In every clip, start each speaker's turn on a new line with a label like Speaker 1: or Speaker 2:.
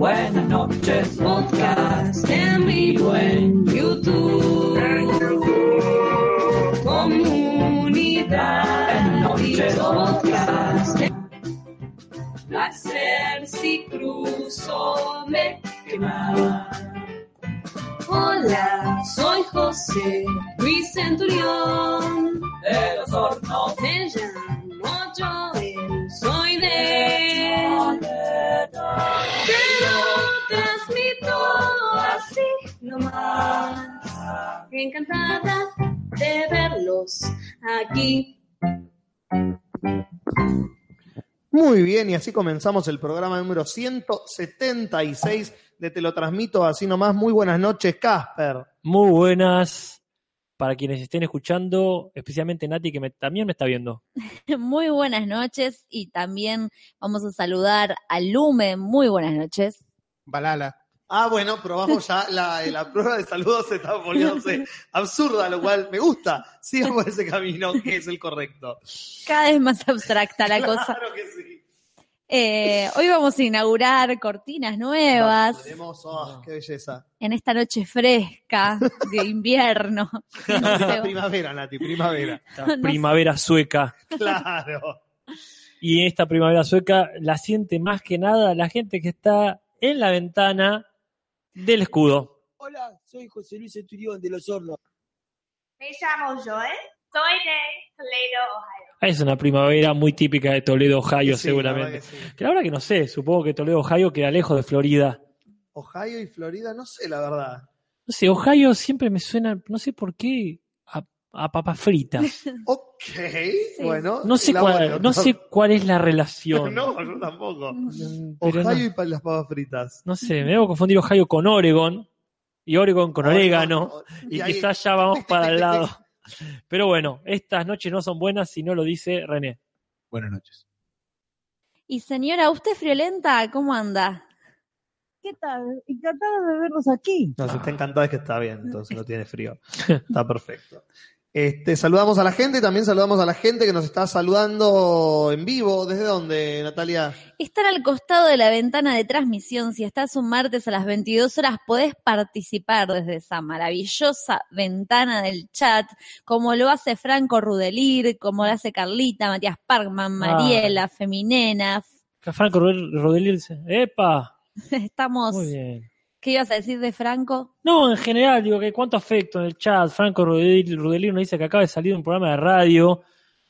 Speaker 1: Buenas noches, podcast en vivo en YouTube. Comunidad noches podcast. Placer si cruzo me quema. Hola, soy José Luis Centurión. De los hornos me llamo Joel, soy de... Encantada de verlos aquí.
Speaker 2: Muy bien, y así comenzamos el programa número 176 de Te lo transmito así nomás. Muy buenas noches, Casper.
Speaker 3: Muy buenas para quienes estén escuchando, especialmente Nati, que me- también me está viendo.
Speaker 4: Muy buenas noches y también vamos a saludar a Lume. Muy buenas noches.
Speaker 5: Balala.
Speaker 2: Ah, bueno, probamos ya la, la prueba de saludos se está volviéndose absurda, lo cual me gusta. Sigamos ese camino que es el correcto.
Speaker 4: Cada vez más abstracta la cosa.
Speaker 2: Claro que sí.
Speaker 4: Eh, hoy vamos a inaugurar cortinas nuevas
Speaker 2: Tenemos, oh, qué belleza.
Speaker 4: en esta noche fresca de invierno. No sé,
Speaker 2: primavera, Nati, primavera.
Speaker 4: No sé.
Speaker 3: primavera sueca.
Speaker 2: Claro.
Speaker 3: Y esta primavera sueca la siente más que nada la gente que está en la ventana del escudo.
Speaker 5: Hola, soy José Luis Centurión de Los Hornos.
Speaker 6: Me llamo Joel, soy de Toledo, Ohio.
Speaker 3: Es una primavera muy típica de Toledo, Ohio,
Speaker 2: Sí, la verdad
Speaker 3: seguramente.
Speaker 2: que sí.
Speaker 3: Que la verdad que no sé, supongo que Toledo, Ohio queda lejos de Florida.
Speaker 2: Ohio y Florida, no sé, la verdad.
Speaker 3: No sé, Ohio siempre me suena, no sé por qué, a, papas fritas.
Speaker 2: Ok, bueno.
Speaker 3: No sé, cuál, no sé cuál es la relación.
Speaker 2: No, yo tampoco.
Speaker 3: Mm, pero
Speaker 2: Ohio
Speaker 3: no,
Speaker 2: y pa- las papas fritas.
Speaker 3: no sé, me debo confundir Ohio con Oregon y Oregon con orégano. Y
Speaker 2: ahí-
Speaker 3: quizás ya vamos para el lado. Pero bueno, estas noches no son buenas si no lo dice René.
Speaker 5: Buenas noches.
Speaker 4: Y señora, ¿usted friolenta? ¿Cómo anda?
Speaker 7: ¿Qué tal? Encantada de verlos aquí.
Speaker 2: No, si está encantada es que está bien, entonces no tiene frío. Está perfecto. Este, saludamos a la gente y también saludamos a la gente que nos está saludando en vivo. ¿Desde dónde, Natalia?
Speaker 4: Están al costado de la ventana de transmisión. Si estás un martes a las 22 horas, podés participar desde esa maravillosa ventana del chat, como lo hace Franco Rudelir, como lo hace Carlita, Matías Parkman, Mariela, Feminena.
Speaker 3: Franco Rodelir dice, ¡epa!
Speaker 4: Estamos.
Speaker 3: Muy bien.
Speaker 4: ¿Qué ibas a decir de Franco?
Speaker 3: No, en general, digo que cuánto afecto en el chat. Franco nos dice que acaba de salir un programa de radio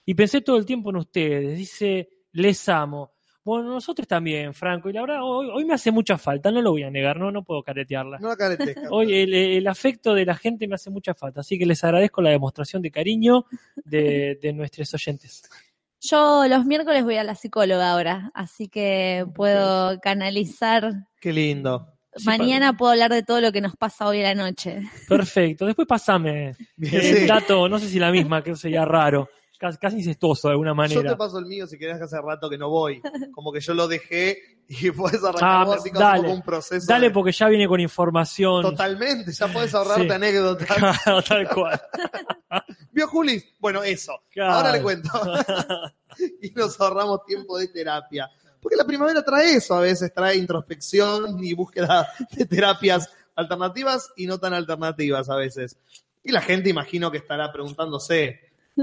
Speaker 3: y pensé todo el tiempo en ustedes. Dice, les amo. Bueno, nosotros también, Franco. Y la verdad, hoy, hoy me hace mucha falta, no lo voy a negar, no, no puedo caretearla.
Speaker 2: No la caretes.
Speaker 3: Hoy el, el afecto de la gente me hace mucha falta, así que les agradezco la demostración de cariño de, de nuestros oyentes.
Speaker 4: Yo los miércoles voy a la psicóloga ahora, así que puedo canalizar.
Speaker 2: Qué lindo.
Speaker 4: Mañana puedo hablar de todo lo que nos pasa hoy a la noche.
Speaker 3: Perfecto. Después pasame el
Speaker 2: sí.
Speaker 3: dato, no sé si la misma, que sería raro, casi, casi incestuoso de alguna
Speaker 2: Yo
Speaker 3: manera.
Speaker 2: te paso el mío si querés que hace rato que no voy. Como que yo lo dejé y puedes arrancar
Speaker 3: Ah,
Speaker 2: como un proceso.
Speaker 3: Dale
Speaker 2: de-
Speaker 3: porque ya viene con información.
Speaker 2: Totalmente, ya puedes ahorrarte
Speaker 3: Sí.
Speaker 2: anécdotas.
Speaker 3: Claro, tal cual.
Speaker 2: ¿Vio Juli? Bueno, eso.
Speaker 3: Claro.
Speaker 2: Ahora le cuento. y nos ahorramos tiempo de terapia. Porque la primavera trae eso, a veces trae introspección y búsqueda de terapias alternativas y no tan alternativas a veces. Y la gente imagino que estará preguntándose,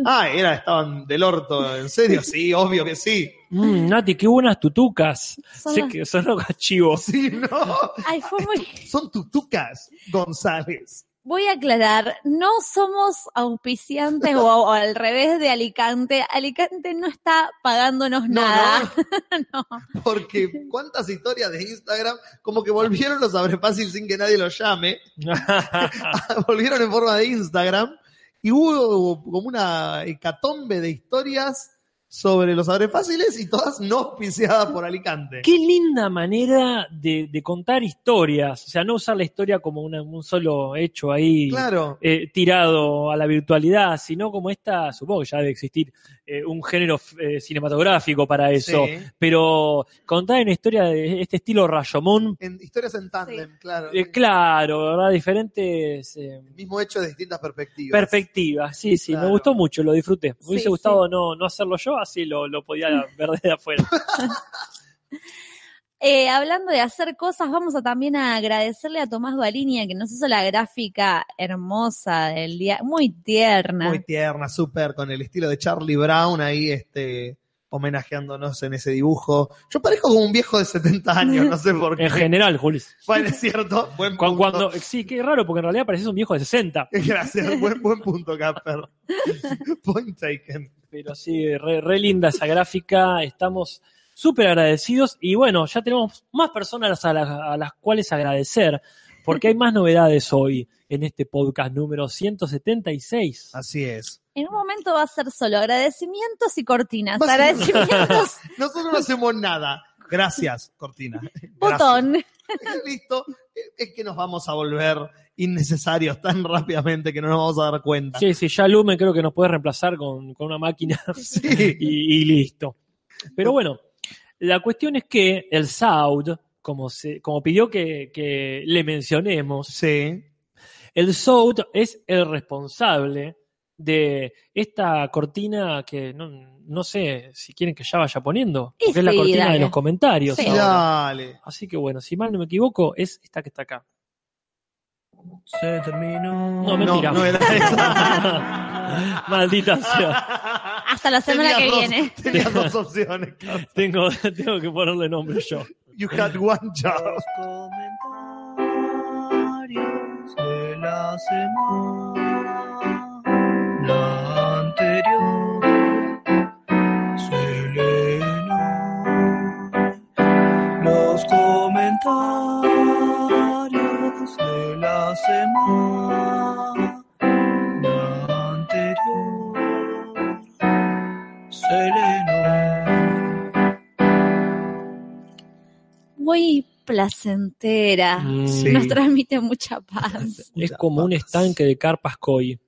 Speaker 2: ah, era, estaban del orto, ¿en serio? Sí, obvio que sí.
Speaker 3: Mm, Nati, qué buenas tutucas.
Speaker 4: Son
Speaker 3: sé
Speaker 4: las-
Speaker 3: que son los gachivos.
Speaker 2: Sí, no.
Speaker 4: Ay, fue muy...
Speaker 2: Son tutucas, González.
Speaker 4: Voy a aclarar, no somos auspiciantes o, o al revés de Alicante. Alicante no está pagándonos
Speaker 2: No,
Speaker 4: nada.
Speaker 2: no. Porque cuántas historias de Instagram, como que volvieron los abre fácil sin que nadie los llame. volvieron en forma de Instagram y hubo como una hecatombe de historias sobre los abre fáciles y todas no auspiciadas por Alicante.
Speaker 3: Qué linda manera de, de contar historias. O sea, no usar la historia como una- un solo hecho ahí
Speaker 2: Claro.
Speaker 3: eh, tirado a la virtualidad, sino como esta, supongo que ya debe existir eh, un género eh, cinematográfico para eso.
Speaker 2: Sí.
Speaker 3: Pero contar una historia de este estilo Rashomon,
Speaker 2: En historias en tándem, claro.
Speaker 3: eh, claro, ¿verdad? Diferentes eh,
Speaker 2: El mismo hecho de distintas perspectivas.
Speaker 3: perspectivas. Sí, sí,
Speaker 2: Claro.
Speaker 3: me gustó mucho, lo disfruté. Me
Speaker 4: Sí,
Speaker 3: hubiese
Speaker 4: sí.
Speaker 3: gustado no, no hacerlo yo, así lo, lo podía ver desde afuera.
Speaker 4: Eh, hablando de hacer cosas, vamos a también a agradecerle a Tomás Balinia que nos hizo la gráfica hermosa del día, muy tierna.
Speaker 2: Muy tierna, súper, con el estilo de Charlie Brown ahí, este, homenajeándonos en ese dibujo. Yo parezco como un viejo de 70 años, no sé por qué.
Speaker 3: En general, Julis.
Speaker 2: Bueno, es cierto, buen punto.
Speaker 3: Cuando, sí, qué raro, porque en realidad pareces un viejo de 60.
Speaker 2: Gracias, buen, buen punto, Casper. Point taken.
Speaker 3: Pero sí, re, re linda esa gráfica. Estamos súper agradecidos. Y bueno, ya tenemos más personas a las, a las cuales agradecer, porque hay más novedades hoy en este podcast número 176.
Speaker 2: Así es.
Speaker 4: En un momento va a ser solo agradecimientos y cortinas. Agradecimientos,
Speaker 2: Nosotros no hacemos nada. Gracias, Cortina. Gracias.
Speaker 4: botón.
Speaker 2: Listo. Es que nos vamos a volver innecesarios tan rápidamente que no nos vamos a dar cuenta.
Speaker 3: Sí, sí, ya Lumen creo que nos puede reemplazar con, con una máquina
Speaker 2: Sí.
Speaker 3: y, y listo. Pero bueno, la cuestión es que el Sound, como, se, como pidió que, que le mencionemos,
Speaker 2: Sí.
Speaker 3: el Sound es el responsable de esta cortina que no, no sé si quieren que ya vaya poniendo, porque es la
Speaker 4: sí,
Speaker 3: cortina
Speaker 4: dale.
Speaker 3: de los comentarios.
Speaker 4: Sí.
Speaker 2: Dale.
Speaker 3: Así que bueno, si mal no me equivoco, es esta que está acá.
Speaker 5: Se terminó.
Speaker 3: No, mentira.
Speaker 2: No, no era esa.
Speaker 3: Maldita sea.
Speaker 4: Hasta la semana
Speaker 2: Tenías
Speaker 4: que
Speaker 2: dos-
Speaker 4: viene.
Speaker 2: Tenías dos opciones.
Speaker 3: Tengo, tengo que ponerle nombre yo.
Speaker 2: You had one job.
Speaker 5: Los comentarios de la semana anterior se leen hoy. Los comentarios de la semana anterior se leen hoy.
Speaker 4: Muy placentera.
Speaker 2: Sí.
Speaker 4: Nos transmite mucha paz.
Speaker 3: Es como un estanque de carpas koi.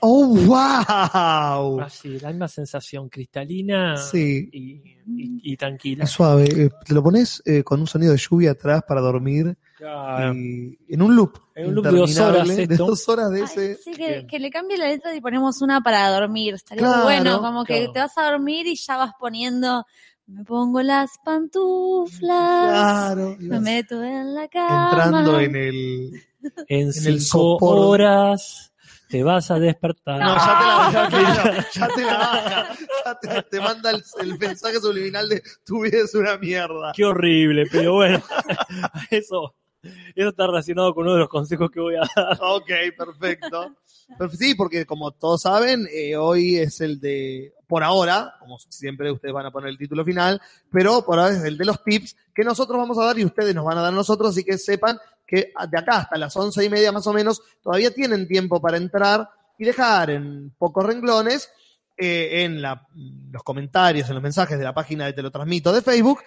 Speaker 2: Oh, wow.
Speaker 3: Así, la misma sensación, cristalina
Speaker 2: Sí.
Speaker 3: y, y- y tranquila.
Speaker 2: Es suave. Eh, Te lo pones eh, con un sonido de lluvia atrás para dormir
Speaker 3: Claro.
Speaker 2: y en un loop.
Speaker 3: En un loop de dos horas
Speaker 2: De dos horas de
Speaker 4: Ay,
Speaker 2: ese.
Speaker 4: sí, que, le cambie la letra y ponemos una para dormir. Estaría
Speaker 2: Claro,
Speaker 4: bueno, como que
Speaker 3: claro.
Speaker 4: te vas a dormir y ya vas poniendo, me pongo las pantuflas,
Speaker 2: Claro.
Speaker 4: me meto en la cama.
Speaker 2: entrando en el.
Speaker 3: En
Speaker 2: el
Speaker 3: cinco
Speaker 2: sopor.
Speaker 3: horas te vas a despertar.
Speaker 2: No, ya te la, ya, ya- ya te la baja. Ya te, te manda el, el mensaje subliminal de tu vida es una mierda.
Speaker 3: Qué horrible, pero bueno, eso, eso está relacionado con uno de los consejos que voy a dar.
Speaker 2: Ok, perfecto. Sí, porque como todos saben, eh, hoy es el de, por ahora, como siempre ustedes van a poner el título final, pero por ahora es el de los tips que nosotros vamos a dar y ustedes nos van a dar a nosotros, así que sepan que de acá hasta las once y media más o menos todavía tienen tiempo para entrar y dejar en pocos renglones eh, en la- los comentarios, en los mensajes de la página de Te lo transmito de Facebook,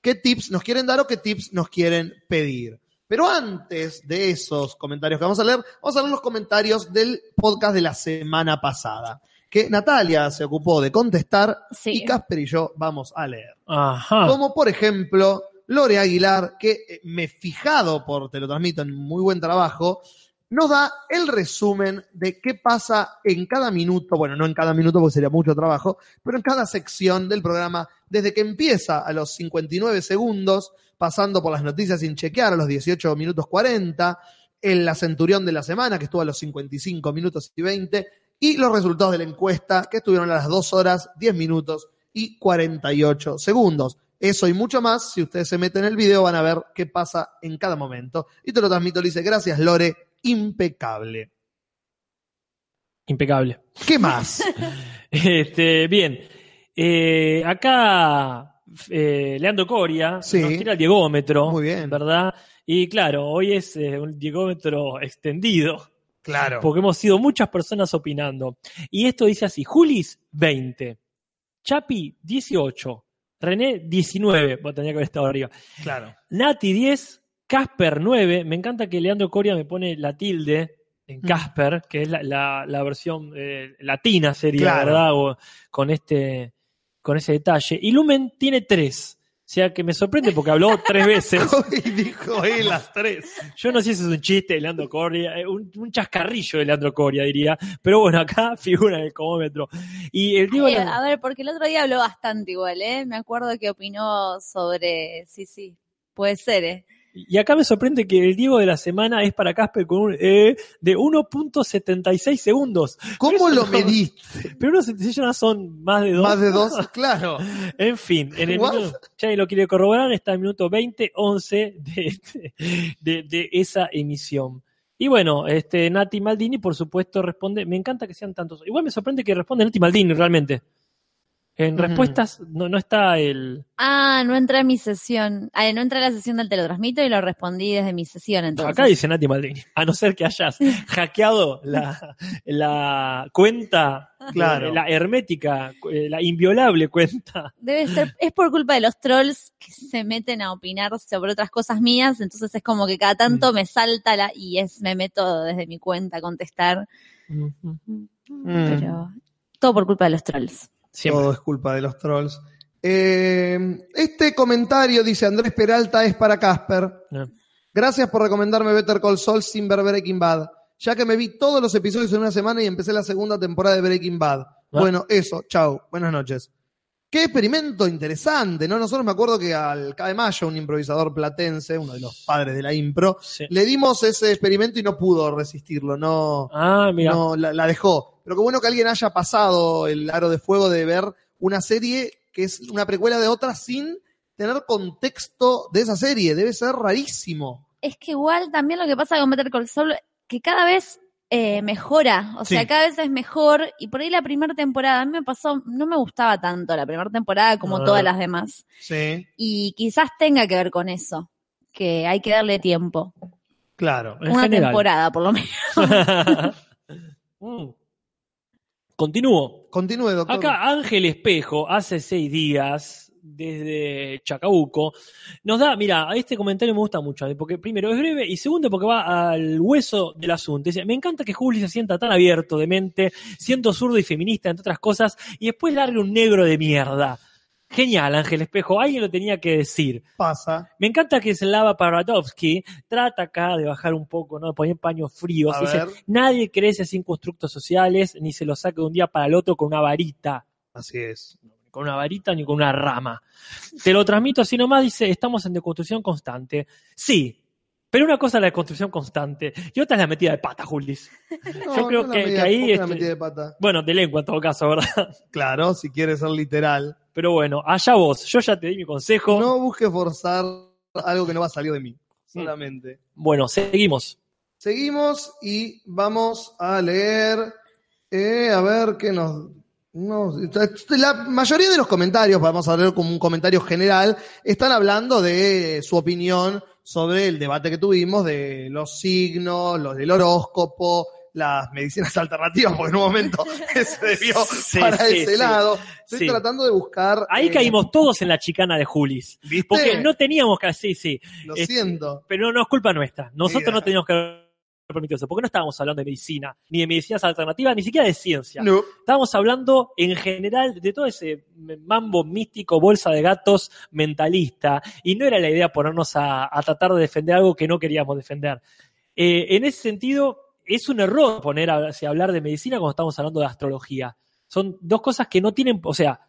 Speaker 2: qué tips nos quieren dar o qué tips nos quieren pedir. Pero antes de esos comentarios que vamos a leer, vamos a leer los comentarios del podcast de la semana pasada, que Natalia se ocupó de contestar
Speaker 4: Sí.
Speaker 2: y Casper y yo vamos a leer.
Speaker 3: Ajá.
Speaker 2: Como por ejemplo, Lore Aguilar, que eh, me he fijado por, te lo transmito en muy buen trabajo, nos da el resumen de qué pasa en cada minuto, bueno, no en cada minuto porque sería mucho trabajo, pero en cada sección del programa, desde que empieza a los 59 segundos, pasando por las noticias sin chequear a los 18 minutos 40, en la Centurión de la semana, que estuvo a los 55 minutos y 20, y los resultados de la encuesta, que estuvieron a las 2 horas, 10 minutos y 48 segundos. Eso y mucho más, si ustedes se meten en el video van a ver qué pasa en cada momento. Y te lo transmito, le dice, gracias Lore, impecable.
Speaker 3: Impecable.
Speaker 2: ¿Qué más?
Speaker 3: Este, bien. Eh, acá eh, Leandro Coria
Speaker 2: Sí.
Speaker 3: nos tira el diegómetro.
Speaker 2: Muy bien.
Speaker 3: ¿Verdad? Y claro, hoy es eh, un diegómetro extendido.
Speaker 2: Claro.
Speaker 3: Porque hemos sido muchas personas opinando. Y esto dice así: Julis, 20. Chapi, 18. René, 19. Bueno, tenía que haber estado arriba.
Speaker 2: Claro.
Speaker 3: Nati, 10. Casper, 9. Me encanta que Leandro Coria me pone la tilde en
Speaker 2: Mm.
Speaker 3: Casper, que es la, la- la versión eh, latina sería,
Speaker 2: Claro.
Speaker 3: ¿verdad? O con, este, con ese detalle. Y Lumen tiene 3. O sea que me sorprende porque habló tres veces.
Speaker 2: y dijo él las tres.
Speaker 3: Yo no sé si es un chiste de Leandro Coria, eh, un, un chascarrillo de Leandro Coria, diría. Pero bueno, acá figura en el comómetro. Y el Diego.
Speaker 4: A ver, porque el otro día habló bastante igual, ¿eh? Me acuerdo que opinó sobre, sí, sí, Puede ser, ¿eh?
Speaker 3: Y acá me sorprende que el Diego de la semana es para Casper con un E de 1.76 segundos.
Speaker 2: ¿Cómo lo
Speaker 3: no-
Speaker 2: mediste?
Speaker 3: Pero unos 76 ya son más de dos.
Speaker 2: Más de dos, claro.
Speaker 3: En fin, en el
Speaker 2: What?
Speaker 3: minuto, ya lo quiere corroborar, está el minuto 20, 11 de, de, de esa emisión. Y bueno, este Nati Maldini, por supuesto, responde. Me encanta que sean tantos. Igual me sorprende que responde Nati Maldini realmente. En respuestas no, no está el.
Speaker 4: Ah, no entré a mi sesión. Ah, no entré a la sesión del teletransmito y lo respondí desde mi sesión, entonces.
Speaker 3: Acá dice Nati Maldini. A no ser que hayas hackeado la, la cuenta,
Speaker 2: Claro.
Speaker 3: la hermética, eh, la inviolable cuenta.
Speaker 4: Debe ser, es por culpa de los trolls que se meten a opinar sobre otras cosas mías, entonces es como que cada tanto me salta la, y es, me meto desde mi cuenta a contestar, pero todo por culpa de los trolls.
Speaker 3: Siempre.
Speaker 2: Todo es culpa de los trolls. Eh, este comentario, dice Andrés Peralta, es para Casper.
Speaker 3: No.
Speaker 2: Gracias por recomendarme Better Call Saul sin ver Breaking Bad, ya que me vi todos los episodios en una semana y empecé la segunda temporada de Breaking Bad. Bueno, eso, chao, buenas noches. Qué experimento interesante, ¿no? Nosotros me acuerdo que al Cabe Mayo, un improvisador platense, uno de los padres de la impro,
Speaker 3: Sí.
Speaker 2: le dimos ese experimento y no pudo resistirlo, no,
Speaker 3: Ah, mira.
Speaker 2: no la, la dejó. Pero qué bueno que alguien haya pasado el aro de fuego de ver una serie que es una precuela de otra sin tener contexto de esa serie. Debe ser rarísimo.
Speaker 4: Es que igual también lo que pasa con Better Call Saul, que cada vez eh, mejora, o sea, cada vez es mejor, y por ahí la primera temporada, a mí me pasó, no me gustaba tanto la primera temporada como todas las demás,
Speaker 2: Sí,
Speaker 4: y quizás tenga que ver con eso, que hay que darle tiempo,
Speaker 2: claro.
Speaker 3: En
Speaker 4: una
Speaker 3: general.
Speaker 4: temporada por lo menos.
Speaker 3: Mm. Continúo.
Speaker 2: Continúe, doctor.
Speaker 3: Acá Ángel Espejo, hace seis días, desde Chacabuco, nos da, mira, este comentario me gusta mucho, ¿eh? porque primero es breve y segundo porque va al hueso del asunto. Dice, me encanta que Juli se sienta tan abierto de mente, siendo zurdo y feminista, entre otras cosas, y después largue un negro de mierda. Genial, Ángel Espejo, alguien lo tenía que decir.
Speaker 2: Pasa.
Speaker 3: Me encanta que Slava Paradovsky trata acá de bajar un poco, ¿no? De poner paños fríos. Dice, nadie crece sin constructos sociales, ni se lo saca de un día para el otro con una varita.
Speaker 2: Así es.
Speaker 3: Con una varita ni con una rama. Te lo transmito así nomás, dice, estamos en deconstrucción constante. Sí, pero una cosa es la deconstrucción constante y otra es la metida de pata, Julis. Yo creo que- ahí,
Speaker 2: ¿por qué la
Speaker 3: este-
Speaker 2: metida de pata?
Speaker 3: Bueno, de lengua en todo caso, ¿verdad?
Speaker 2: Claro, si quieres ser literal.
Speaker 3: Pero bueno, allá vos. Yo ya te di mi consejo.
Speaker 2: No busques forzar algo que no va a salir de mí. Solamente.
Speaker 3: Bueno, seguimos.
Speaker 2: Seguimos y vamos a leer. eh, a ver qué nos. nos- la mayoría de los comentarios, vamos a leer como un comentario general, están hablando de su opinión sobre el debate que tuvimos de los signos, los del horóscopo, las medicinas alternativas, porque en un momento se debió
Speaker 3: Sí,
Speaker 2: para
Speaker 3: sí,
Speaker 2: ese
Speaker 3: sí.
Speaker 2: lado. Estoy tratando de buscar.
Speaker 3: Ahí
Speaker 2: eh,
Speaker 3: caímos todos en la chicana de Julis.
Speaker 2: ¿viste?
Speaker 3: Porque no teníamos que, sí, sí,
Speaker 2: Lo
Speaker 3: este,
Speaker 2: siento.
Speaker 3: pero no es culpa nuestra. Nosotros
Speaker 2: Mira.
Speaker 3: no teníamos que haber permitido eso. Porque no estábamos hablando de medicina, ni de medicinas alternativas, ni siquiera de ciencia.
Speaker 2: No.
Speaker 3: Estábamos hablando en general de todo ese mambo místico, bolsa de gatos mentalista. Y no era la idea ponernos a, a tratar de defender algo que no queríamos defender. Eh, en ese sentido, es un error poner a, a hablar de medicina cuando estamos hablando de astrología. Son dos cosas que no tienen, o sea,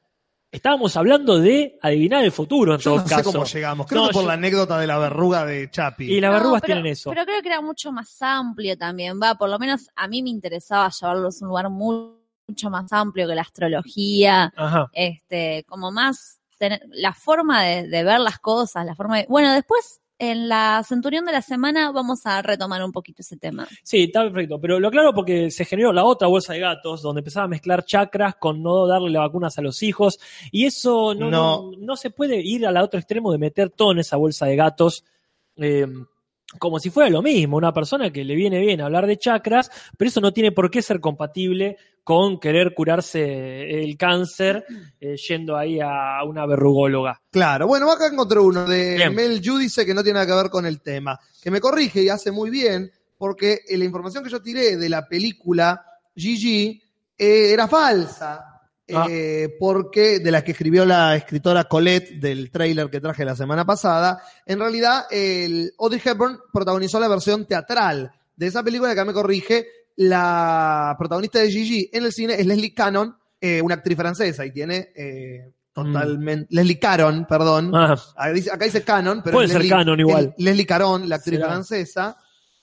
Speaker 3: estábamos hablando de adivinar el futuro en
Speaker 2: Yo
Speaker 3: todo
Speaker 2: no sé
Speaker 3: caso.
Speaker 2: cómo llegamos. Creo
Speaker 3: No,
Speaker 2: que por
Speaker 3: yo-
Speaker 2: la anécdota de la verruga de Chapi.
Speaker 3: Y las
Speaker 4: No,
Speaker 3: verrugas
Speaker 4: pero-
Speaker 3: tienen eso.
Speaker 4: Pero creo que era mucho más amplio también, va, por lo menos a mí me interesaba llevarlos a un lugar mu- mucho más amplio que la astrología,
Speaker 3: Ajá.
Speaker 4: este, como más tener, la forma de, de ver las cosas, la forma de, bueno, después en la Centurión de la semana vamos a retomar un poquito ese tema.
Speaker 3: Sí, está perfecto. Pero lo aclaro porque se generó la otra bolsa de gatos, donde empezaba a mezclar chakras con no darle las vacunas a los hijos. Y eso no, no.
Speaker 2: No.
Speaker 3: no se puede ir al otro extremo de meter todo en esa bolsa de gatos. eh, como si fuera lo mismo, una persona que le viene bien hablar de chakras, pero eso no tiene por qué ser compatible con querer curarse el cáncer eh, yendo ahí a una verrugóloga.
Speaker 2: Claro, bueno, acá encontré uno de
Speaker 3: Bien.
Speaker 2: Mel Yu, dice que no tiene nada que ver con el tema, que me corrige y hace muy bien, porque eh, la información que yo tiré de la película Gigi eh, era falsa,
Speaker 3: Ah.
Speaker 2: eh, porque de la que escribió la escritora Colette del tráiler que traje la semana pasada, en realidad el Audrey Hepburn protagonizó la versión teatral de esa película, que acá me corrige, la protagonista de Gigi en el cine es Leslie Cannon, eh, una actriz francesa y tiene... eh, totalmente. Leslie Caron, perdón.
Speaker 3: Ah,
Speaker 2: Acá dice, Canon, pero
Speaker 3: Puede ser
Speaker 2: Leslie-
Speaker 3: Canon igual.
Speaker 2: es Leslie Caron, la actriz
Speaker 3: Será.
Speaker 2: francesa.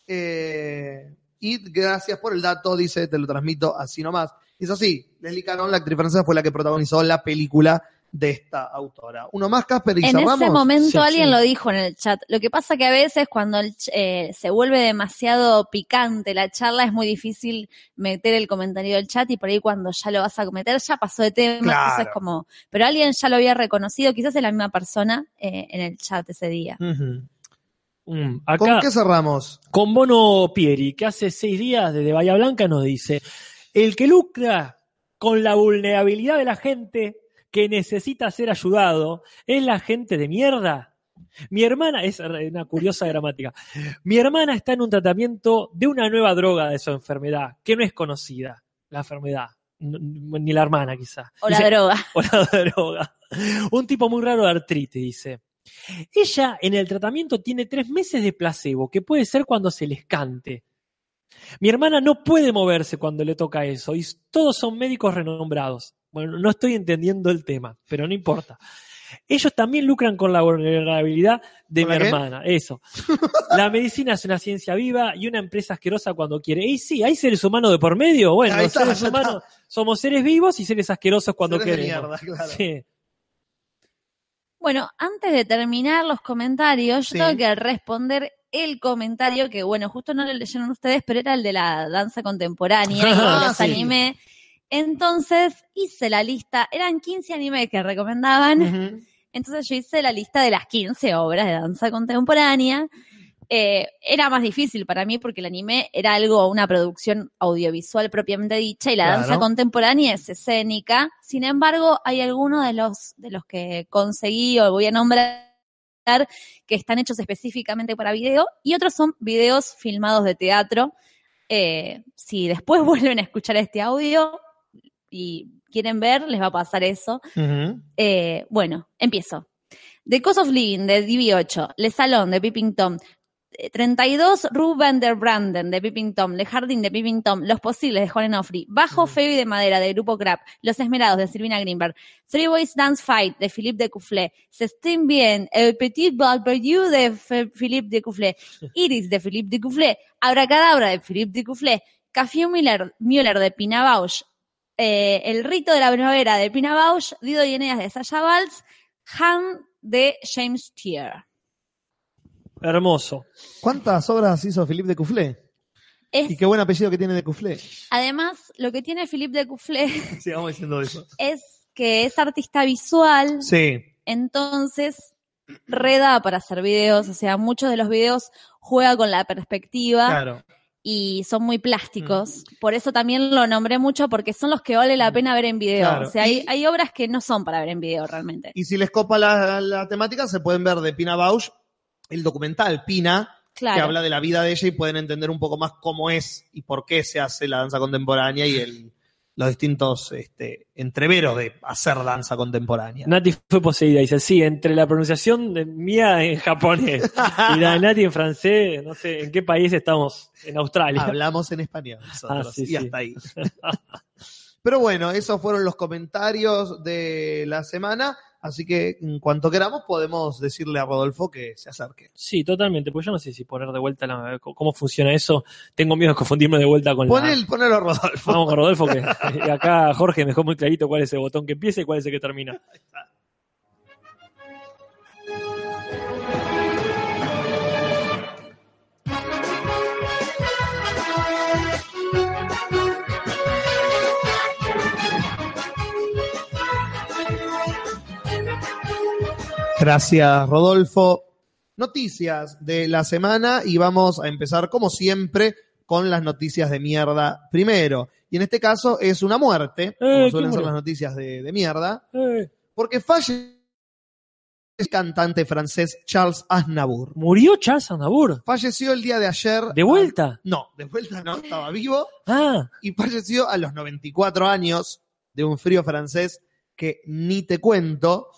Speaker 2: Eh, y gracias por el dato, dice, te lo transmito así nomás. Es así, Leslie Caron, la actriz francesa, fue la que protagonizó la película de esta autora. Uno más, Casper, y
Speaker 4: En
Speaker 2: cerramos.
Speaker 4: ese momento
Speaker 3: Sí,
Speaker 4: alguien
Speaker 3: sí.
Speaker 4: lo dijo en el chat. Lo que pasa que a veces cuando el eh, se vuelve demasiado picante la charla es muy difícil meter el comentario del chat y por ahí cuando ya lo vas a cometer ya pasó de tema.
Speaker 2: Claro.
Speaker 4: Entonces como, pero alguien ya lo había reconocido, quizás es la misma persona eh, en el chat ese día.
Speaker 3: Mm,
Speaker 2: ¿Con qué cerramos?
Speaker 3: con Bono Pieri, que hace seis días desde Bahía Blanca nos dice, el que lucra con la vulnerabilidad de la gente que necesita ser ayudado es la gente de mierda. Mi hermana, es una curiosa gramática, mi hermana está en un tratamiento de una nueva droga de su enfermedad, que no es conocida, la enfermedad, ni la hermana quizá.
Speaker 4: O la
Speaker 3: Dice,
Speaker 4: droga.
Speaker 3: o la droga. Un tipo muy raro de artritis, dice. Ella en el tratamiento tiene tres meses de placebo, que puede ser cuando se les cante. Mi hermana no puede moverse cuando le toca eso, y todos son médicos renombrados. Bueno, no estoy entendiendo el tema, pero no importa. Ellos también lucran con la vulnerabilidad de
Speaker 2: ¿Con
Speaker 3: mi
Speaker 2: qué?
Speaker 3: hermana, eso. La medicina es una ciencia viva y una empresa asquerosa cuando quiere. Y sí, hay seres humanos de por medio. Bueno, los
Speaker 2: está,
Speaker 3: seres
Speaker 2: está.
Speaker 3: humanos somos seres vivos y seres asquerosos cuando
Speaker 2: Seres
Speaker 3: queremos.
Speaker 2: mierda, claro.
Speaker 3: Sí.
Speaker 4: Bueno, antes de terminar los comentarios, yo
Speaker 2: Sí.
Speaker 4: tengo que responder el comentario que, bueno, justo no lo leyeron ustedes, pero era el de la danza contemporánea y
Speaker 2: Ah,
Speaker 4: los
Speaker 2: sí.
Speaker 4: animé. Entonces hice la lista, eran 15 animes que recomendaban, entonces yo hice la lista de las 15 obras de danza contemporánea. Eh, era más difícil para mí porque el anime era algo, una producción audiovisual propiamente dicha y la
Speaker 2: Claro.
Speaker 4: danza contemporánea es escénica. Sin embargo, hay algunos de los, de los que conseguí o voy a nombrar que están hechos específicamente para video y otros son videos filmados de teatro. Eh, si después vuelven a escuchar este audio y quieren ver, les va a pasar eso. Eh, bueno, empiezo. The Cost of Living de DB8, Le Salon de Pipping Tom, eh, 32 Ruben der Branden de Pipping Tom, Le Jardín de Pipping Tom, Los Posibles de Juan Onofri, Bajo Feo y de Madera de Grupo Crap, Los Esmerados de Silvina Greenberg, Three Boys Dance Fight de Philippe de Coufflet, Se estén bien, El Petit Balberiou de F- Philippe de Coufflet, Iris de Philippe de Coufflet, Abracadabra de Philippe de Coufflet, Café Müller, Müller de Pina Bausch, eh, El Rito de la Primavera de Pina Bausch, Dido y Eneas de Sasha Valls, Han de James Tier.
Speaker 3: Hermoso.
Speaker 2: ¿Cuántas obras hizo Philippe de Coufflet?
Speaker 4: Es,
Speaker 2: Y qué buen apellido que tiene de Coufflet.
Speaker 4: además, lo que tiene Philippe de Coufflet
Speaker 2: Sigamos diciendo eso.
Speaker 4: es que es artista visual,
Speaker 2: Sí.
Speaker 4: entonces reda para hacer videos, o sea, muchos de los videos juega con la perspectiva
Speaker 2: Claro.
Speaker 4: Y son muy plásticos. Por eso también lo nombré mucho porque son los que vale la pena ver en video.
Speaker 2: Claro.
Speaker 4: O sea, hay, hay obras que no son para ver en video realmente.
Speaker 2: Y si les copa la, la temática, se pueden ver de Pina Bausch el documental Pina, que habla de la vida de ella y pueden entender un poco más cómo es y por qué se hace la danza contemporánea y el, los distintos este, entreveros de hacer danza contemporánea.
Speaker 3: Nati fue poseída, dice, sí, entre la pronunciación de mía en japonés y la de Nati en francés, no sé en qué país estamos, en Australia.
Speaker 2: Hablamos en español nosotros,
Speaker 3: Ah, sí,
Speaker 2: y
Speaker 3: sí.
Speaker 2: hasta ahí. Pero bueno, esos fueron los comentarios de la semana, así que en cuanto queramos podemos decirle a Rodolfo que se acerque.
Speaker 3: Sí, totalmente, porque yo no sé si poner de vuelta la- cómo funciona eso. Tengo miedo de confundirme de vuelta con
Speaker 2: Pon
Speaker 3: la...
Speaker 2: el, ponelo a Rodolfo.
Speaker 3: Vamos con Rodolfo, que y acá Jorge me dejó muy clarito cuál es el botón que empieza y cuál es el que termina.
Speaker 2: Gracias, Rodolfo. Noticias de la semana y vamos a empezar, como siempre, con las noticias de mierda primero. Y en este caso es una muerte, como
Speaker 3: ¿quién
Speaker 2: suelen ser las noticias de, de mierda,
Speaker 3: Eh,
Speaker 2: porque falleció el cantante francés Charles Aznavour.
Speaker 3: ¿Murió Charles Aznavour?
Speaker 2: Falleció el día de ayer.
Speaker 3: ¿De vuelta?
Speaker 2: No, de vuelta no, estaba vivo
Speaker 3: Ah,
Speaker 2: y falleció a los 94 años de un frío francés que ni te cuento.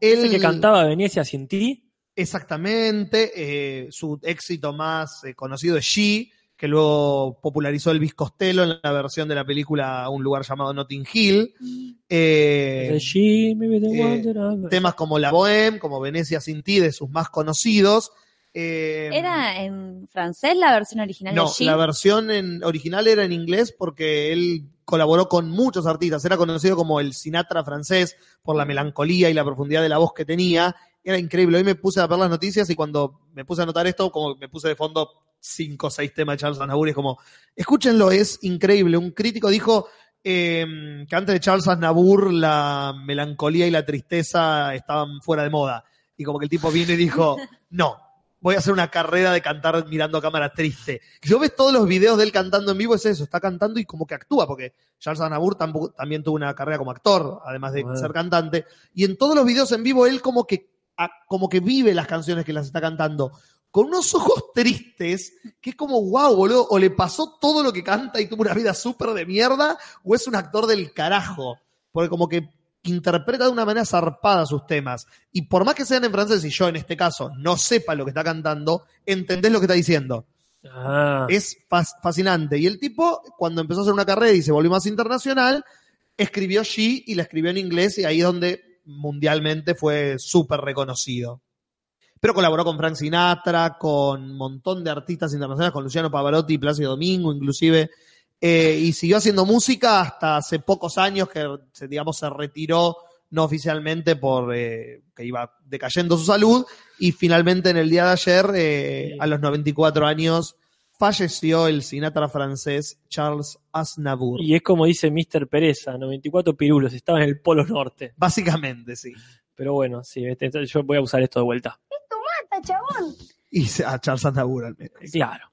Speaker 3: Ese
Speaker 2: Él-
Speaker 3: que cantaba Venecia sin ti.
Speaker 2: Exactamente, eh, su éxito más eh, conocido es She, que luego popularizó Elvis Costello en la versión de la película Un lugar llamado Notting Hill. Eh,
Speaker 3: She,
Speaker 2: eh, temas como La Bohème, como Venecia sin ti, de sus más conocidos. Eh,
Speaker 4: ¿Era en francés la versión original
Speaker 2: No,
Speaker 4: de
Speaker 2: la versión en, original era en inglés porque él colaboró con muchos artistas. Era conocido como el Sinatra francés por la melancolía y la profundidad de la voz que tenía. Era increíble. Hoy me puse a ver las noticias y cuando me puse a anotar esto, como me puse de fondo cinco o seis temas de Charles Aznavour, y es como, escúchenlo, es increíble. Un crítico dijo eh, que antes de Charles Aznavour la melancolía y la tristeza estaban fuera de moda. Y como que el tipo vino y dijo, no, voy a hacer una carrera de cantar mirando a cámara triste. Yo ves todos los videos de él cantando en vivo, es eso, está cantando y como que actúa, porque Charles Aznavour también tuvo una carrera como actor, además de
Speaker 3: Bueno.
Speaker 2: ser cantante. Y en todos los videos en vivo, él como que, como que vive las canciones que las está cantando. Con unos ojos tristes, que es como, wow, boludo, o le pasó todo lo que canta y tuvo una vida súper de mierda, o es un actor del carajo. Porque como que interpreta de una manera zarpada sus temas. Y por más que sean en francés y yo en este caso no sepa lo que está cantando, entendés lo que está diciendo.
Speaker 3: Ah,
Speaker 2: Es fas- fascinante. Y el tipo, cuando empezó a hacer una carrera y se volvió más internacional, escribió She y la escribió en inglés y ahí es donde mundialmente fue súper reconocido. Pero colaboró con Frank Sinatra, con un montón de artistas internacionales, con Luciano Pavarotti, Plácido Domingo, inclusive. Eh, y siguió haciendo música hasta hace pocos años que, se, digamos, se retiró no oficialmente por eh, que iba decayendo su salud y finalmente en el día de ayer, eh,
Speaker 3: Sí.
Speaker 2: a los 94 años, falleció el Sinatra francés Charles Aznavour.
Speaker 3: y es como dice Mr. Pereza, 94 pirulos, estaba en el Polo Norte.
Speaker 2: Básicamente, sí.
Speaker 3: Pero bueno, sí, este- este- yo voy a usar esto de vuelta.
Speaker 7: ¡Mata, chabón!
Speaker 2: Y a Charles Aznavour al menos.
Speaker 3: Claro.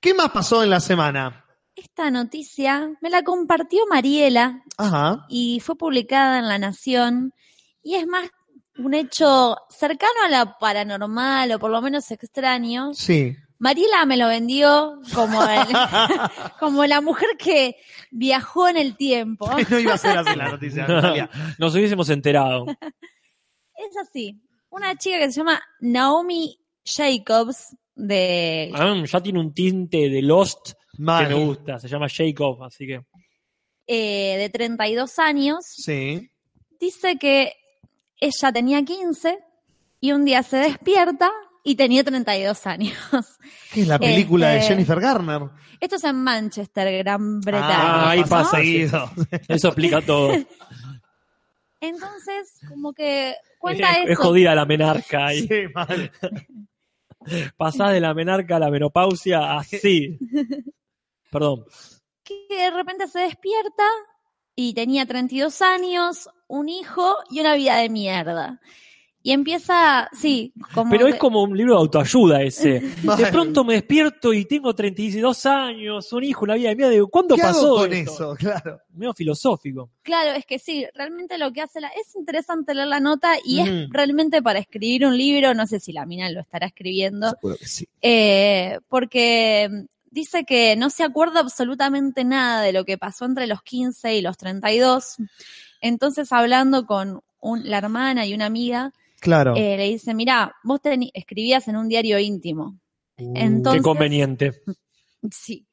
Speaker 2: ¿Qué más pasó en la semana?
Speaker 4: Esta noticia me la compartió Mariela
Speaker 2: Ajá.
Speaker 4: y fue publicada en La Nación y es más un hecho cercano a la paranormal o por lo menos extraño.
Speaker 2: Sí.
Speaker 4: Mariela me lo vendió como, el- como la mujer que viajó en el tiempo.
Speaker 2: No iba a ser así la noticia. Natalia.
Speaker 3: Nos hubiésemos enterado.
Speaker 4: Es así. Una chica que se llama Naomi Jacobs de
Speaker 3: Ah, ya tiene un tinte de Lost que me gusta. Se llama Jacob, así que.
Speaker 4: eh, de 32 años,
Speaker 2: Sí.
Speaker 4: dice que ella tenía 15 y un día se despierta y tenía 32 años.
Speaker 2: ¿Qué es la película de
Speaker 4: Este-
Speaker 2: Jennifer Garner?
Speaker 4: Esto es en Manchester, Gran
Speaker 3: Ah,
Speaker 4: Bretaña.
Speaker 3: ahí
Speaker 4: ¿no?
Speaker 3: pasa.
Speaker 2: seguido.
Speaker 3: Eso explica todo. Es,
Speaker 4: Entonces, como que cuenta
Speaker 3: es
Speaker 4: eso.
Speaker 3: jodida la menarca ahí.
Speaker 2: Sí, mal.
Speaker 3: Pasás de la menarca a la menopausia así. Perdón.
Speaker 4: que de repente se despierta y tenía 32 años, un hijo y una vida de mierda. Y empieza, sí, como
Speaker 3: Pero
Speaker 4: que-
Speaker 3: es como un libro de autoayuda ese. De pronto me despierto y tengo 32 años, un hijo, una vida de mierda. Digo, ¿cuándo
Speaker 2: ¿Qué
Speaker 3: pasó
Speaker 2: hago con
Speaker 3: esto?
Speaker 2: eso? Claro.
Speaker 3: Medio filosófico.
Speaker 4: Claro, es que sí, realmente lo que hace la... Es interesante leer la nota y es realmente para escribir un libro, no sé si la mina lo estará escribiendo,
Speaker 2: Seguro que sí.
Speaker 4: eh, porque dice que no se acuerda absolutamente nada de lo que pasó entre los 15 y los 32. Entonces, hablando con un- la hermana y una amiga,
Speaker 2: Claro.
Speaker 4: eh, le dice, mira, vos escribías en un diario íntimo. Entonces,
Speaker 3: Qué conveniente.
Speaker 4: Sí.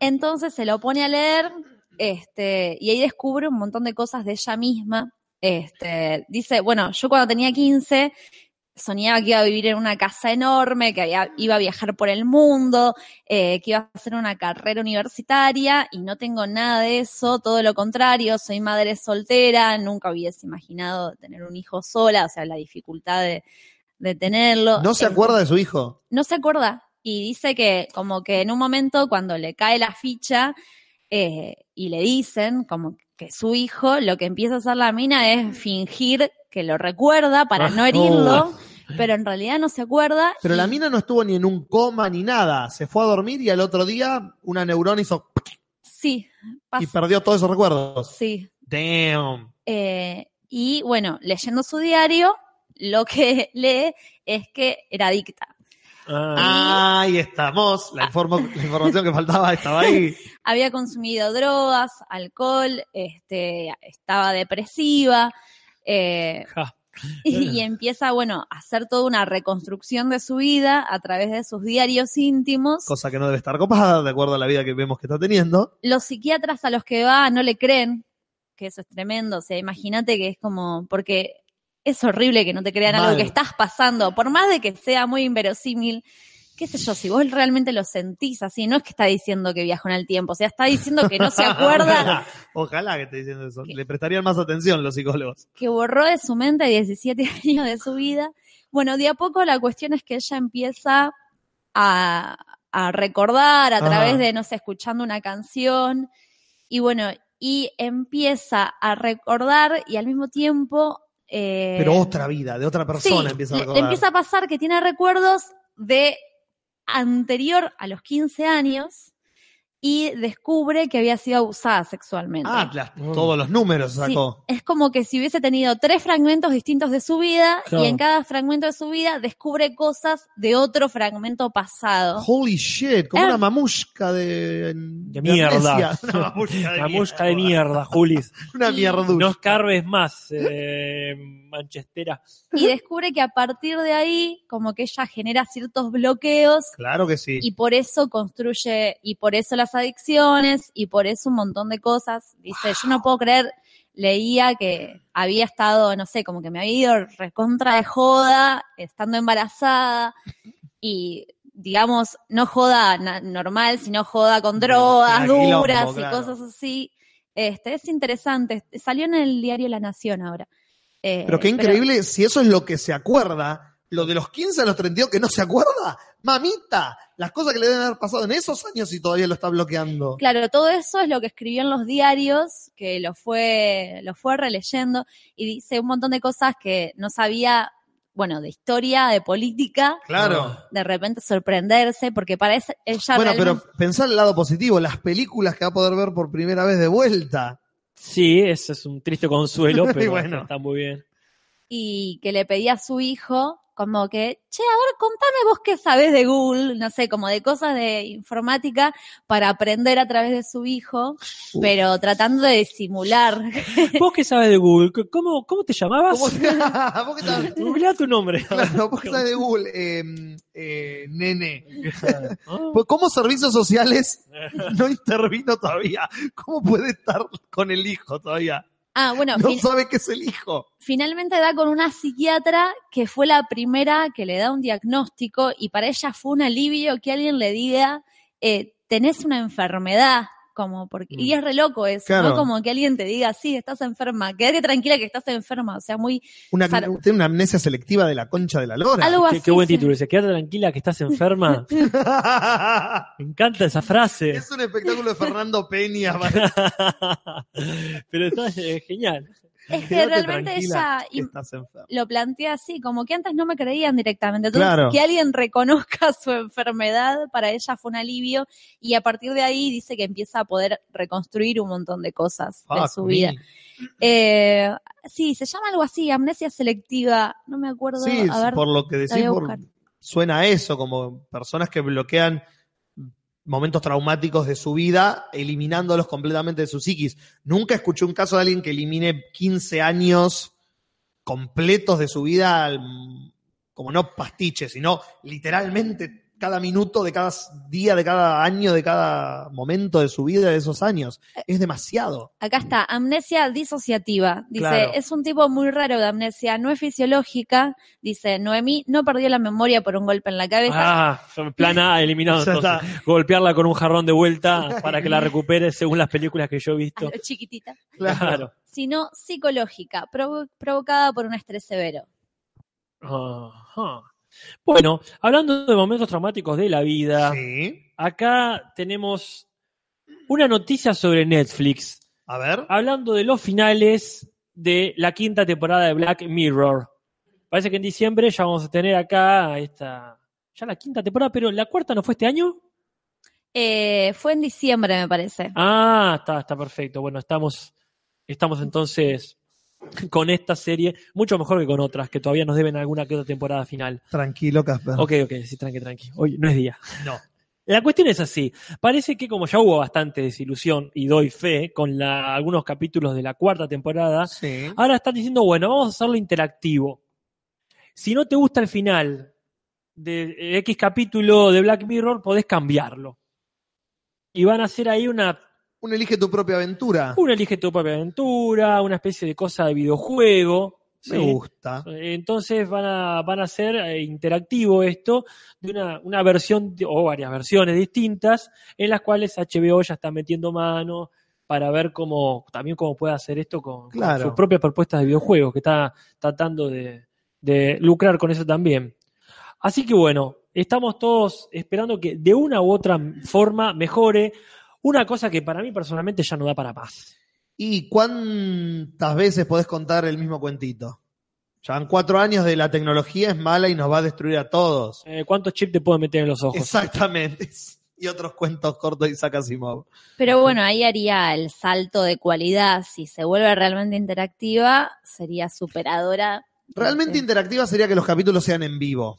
Speaker 4: Entonces se lo pone a leer, este, y ahí descubre un montón de cosas de ella misma. Este, dice, bueno, yo cuando tenía 15 soñaba que iba a vivir en una casa enorme, que había- iba a viajar por el mundo, eh, que iba a hacer una carrera universitaria y no tengo nada de eso, todo lo contrario, soy madre soltera, nunca hubiese imaginado tener un hijo sola, o sea, la dificultad de, de tenerlo.
Speaker 2: ¿No se acuerda de su hijo?
Speaker 4: no se acuerda y dice que como que en un momento cuando le cae la ficha eh, y le dicen como que su hijo, lo que empieza a hacer la mina es fingir que lo recuerda para no herirlo, pero en realidad no se acuerda.
Speaker 2: Pero
Speaker 4: y-
Speaker 2: la mina no estuvo ni en un coma ni nada. Se fue a dormir y al otro día una neurona hizo
Speaker 4: Sí,
Speaker 2: y perdió todos esos recuerdos.
Speaker 4: sí.
Speaker 2: Damn.
Speaker 4: Eh, y bueno, leyendo su diario, lo que lee es que era adicta.
Speaker 3: Ah,
Speaker 2: Ahí estamos. La, informo- la información que faltaba estaba ahí.
Speaker 4: había consumido drogas, alcohol, este, estaba depresiva, eh,
Speaker 3: ja.
Speaker 4: Y, y empieza, bueno, a hacer toda una reconstrucción de su vida a través de sus diarios íntimos.
Speaker 2: Cosa que no debe estar copada, de acuerdo a la vida que vemos que está teniendo.
Speaker 4: Los psiquiatras a los que va no le creen, que eso es tremendo. O sea, imagínate que es como, porque es horrible que no te crean algo
Speaker 2: Mal.
Speaker 4: que estás pasando, por más de que sea muy inverosímil. Qué sé yo, si vos realmente lo sentís así, no es que está diciendo que viajó en el tiempo, o sea, está diciendo que no se acuerda,
Speaker 2: Ojalá que esté diciendo eso. Le prestarían más atención los psicólogos.
Speaker 4: que borró de su mente 17 años de su vida. Bueno, de a poco la cuestión es que ella empieza a, a recordar a
Speaker 2: Ajá.
Speaker 4: través de, no sé, escuchando una canción y bueno, y empieza a recordar y al mismo tiempo... eh,
Speaker 2: Pero otra vida, de otra persona
Speaker 4: sí,
Speaker 2: empieza a recordar.
Speaker 4: le empieza a pasar que tiene recuerdos de anterior a los 15 años y descubre que había sido abusada sexualmente.
Speaker 2: Ah, las- todos los números
Speaker 4: Sí,
Speaker 2: sacó.
Speaker 4: es como que si hubiese tenido tres fragmentos distintos de su vida
Speaker 3: Claro.
Speaker 4: y en cada fragmento de su vida descubre cosas de otro fragmento pasado.
Speaker 2: Holy shit, como
Speaker 4: Eh.
Speaker 2: una mamushka de, de
Speaker 3: mierda.
Speaker 2: Una mamushka de
Speaker 3: La mosca de mierda, Julis.
Speaker 2: Una mierducha.
Speaker 3: No escarbes más, eh, Manchestera.
Speaker 4: Y descubre que a partir de ahí, como que ella genera ciertos bloqueos
Speaker 2: Claro que sí.
Speaker 4: y por eso construye, y por eso las adicciones, y por eso un montón de cosas. Dice, yo no puedo creer, leía que había estado, no sé, como que me había ido recontra de joda, estando embarazada, y digamos, no joda normal, sino joda con drogas duras y
Speaker 2: claro.
Speaker 4: cosas así. Este, es interesante. Salió en el diario La Nación ahora. Eh,
Speaker 2: Pero qué increíble, si eso es lo que se acuerda, lo de los 15 a los 32 que no se acuerda, mamita, las cosas que le deben haber pasado en esos años y todavía lo está bloqueando.
Speaker 4: Claro, todo eso es lo que escribió en los diarios, que lo fue, lo fue releyendo y dice un montón de cosas que no sabía, bueno, de historia, de política,
Speaker 2: Claro.
Speaker 4: de repente sorprenderse, porque para ella
Speaker 2: Bueno,
Speaker 4: realmente-
Speaker 2: pero pensar el lado positivo, las películas que va a poder ver por primera vez de vuelta.
Speaker 3: Sí, ese es un triste consuelo, pero
Speaker 2: bueno.
Speaker 3: está muy bien.
Speaker 4: y que le pedía a su hijo como que, che, a ver, contame vos qué sabés de Google, no sé, como de cosas de informática para aprender a través de su hijo, pero tratando de simular.
Speaker 3: ¿Vos qué sabes de Google? ¿Cómo, cómo te llamabas?
Speaker 2: ¿Cómo te- ¿Vos qué tal?
Speaker 3: Googlea tu nombre.
Speaker 2: Claro, vos qué sabés de Google, eh, eh, nene. Pues, ¿Cómo servicios sociales no intervino todavía? ¿Cómo puede estar con el hijo todavía?
Speaker 4: Ah, bueno,
Speaker 2: No sabe que es el hijo.
Speaker 4: finalmente da con una psiquiatra que fue la primera que le da un diagnóstico y para ella fue un alivio que alguien le diga, eh, tenés una enfermedad, como porque, y es re loco eso,
Speaker 2: Claro.
Speaker 4: ¿no? Como que alguien te diga, sí, estás enferma, quédate tranquila que estás enferma, o sea, muy,
Speaker 2: Una, tiene una amnesia selectiva de la concha de la lora.
Speaker 4: algo así.
Speaker 3: Qué, qué buen
Speaker 4: sí.
Speaker 3: título. Dice, quédate tranquila que estás enferma. Me encanta esa frase.
Speaker 2: es un espectáculo de Fernando Peña.
Speaker 3: Pero está eh, genial.
Speaker 4: Es que realmente ella lo plantea así, como que antes no me creían directamente. Entonces,
Speaker 2: Claro.
Speaker 4: que alguien reconozca su enfermedad para ella fue un alivio y a partir de ahí dice que empieza a poder reconstruir un montón de cosas de
Speaker 2: Fuck
Speaker 4: su
Speaker 2: me.
Speaker 4: vida. Eh, sí, se llama algo así, amnesia selectiva, no me acuerdo.
Speaker 2: Sí,
Speaker 4: a ver,
Speaker 2: por lo que decís, por- suena a eso, como personas que bloquean momentos traumáticos de su vida, eliminándolos completamente de su psiquis. Nunca escuché un caso de alguien que elimine 15 años completos de su vida, como no pastiche, sino literalmente cada minuto de cada día, de cada año, de cada momento de su vida, de esos años. Es demasiado.
Speaker 4: Acá está, amnesia disociativa. Dice,
Speaker 2: Claro.
Speaker 4: es un tipo muy raro de amnesia, no es fisiológica. Dice, Noemí no perdió la memoria por un golpe en la cabeza.
Speaker 3: Ah, plan A eliminado. Entonces. Golpearla con un jarrón de vuelta para que la recupere según las películas que yo he
Speaker 4: a
Speaker 3: visto.
Speaker 4: lo chiquitita.
Speaker 3: Claro.
Speaker 4: Sino psicológica, provo- provocada por un estrés severo.
Speaker 3: Ajá. Bueno, hablando de momentos traumáticos de la vida,
Speaker 2: Sí.
Speaker 3: acá tenemos una noticia sobre Netflix,
Speaker 2: A ver.
Speaker 3: hablando de los finales de la quinta temporada de Black Mirror. Parece que en diciembre ya vamos a tener acá esta, ya la quinta temporada, pero la cuarta no fue este año.
Speaker 4: Eh, fue en diciembre, me parece.
Speaker 3: Ah, está, está perfecto. Bueno, estamos, estamos entonces con esta serie mucho mejor que con otras que todavía nos deben alguna que otra temporada final.
Speaker 2: Tranquilo, Casper.
Speaker 3: Ok, ok, sí, tranqui, tranqui. Hoy no es día.
Speaker 2: No.
Speaker 3: La cuestión es así. Parece que como ya hubo bastante desilusión, y doy fe, con la- algunos capítulos de la cuarta temporada,
Speaker 2: Sí.
Speaker 3: ahora están diciendo, bueno, vamos a hacerlo interactivo. Si no te gusta el final de X capítulo de Black Mirror, podés cambiarlo. Y van a hacer ahí una
Speaker 2: Un elige tu propia aventura.
Speaker 3: Uno elige tu propia aventura, una especie de cosa de videojuego.
Speaker 2: Me
Speaker 3: ¿sí?
Speaker 2: gusta.
Speaker 3: Entonces van a, van a hacer eh, interactivo esto de una, una versión o varias versiones distintas en las cuales HBO ya está metiendo mano para ver cómo también cómo puede hacer esto con, con
Speaker 2: Claro.
Speaker 3: sus propias propuestas de videojuegos, que está tratando de, de lucrar con eso también. Así que bueno, estamos todos esperando que de una u otra forma mejore una cosa que para mí personalmente ya no da para más.
Speaker 2: ¿Y cuántas veces podés contar el mismo cuentito? Ya van cuatro años de la tecnología es mala y nos va a destruir a todos.
Speaker 3: Eh, ¿Cuántos chips te pueden meter en los ojos?
Speaker 2: Exactamente. Y otros cuentos cortos de Isaac Asimov.
Speaker 4: Pero bueno, ahí haría el salto de cualidad. Si se vuelve realmente interactiva, sería superadora.
Speaker 2: Realmente
Speaker 4: Eh,
Speaker 2: interactiva sería que los capítulos sean en vivo.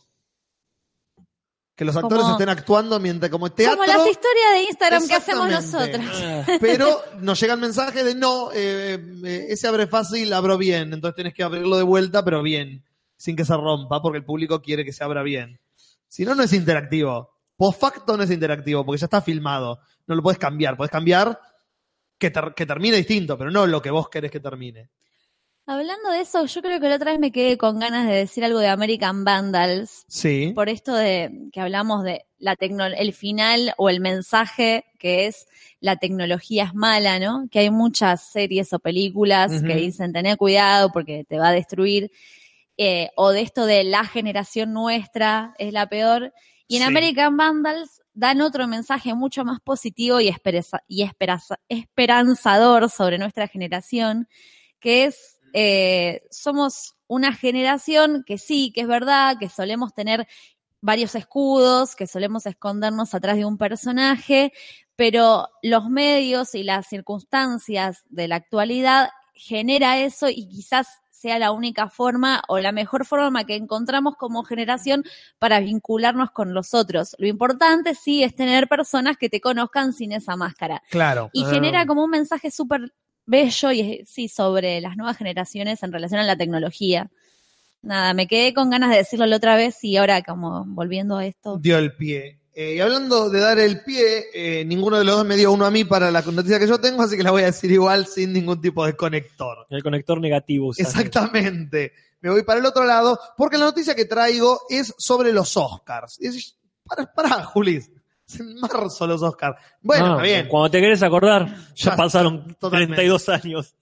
Speaker 2: Que los actores
Speaker 4: Como-
Speaker 2: estén actuando mientras como teatro.
Speaker 4: Como las historias de Instagram que hacemos nosotros.
Speaker 3: Ah,
Speaker 2: Pero nos llega el mensaje de no, eh, eh, ese abre fácil, abro bien. Entonces tienes que abrirlo de vuelta, pero bien. Sin que se rompa, porque el público quiere que se abra bien. Si no, no es interactivo. Post facto no es interactivo, porque ya está filmado. No lo puedes cambiar. Puedes cambiar que, ter- que termine distinto, pero no lo que vos querés que termine.
Speaker 4: Hablando de eso, yo creo que la otra vez me quedé con ganas de decir algo de American Vandals,
Speaker 2: Sí.
Speaker 4: por esto de que hablamos de la tecno el final o el mensaje que es la tecnología es mala, ¿no? Que hay muchas series o películas que dicen tener cuidado porque te va a destruir, eh, o de esto de la generación nuestra es la peor. Y en
Speaker 2: Sí.
Speaker 4: American Vandals dan otro mensaje mucho más positivo y, y esperanza- esperanzador sobre nuestra generación, que es, eh, somos una generación que sí, que es verdad, que solemos tener varios escudos, que solemos escondernos atrás de un personaje, pero los medios y las circunstancias de la actualidad genera eso y quizás sea la única forma o la mejor forma que encontramos como generación para vincularnos con los otros. Lo importante sí es tener personas que te conozcan sin esa máscara.
Speaker 2: Claro.
Speaker 4: Y
Speaker 3: Ah.
Speaker 4: genera como un mensaje súper bello y es- sí sobre las nuevas generaciones en relación a la tecnología. Nada, me quedé con ganas de decirlo la otra vez y ahora como volviendo a esto.
Speaker 2: dio el pie. Eh, y hablando de dar el pie, eh, ninguno de los dos me dio uno a mí para la noticia que yo tengo, así que la voy a decir igual sin ningún tipo de conector.
Speaker 3: El conector negativo. usa.
Speaker 2: Exactamente. Me voy para el otro lado, porque la noticia que traigo es sobre los Oscars. Y decís, para, para, Julis. Es en marzo los Oscars. Bueno, está bien.
Speaker 3: Cuando te querés acordar, ya,
Speaker 2: Ya,
Speaker 3: pasaron
Speaker 2: totalmente.
Speaker 3: 32 años.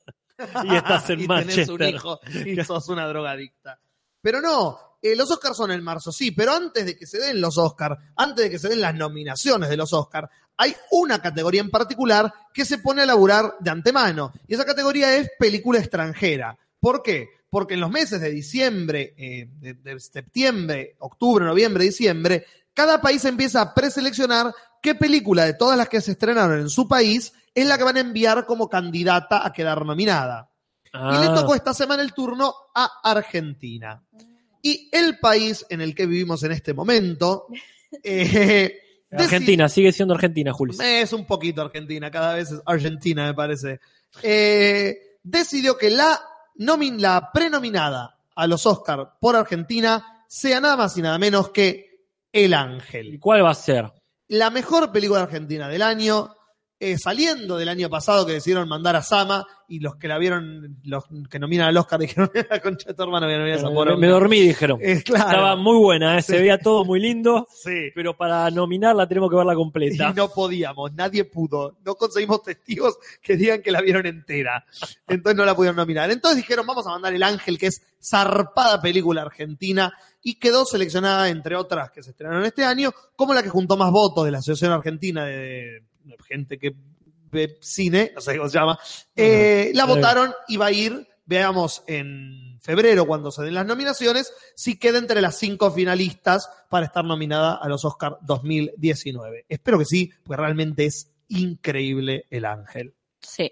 Speaker 3: y estás en
Speaker 2: y tenés un
Speaker 3: Manchester.
Speaker 2: hijo y sos una drogadicta. Pero no, eh, los Oscars son en marzo, sí, pero antes de que se den los Oscars, antes de que se den las nominaciones de los Oscars, hay una categoría en particular que se pone a laburar de antemano. Y esa categoría es película extranjera. ¿Por qué? Porque en los meses de diciembre, eh, de, de septiembre, octubre, noviembre, diciembre, cada país empieza a preseleccionar qué película de todas las que se estrenaron en su país es la que van a enviar como candidata a quedar nominada. Y le
Speaker 3: Ah,
Speaker 2: tocó esta semana el turno a Argentina. Y el país en el que vivimos en este momento eh,
Speaker 3: Argentina, sigue siendo Argentina, Julio.
Speaker 2: es un poquito Argentina, cada vez es Argentina, me parece. Eh, decidió que la, nomin, la prenominada a los Oscars por Argentina sea nada más y nada menos que El
Speaker 3: ¿Y
Speaker 2: Ángel.
Speaker 3: cuál va a ser?
Speaker 2: La mejor película argentina del año, eh, saliendo del año pasado que decidieron mandar a Sama y los que la vieron, los que nominan al Oscar dijeron, la concha de tu hermano, voy a nominar a esa pobre
Speaker 3: me, me dormí, dijeron.
Speaker 2: Eh, claro.
Speaker 3: Estaba muy buena, eh, se veía todo muy lindo,
Speaker 2: Sí.
Speaker 3: pero para nominarla tenemos que verla
Speaker 2: Y
Speaker 3: completa.
Speaker 2: no podíamos, nadie pudo. No conseguimos testigos que digan que la vieron entera. Entonces no la pudieron nominar. Entonces dijeron, vamos a mandar El Ángel, que es zarpada película argentina, y quedó seleccionada, entre otras que se estrenaron este año, como la que juntó más votos de la Asociación Argentina de gente que ve cine, no sé cómo se llama. Eh, la votaron y va a ir, veamos, en febrero, cuando se den las nominaciones, si queda entre las cinco finalistas para estar nominada a los Oscar 2019. Espero que sí, porque realmente es increíble el ángel.
Speaker 4: Sí.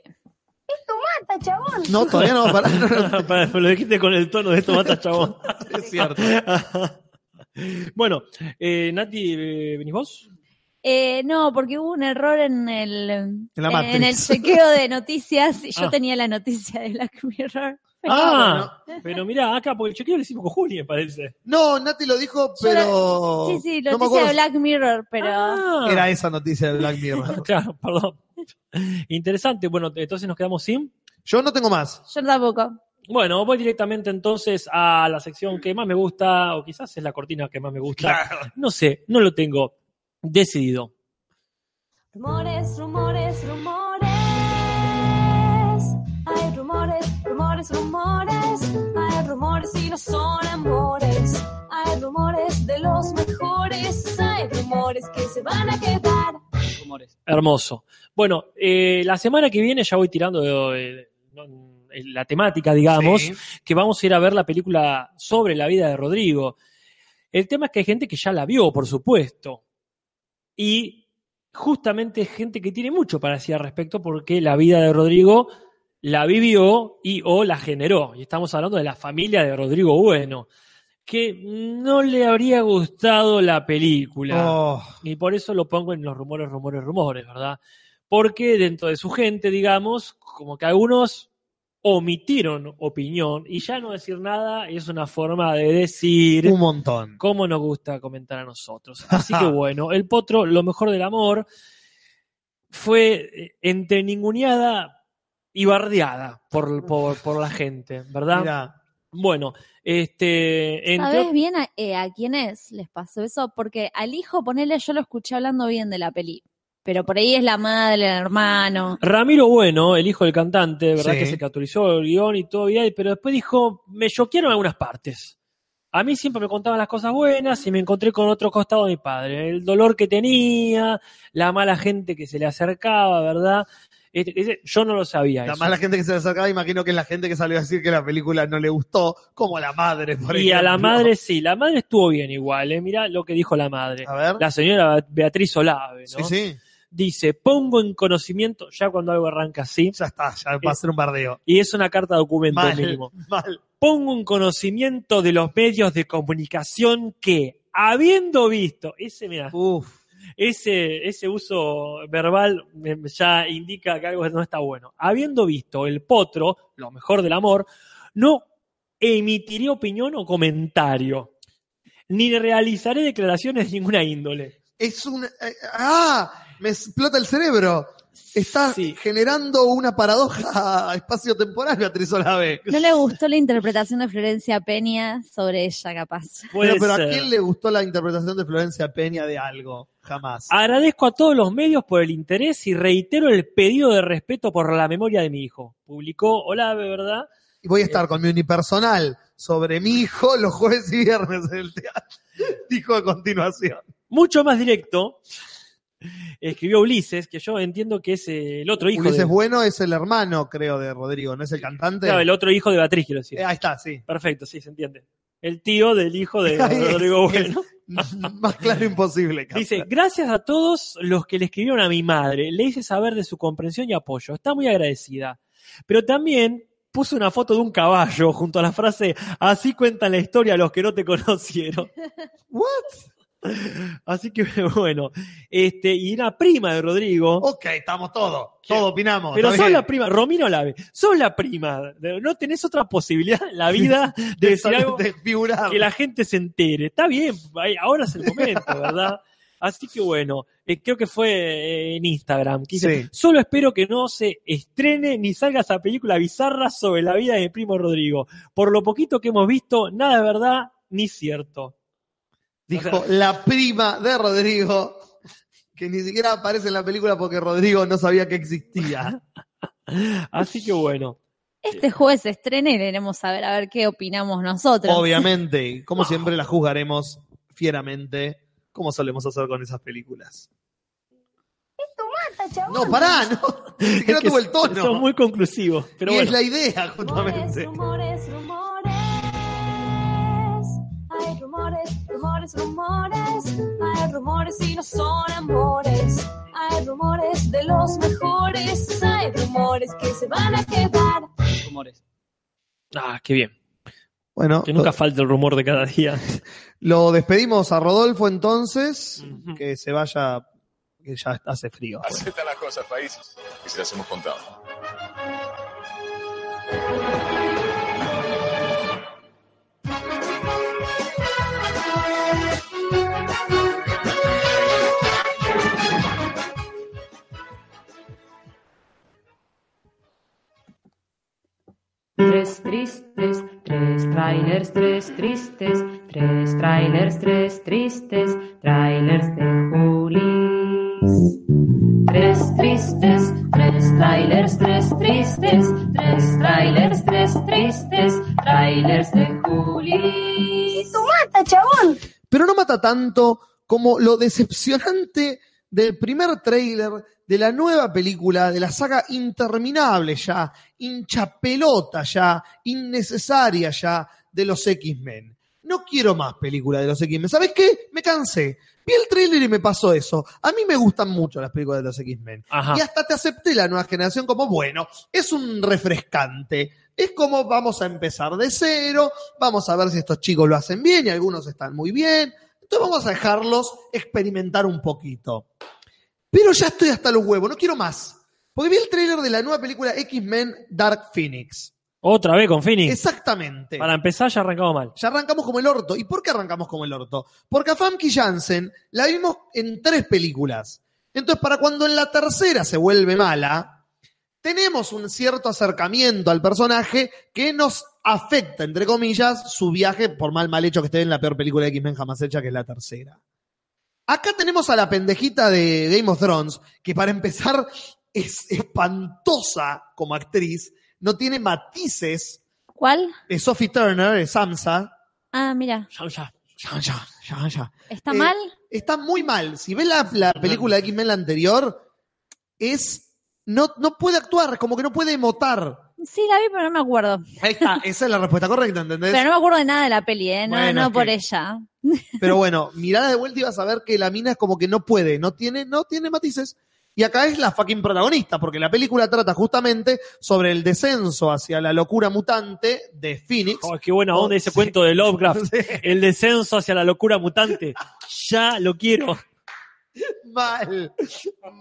Speaker 2: No, todavía no, pará, no, no,
Speaker 3: Para- lo dijiste con el tono de esto mata chabón.
Speaker 2: es cierto.
Speaker 3: bueno, eh, Nati, eh, ¿venís vos?
Speaker 4: Eh, no, porque hubo un error en el, en el chequeo de noticias y yo
Speaker 3: Ah.
Speaker 4: tenía la noticia de Black Mirror.
Speaker 3: Ah, pero mirá, acá, porque el chequeo lo hicimos con Juli, me parece.
Speaker 2: No, Nati lo dijo,
Speaker 4: Yo la-
Speaker 2: pero.
Speaker 4: Sí, sí,
Speaker 2: no me
Speaker 4: noticia de Black Mirror, pero
Speaker 3: Ah,
Speaker 2: Era esa noticia de Black Mirror.
Speaker 3: Claro, perdón. Interesante. Bueno, entonces nos quedamos sin.
Speaker 2: Yo no tengo más.
Speaker 4: Yo tampoco.
Speaker 3: Bueno, voy directamente entonces a la sección que más me gusta, o quizás es la cortina que más me gusta. No sé, no lo tengo decidido.
Speaker 1: Rumores, rumores, rumores. Hay rumores, rumores, rumores. Hay rumores y no son amores. Hay rumores de los mejores. Hay rumores que se van a quedar.
Speaker 8: Rumores.
Speaker 3: Hermoso. Bueno, eh, la semana que viene ya voy tirando eh, no, la temática, digamos,
Speaker 2: Sí.
Speaker 3: que vamos a ir a ver la película sobre la vida de Rodrigo. El tema es que hay gente que ya la vio, por supuesto. Y justamente gente que tiene mucho para decir al respecto porque la vida de Rodrigo la vivió y o la generó. Y estamos hablando de la familia de Rodrigo Bueno, que no le habría gustado la película.
Speaker 2: Oh,
Speaker 3: Y por eso lo pongo en los rumores, rumores, rumores, ¿verdad? Porque dentro de su gente, digamos, como que algunos omitieron opinión y ya no decir nada es una forma de decir
Speaker 2: un montón.
Speaker 3: cómo nos gusta comentar a nosotros. Así que bueno, el potro, lo mejor del amor, fue eh, entre ninguneada y bardeada por, por, por la gente, ¿verdad?
Speaker 2: Mira,
Speaker 3: Bueno, este... entre-
Speaker 4: ¿Sabes bien a, eh, a quiénes les pasó eso? Porque al hijo, ponele, yo lo escuché hablando bien de la peli. Pero por ahí es la madre, el hermano.
Speaker 3: Ramiro Bueno, el hijo del cantante, ¿verdad?
Speaker 2: Sí.
Speaker 3: Que se que autorizó el guion y todo bien, pero después dijo, me choquearon algunas partes. A mí siempre me contaban las cosas buenas y me encontré con otro costado de mi padre. El dolor que tenía, la mala gente que se le acercaba, ¿verdad? Este- ese- yo no lo sabía.
Speaker 2: la
Speaker 3: eso.
Speaker 2: mala gente que se le acercaba, imagino que es la gente que salió a decir que la película no le gustó, como a la madre, por
Speaker 3: y a la madre sí, la madre estuvo bien igual, ¿eh? Mirá lo que dijo la madre.
Speaker 2: A ver.
Speaker 3: La señora Beatriz Olave,
Speaker 2: Sí,
Speaker 3: ¿no?
Speaker 2: sí.
Speaker 3: Dice, pongo en conocimiento, ya cuando algo arranca así,
Speaker 2: Ya está, ya va a ser un bardeo.
Speaker 3: y es una carta de documento
Speaker 2: Mal,
Speaker 3: mínimo.
Speaker 2: mal.
Speaker 3: pongo en conocimiento de los medios de comunicación que, habiendo visto, ese, mira, ese, ese uso verbal ya indica que algo no está bueno. Habiendo visto el potro, lo mejor del amor, no emitiré opinión o comentario, ni realizaré declaraciones de ninguna índole.
Speaker 2: Es un. eh, ¡Ah! Me explota el cerebro. Está
Speaker 3: Sí.
Speaker 2: generando una paradoja espacio-temporal, Beatriz Olave.
Speaker 4: No le gustó la interpretación de Florencia Peña sobre ella, capaz.
Speaker 3: Puede
Speaker 2: Pero, pero ¿a quién le gustó la interpretación de Florencia Peña de algo? Jamás.
Speaker 3: Agradezco a todos los medios por el interés y reitero el pedido de respeto por la memoria de mi hijo. Publicó Olave, ¿verdad?
Speaker 2: Y voy a estar con mi unipersonal sobre mi hijo los jueves y viernes en el teatro. Dijo a continuación.
Speaker 3: mucho más directo, escribió Ulises, que yo entiendo que es eh, el otro hijo
Speaker 2: Ulises
Speaker 3: de,
Speaker 2: Bueno es el hermano, creo, de Rodrigo, ¿no es el cantante?
Speaker 3: Claro, el otro hijo de Beatriz, quiero decir.
Speaker 2: Eh, ahí está, sí.
Speaker 3: Perfecto, sí, se entiende. El tío del hijo de Rodrigo. Bueno.
Speaker 2: Más claro imposible. Carla.
Speaker 3: Dice, gracias a todos los que le escribieron a mi madre. Le hice saber de su comprensión y apoyo. Está muy agradecida. Pero también puso una foto de un caballo junto a la frase, así cuentan la historia los que no te conocieron.
Speaker 2: ¿What?
Speaker 3: Así que bueno, este, y una prima de Rodrigo.
Speaker 2: Ok, estamos todos. Todos opinamos.
Speaker 3: Pero sos la prima, Romino Lave, sos la prima. No tenés otra posibilidad en la vida de decir algo que la gente se entere. Está bien, ahora es el momento, ¿verdad? Así que bueno, eh, creo que fue eh, en Instagram. que dice,
Speaker 2: Sí.
Speaker 3: Solo espero que no se estrene ni salga esa película bizarra sobre la vida de mi primo Rodrigo. Por lo poquito que hemos visto, nada de verdad ni cierto.
Speaker 2: Dijo la prima de Rodrigo, que ni siquiera aparece en la película porque Rodrigo no sabía que existía.
Speaker 3: Así que bueno.
Speaker 4: Este jueves se estrena y queremos saber a ver qué opinamos nosotros.
Speaker 2: Obviamente, y como siempre la juzgaremos fieramente, como solemos hacer con esas películas. No, pará, no. Ni siquiera
Speaker 3: Es que
Speaker 2: tuvo el tono.
Speaker 3: Son muy conclusivos. Pero
Speaker 2: y
Speaker 3: bueno.
Speaker 2: es la idea,
Speaker 1: Rumores,
Speaker 2: justamente.
Speaker 1: rumores, rumores. Hay rumores, rumores. Hay rumores y no son amores. Hay rumores de los mejores. Hay rumores que se van a quedar.
Speaker 8: Rumores.
Speaker 3: Ah, qué bien.
Speaker 2: Bueno,
Speaker 3: Que nunca
Speaker 2: lo,
Speaker 3: falte el rumor de cada día.
Speaker 2: lo despedimos a Rodolfo entonces, que se vaya, que ya hace frío.
Speaker 9: Así están las cosas, país, y se las hemos contado.
Speaker 8: Tres tristes, tres trailers, tres tristes, tres trailers, tres tristes, trailers de Julis. Tres tristes, tres trailers, tres tristes, tres trailers, tres tristes, trailers de Julis.
Speaker 7: ¡Mata, chabón!
Speaker 2: Pero no mata tanto como lo decepcionante del primer tráiler de la nueva película, de la saga interminable ya, hinchapelota ya, innecesaria ya, de los X-Men. No quiero más películas de los X-Men. ¿Sabes qué? Me cansé. Vi el tráiler y me pasó eso. A mí me gustan mucho las películas de los X-Men. Y hasta te acepté la nueva generación como, bueno, es un refrescante. Es como vamos a empezar de cero, vamos a ver si estos chicos lo hacen bien y algunos están muy bien. Entonces vamos a dejarlos experimentar un poquito. Pero ya estoy hasta los huevos, no quiero más. Porque vi el tráiler de la nueva película X-Men Dark Phoenix.
Speaker 3: Otra vez con Phoenix.
Speaker 2: Exactamente.
Speaker 3: Para empezar ya arrancamos mal.
Speaker 2: Ya arrancamos como el orto. ¿Y por qué arrancamos como el orto? Porque a Famke Janssen la vimos en tres películas. Entonces, para cuando en la tercera se vuelve mala, tenemos un cierto acercamiento al personaje que nos afecta, entre comillas, su viaje, por mal mal hecho que esté en la peor película de X-Men jamás hecha, que es la tercera. Acá tenemos a la pendejita de Game of Thrones, que para empezar es espantosa como actriz, no tiene matices.
Speaker 4: ¿Cuál?
Speaker 2: Es Sophie Turner, es Samsa.
Speaker 4: Ah, mira.
Speaker 3: Ya, ya.
Speaker 2: Ya, ya, ya, ya.
Speaker 4: ¿Está
Speaker 2: Eh,
Speaker 4: mal?
Speaker 2: Está muy mal. Si ves la, la película de X-Men la anterior, es. No, no puede actuar, como que no puede emotar.
Speaker 4: Sí, la vi, pero no me acuerdo.
Speaker 2: Ahí está, esa es la respuesta correcta, ¿entendés?
Speaker 4: Pero no me acuerdo de nada de la peli, ¿eh? No,
Speaker 2: Bueno,
Speaker 4: no por
Speaker 2: que-
Speaker 4: ella.
Speaker 2: Pero bueno, mirada de vuelta y vas a ver que la mina es como que no puede, no tiene, no tiene matices. Y acá es la fucking protagonista, porque la película trata justamente sobre el descenso hacia la locura mutante de Phoenix.
Speaker 3: Oh, qué buena onda ese
Speaker 2: Sí.
Speaker 3: cuento de Lovecraft.
Speaker 2: Sí.
Speaker 3: El descenso hacia la locura mutante. Ya lo quiero.
Speaker 2: Mal,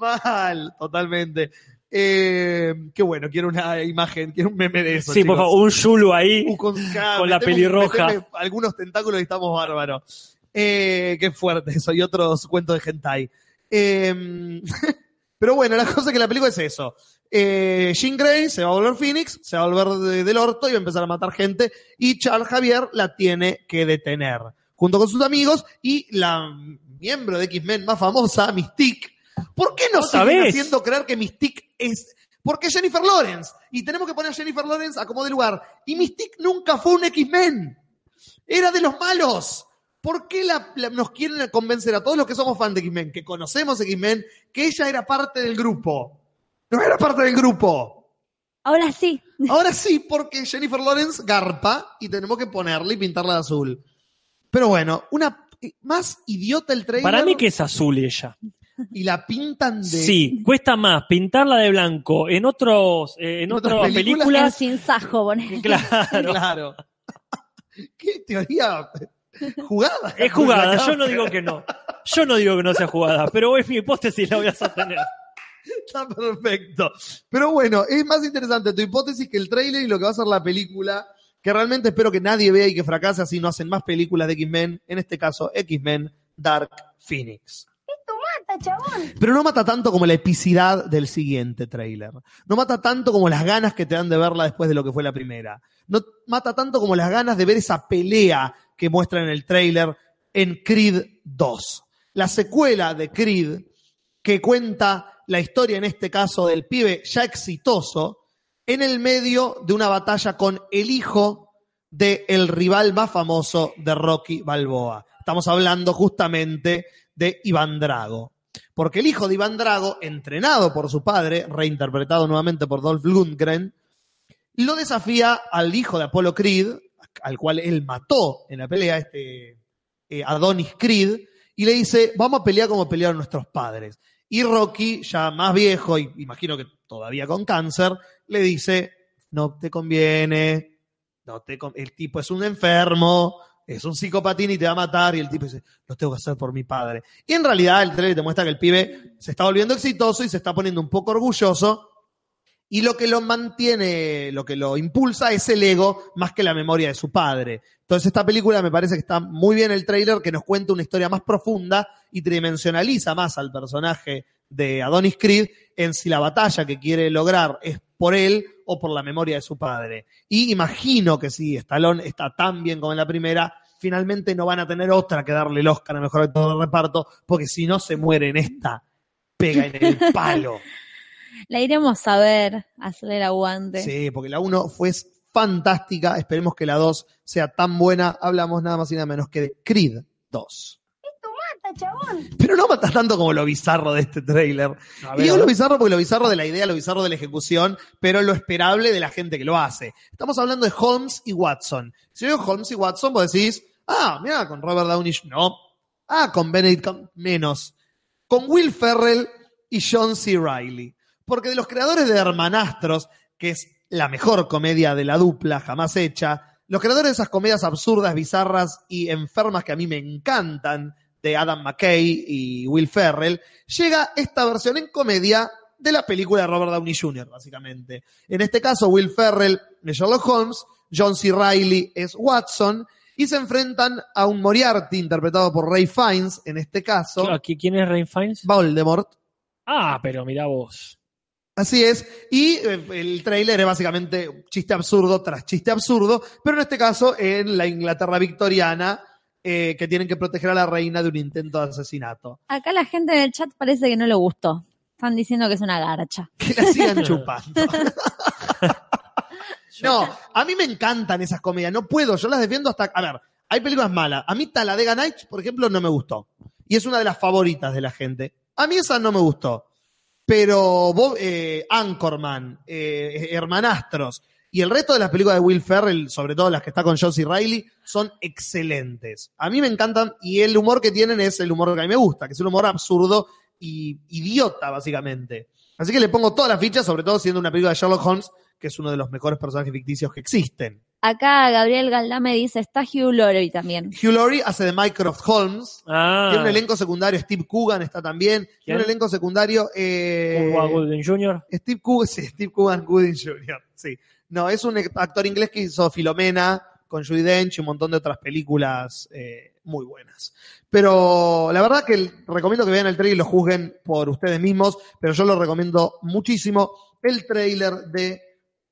Speaker 2: mal, totalmente. Eh, qué bueno, quiero una imagen, quiero un meme de eso.
Speaker 3: Sí, por
Speaker 2: chicos.
Speaker 3: favor, un Yulu ahí.
Speaker 2: Con,
Speaker 3: con la pelirroja.
Speaker 2: algunos tentáculos y estamos bárbaros. Eh, qué fuerte eso, y otros cuentos de hentai. Eh, pero bueno, la cosa es que la película es eso. Eh, Jean Grey se va a volver Phoenix, se va a volver de- del orto y va a empezar a matar gente. Y Charles Javier la tiene que detener. Junto con sus amigos y la miembro de X-Men más famosa, Mystique. ¿Por qué no
Speaker 3: ¿Otra
Speaker 2: siguen haciendo creer que Mystique es porque es Jennifer Lawrence. Y tenemos que poner a Jennifer Lawrence a como de lugar. Y Mystique nunca fue un X-Men. Era de los malos. ¿Por qué la- la- nos quieren convencer a todos los que somos fans de X-Men, que conocemos X-Men, que ella era parte del grupo? No era parte del grupo.
Speaker 4: Ahora sí.
Speaker 2: Ahora sí, porque Jennifer Lawrence garpa y tenemos que ponerla y pintarla de azul. Pero bueno, una más idiota el trailer.
Speaker 3: Para mí que es azul ella.
Speaker 2: Y la pintan de.
Speaker 3: Sí, cuesta más pintarla de blanco en otros eh, en
Speaker 2: ¿En otras películas?
Speaker 4: Sin sajo.
Speaker 3: Claro.
Speaker 2: Claro. ¿Qué teoría jugada?
Speaker 3: Es jugada, yo no digo que no. Yo no digo que no sea jugada, pero es mi hipótesis, la voy a sostener.
Speaker 2: Está perfecto. Pero bueno, es más interesante tu hipótesis que el trailer y lo que va a ser la película, que realmente espero que nadie vea y que fracase, así no hacen más películas de X-Men, en este caso X-Men Dark Phoenix. Pero no mata tanto como la epicidad del siguiente tráiler. No mata tanto como las ganas que te dan de verla después de lo que fue la primera. No mata tanto como las ganas de ver esa pelea que muestra en el tráiler en Creed 2. La secuela de Creed que cuenta la historia en este caso del pibe ya exitoso en el medio de una batalla con el hijo del el rival más famoso de Rocky Balboa. Estamos hablando justamente de Iván Drago. Porque el hijo de Iván Drago, entrenado por su padre, reinterpretado nuevamente por Dolph Lundgren, lo desafía al hijo de Apollo Creed, al cual él mató en la pelea, este eh, Adonis Creed, y le dice, vamos a pelear como pelearon nuestros padres. Y Rocky, ya más viejo, y imagino que todavía con cáncer, le dice, no te conviene, no te con- el tipo es un enfermo, es un psicopatín y te va a matar, y el tipo dice, lo tengo que hacer por mi padre. Y en realidad el trailer te muestra que el pibe se está volviendo exitoso y se está poniendo un poco orgulloso, y lo que lo mantiene, lo que lo impulsa es el ego más que la memoria de su padre. Entonces esta película me parece que está muy bien el tráiler, que nos cuenta una historia más profunda y tridimensionaliza más al personaje de Adonis Creed en si la batalla que quiere lograr es por él o por la memoria de su padre. Y imagino que si Stallone está tan bien como en la primera, finalmente no van a tener otra que darle el Oscar a mejor actor de reparto, porque si no se muere en esta, pega en el palo.
Speaker 4: La iremos a ver, a hacerle el aguante.
Speaker 2: Sí, porque la 1 fue fantástica. Esperemos que la 2 sea tan buena. Hablamos nada más y nada menos que de Creed 2.
Speaker 7: Chabón.
Speaker 2: Pero no mata tanto como lo bizarro de este tráiler. Y
Speaker 3: ver,
Speaker 2: digo lo bizarro porque lo bizarro de la idea, lo bizarro de la ejecución, pero lo esperable de la gente que lo hace. Estamos hablando de Holmes y Watson. Si yo digo Holmes y Watson, vos decís, ah, mira, con Robert Downey, no. Ah, con Benedict, menos. Con Will Ferrell y John C. Reilly. Porque de los creadores de Hermanastros, que es la mejor comedia de la dupla jamás hecha, los creadores de esas comedias absurdas, bizarras y enfermas que a mí me encantan, de Adam McKay y Will Ferrell, llega esta versión en comedia de la película de Robert Downey Jr., básicamente. En este caso, Will Ferrell es Sherlock Holmes, John C. Reilly es Watson, y se enfrentan a un Moriarty interpretado por Ray Fiennes, en este caso,
Speaker 3: ¿Quién es Rain Fiennes?
Speaker 2: Voldemort.
Speaker 3: Ah, pero mira vos.
Speaker 2: Así es, y eh, el tráiler es básicamente chiste absurdo tras chiste absurdo, pero en este caso en la Inglaterra victoriana, eh, que tienen que proteger a la reina de un intento de asesinato.
Speaker 4: Acá la gente en el chat parece que no le gustó. Están diciendo que es una garcha.
Speaker 2: Que la sigan chupando. no, a mí me encantan esas comedias, no puedo, yo las defiendo hasta... A ver, hay películas malas. A mí Talladega Nights, por ejemplo, no me gustó. Y es una de las favoritas de la gente. A mí esa no me gustó. Pero Bob- eh, Anchorman, eh, Hermanastros y el resto de las películas de Will Ferrell, sobre todo las que está con John C. Reilly, son excelentes. A mí me encantan y el humor que tienen es el humor que a mí me gusta, que es un humor absurdo y idiota, básicamente. Así que le pongo todas las fichas, sobre todo siendo una película de Sherlock Holmes, que es uno de los mejores personajes ficticios que existen.
Speaker 4: Acá Gabriel Galdame dice, está Hugh Laurie también.
Speaker 2: Hugh Laurie hace de Mycroft Holmes.
Speaker 3: Ah,
Speaker 2: Tiene un elenco secundario, Steve Coogan está también. Tiene un elenco secundario. eh,
Speaker 3: Cuba Gooding Jr.
Speaker 2: Steve Coogan, sí, Steve Coogan Gooding Jr. Sí. No, es un actor inglés que hizo Filomena con Judy Dench y un montón de otras películas eh, muy buenas. Pero la verdad que recomiendo que vean el trailer y lo juzguen por ustedes mismos, pero yo lo recomiendo muchísimo. El trailer de